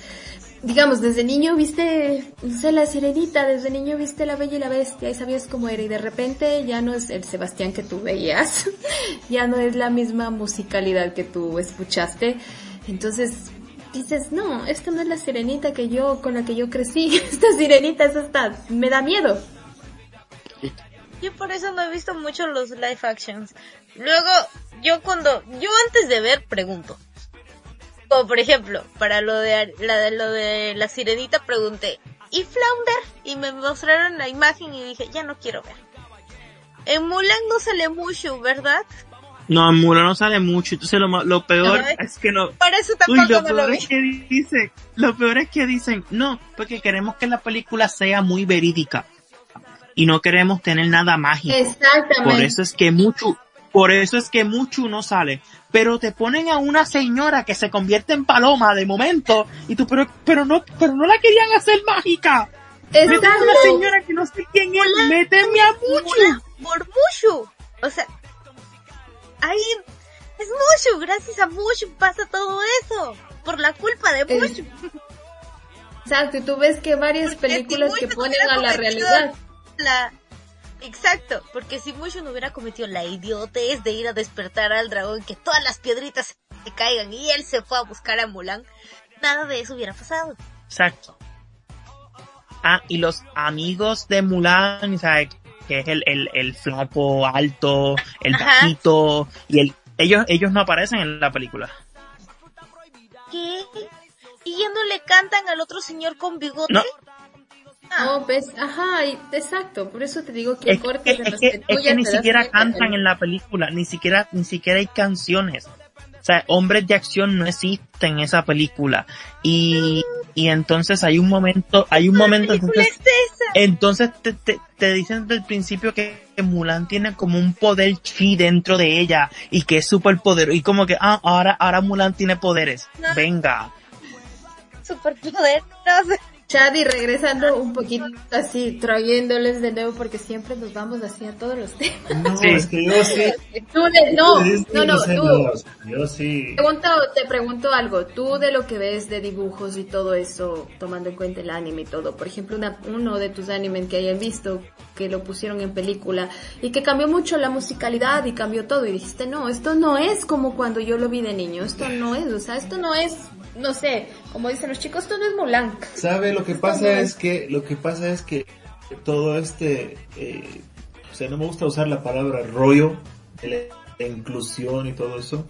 digamos, desde niño viste, no sé, la sirenita, desde niño viste la bella y la bestia y sabías cómo era y de repente ya no es el Sebastián que tú veías, ya no es la misma musicalidad que tú escuchaste, entonces dices, no, esta no es la sirenita que yo, con la que yo crecí, esta sirenita es esta, me da miedo. Yo por eso no he visto mucho los live actions. Luego, yo cuando, yo antes de ver pregunto. Como por ejemplo, para lo de la de lo de la sirenita pregunté, ¿y Flounder? Y me mostraron la imagen y dije, ya no quiero ver. En Mulan no sale mucho, ¿verdad? No, en Mulan no sale mucho, entonces lo, lo peor Ay. es que no, Por eso Uy, tampoco lo no lo peor vi. es que dicen, lo peor es que dicen, no, porque queremos que la película sea muy verídica y no queremos tener nada mágico. Exactamente. Por eso es que mucho, por eso es que mucho no sale. Pero te ponen a una señora que se convierte en paloma de momento y tú, pero, pero no, pero no la querían hacer mágica. Méteme a una señora que no sé quién es, méteme a mucho. Mulan por Mushu. O sea, ahí es Mushu, gracias a Mushu pasa todo eso. Por la culpa de Eh, Mushu. Exacto, y tú ves que varias Porque películas que ponen a la realidad. la- Exacto, porque si Mushu no hubiera cometido la idiotez de ir a despertar al dragón, que todas las piedritas se caigan y él se fue a buscar a Mulan, nada de eso hubiera pasado. Exacto. Ah, y los amigos de Mulan, ¿sabes? Que es el, el, el flaco alto, el Ajá. bajito, y el, ellos, ellos no aparecen en la película. ¿Qué? ¿Y ya no le cantan al otro señor con bigote? No. Ah, No, ves, ajá, y- exacto, por eso te digo que Es que, cortes en es que, que es que ni siquiera cantan que- en la película, ni siquiera, ni siquiera hay canciones. O sea, hombres de acción no existen en esa película. Y, y entonces hay un momento, hay un momento, ¿Qué película entonces, es? Entonces te, te, te dicen desde el principio que, que Mulan tiene como un poder chi dentro de ella y que es súper poderoso. Y como que, ah, ahora, ahora Mulan tiene poderes. No. Venga. Superpoder, no sé. Chadi, regresando un poquito así, trayéndoles de nuevo porque siempre nos vamos así a todos los temas. No, Sí. es que yo sí. Tú de- no, no, no, tú. yo sí. Pregunto, te pregunto algo, tú de lo que ves de dibujos y todo eso, tomando en cuenta el anime y todo, por ejemplo, una- uno de tus animes que hayan visto, que lo pusieron en película y que cambió mucho la musicalidad y cambió todo y dijiste, no, esto no es como cuando yo lo vi de niño, esto no es, o sea, esto no es, no sé, como dicen los chicos, esto no es Mulan. ¿Sabe? Lo que Esto pasa no es que, lo que pasa es que todo este, eh, o sea, no me gusta usar la palabra rollo, la inclusión y todo eso.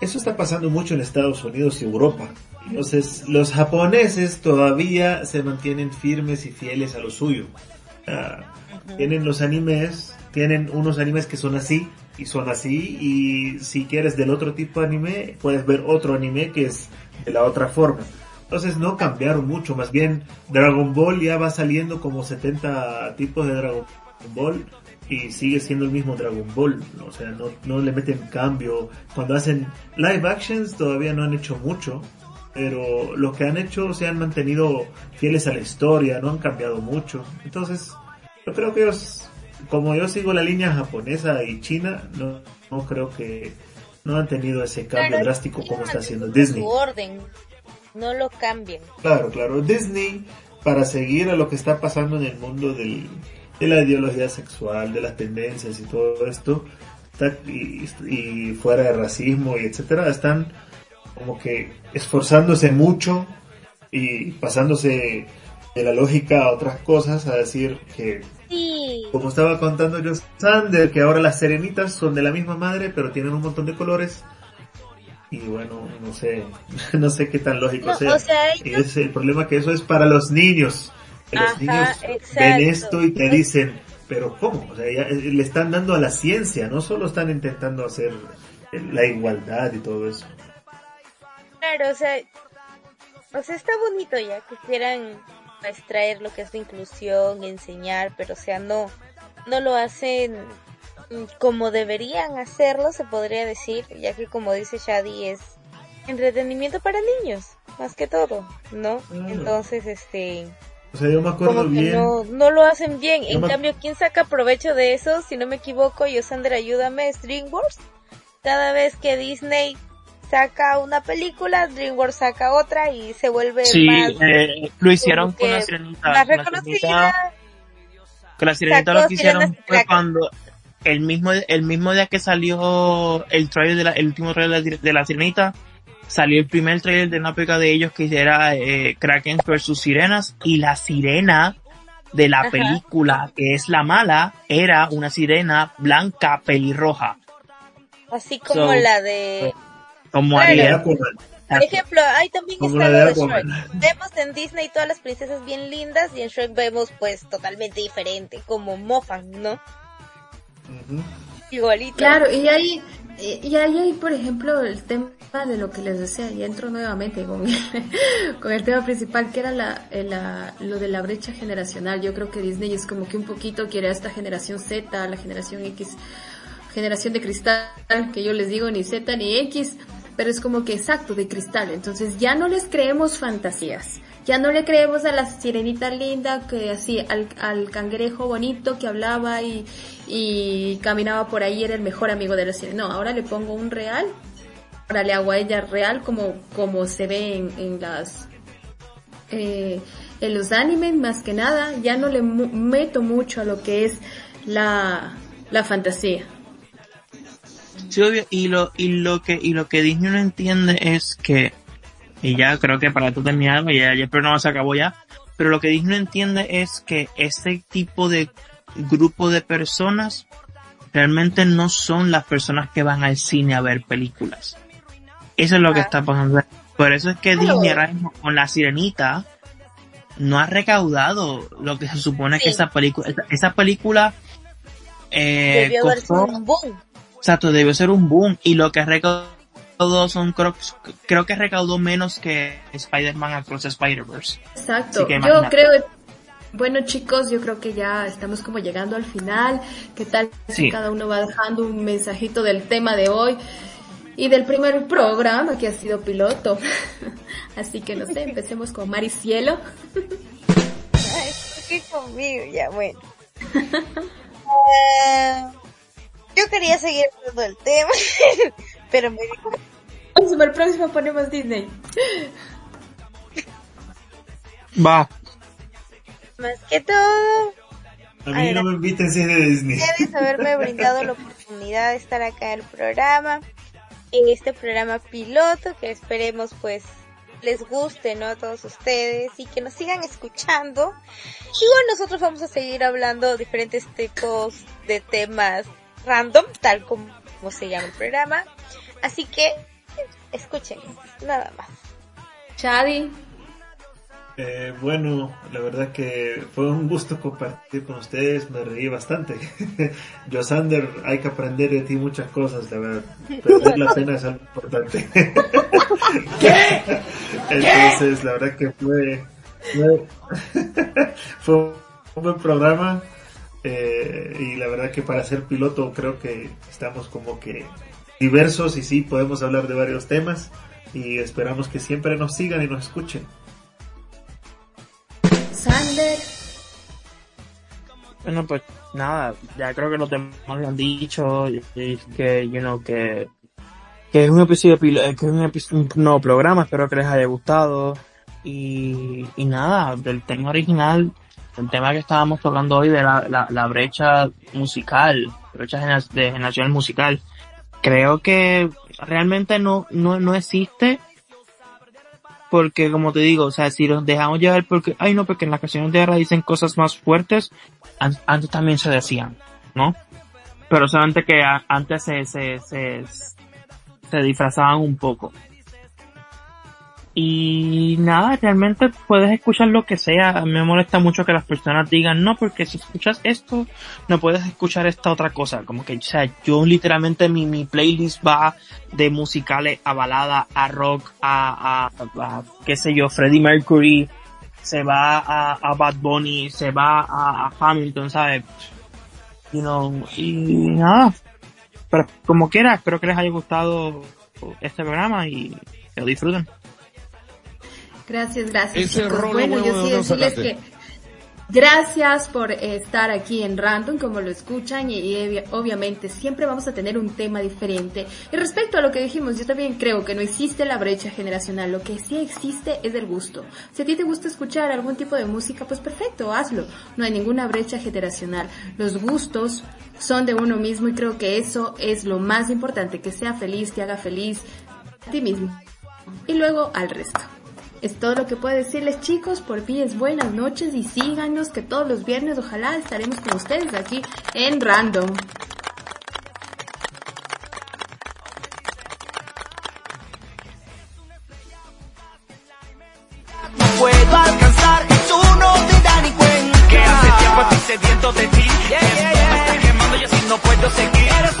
Eso está pasando mucho en Estados Unidos y Europa. Entonces, los japoneses todavía se mantienen firmes y fieles a lo suyo. Ah, Tienen los animes, tienen unos animes que son así y son así y si quieres del otro tipo de anime, puedes ver otro anime que es de la otra forma. Entonces no cambiaron mucho, más bien Dragon Ball ya va saliendo como 70 tipos de Dragon Ball y sigue siendo el mismo Dragon Ball, o sea, no, no le meten cambio. Cuando hacen live actions todavía no han hecho mucho, pero lo que han hecho se han mantenido fieles a la historia, no han cambiado mucho. Entonces, yo creo que ellos, como yo sigo la línea japonesa y china, no, no creo que no han tenido ese cambio Claro, drástico como está haciendo Su Disney. orden, no lo cambien. Claro, claro. Disney, para seguir a lo que está pasando en el mundo del, de la ideología sexual, de las tendencias y todo esto, y, y fuera de racismo y etcétera, están como que esforzándose mucho y pasándose de la lógica a otras cosas, a decir que, Sí. como estaba contando yo Sander, que ahora las serenitas son de la misma madre, pero tienen un montón de colores. Y bueno, no sé, no sé qué tan lógico No, sea. o sea, ellos- es el problema que eso es para los niños. Los Ajá, niños exacto. ven esto y te dicen, pero ¿cómo? O sea, ya, eh, le están dando a la ciencia, no solo están intentando hacer la igualdad y todo eso. Claro, o sea, o sea, está bonito ya que quieran extraer lo que es la inclusión, enseñar, pero o sea, no, no lo hacen mm, como deberían hacerlo, se podría decir, ya que como dice Shadi es entretenimiento para niños, más que todo, ¿no? Claro. Entonces, este, O sea, yo me acuerdo bien. no, no lo hacen bien. Yo En me- cambio, ¿quién saca provecho de eso? Si no me equivoco, Yosander, ayúdame, es DreamWorks. Cada vez que Disney saca una película, DreamWorks saca otra y se vuelve Sí, más, eh, lo hicieron con la que sirenita. más reconocida. con la sirenita lo que hicieron fue cuando el mismo, el mismo día que salió el trailer de la, el último trailer de la, de la sirenita, salió el primer trailer de una película de ellos que era eh, Kraken versus Sirenas y la sirena de la Ajá. película que es la mala era una sirena blanca pelirroja así como So, la de... como Claro. de Ariel. Aquaman. Por ejemplo, ahí también Como está la lo de. Shrek. Vemos en Disney todas las princesas bien lindas y en Shrek vemos pues totalmente diferente, como mofan, ¿no? Ujú. Igualito. Claro, y ahí, y y ahí hay, por ejemplo, el tema de lo que les decía, y entro nuevamente con, con el tema principal, que era la, eh, la- lo de la brecha generacional. Yo creo que Disney es como que un poquito quiere a esta generación Z, la generación X, generación de cristal, que yo les digo ni Z ni X, pero es como que exacto, de cristal. Entonces ya no les creemos fantasías. Ya no le creemos a la sirenita linda, que así, al, al cangrejo bonito que hablaba y, y caminaba por ahí, era el mejor amigo de la sirena. No, ahora le pongo un real, ahora le hago a ella real como, como se ve en, en las, eh, en los animes más que nada, ya no le meto mucho a lo que es la, la fantasía. Sí, obvio, y lo, y lo que, y lo que Disney no entiende es que, y ya creo que para tú terminar, ya, ya el programa se acabó ya, pero lo que Disney no entiende es que este tipo de grupo de personas realmente no son las personas que van al cine a ver películas. Eso es lo que está pasando. Por eso es que Claro. Disney ahora mismo con la sirenita no ha recaudado lo que se supone que esa película, esa, esa película, eh, costó- un boom. Exacto, debió ser un boom y lo que recaudó son creo, creo que recaudó menos que Spider-Man Across Spider-Verse. Exacto. Así que yo creo, bueno chicos, yo creo que ya estamos como llegando al final. ¿Qué tal si Sí. cada uno va dejando un mensajito del tema de hoy y del primer programa que ha sido piloto? Así que no sé, empecemos con Mari Cielo. Ay, ¿por qué conmigo? Ya, bueno. Eh, yo quería seguir hablando del tema, pero me dijo, el próximo ponemos Disney. Va. más que todo, A mí no me inviten si es de Disney. ustedes haberme brindado la oportunidad de estar acá en el programa, en este programa piloto, que esperemos pues les guste, ¿no? A todos ustedes y que nos sigan escuchando. Igual nosotros vamos a seguir hablando diferentes tipos de temas random, tal como se llama el programa. Así que escuchen, nada más. Chadi. Eh, bueno, la verdad que fue un gusto compartir con ustedes, me reí bastante. Josander, hay que aprender de ti muchas cosas, la verdad. Perder la pena es algo importante. Entonces, la verdad que fue, fue, fue un buen programa. Eh, y la verdad que para ser piloto creo que estamos como que diversos y sí podemos hablar de varios temas y esperamos que siempre nos sigan y nos escuchen. Sander. Bueno, pues nada, ya creo que los demás lo han dicho, y- que, you know, que, que es un episodio, pilo- que es un, un nuevo programa, espero que les haya gustado. Y, y nada, del tema original, el tema que estábamos tocando hoy de la, la, brecha musical, brecha de generacional musical, creo que realmente no, no, no existe porque como te digo, o sea, si los dejamos llevar porque, ay no, porque en las canciones de ahora dicen cosas más fuertes, an- antes también se decían, ¿no? Pero solamente que antes se, se, se, se disfrazaban un poco. Y nada, realmente puedes escuchar lo que sea. Me molesta mucho que las personas digan, no, porque si escuchas esto, no puedes escuchar esta otra cosa. Como que, o sea, yo literalmente mi, mi playlist va de musicales a balada, a rock, a, a, a qué sé yo, Freddie Mercury, se va a, a Bad Bunny, se va a, a Hamilton, ¿sabes? You know, y nada. Pero como quiera, espero que les haya gustado este programa y que lo disfruten. Gracias, gracias. Ese rolo Bueno, yo sí ¿de dónde decirles que gracias por estar aquí en Random, como lo escuchan, y, y obvia- obviamente siempre vamos a tener un tema diferente. Y respecto a lo que dijimos, yo también creo que no existe la brecha generacional, lo que sí existe es el gusto. Si a ti te gusta escuchar algún tipo de música, pues perfecto, hazlo. No hay ninguna brecha generacional. Los gustos son de uno mismo y creo que eso es lo más importante, que sea feliz, que haga feliz a ti mismo. Y luego al resto. Es todo lo que puedo decirles chicos, por fin es buenas noches y síganos que todos los viernes ojalá estaremos con ustedes aquí en Random. puedo alcanzar, tú no te das ni cuenta. Que hace tiempo estoy sediento de ti. Me está quemando y así no puedo seguir.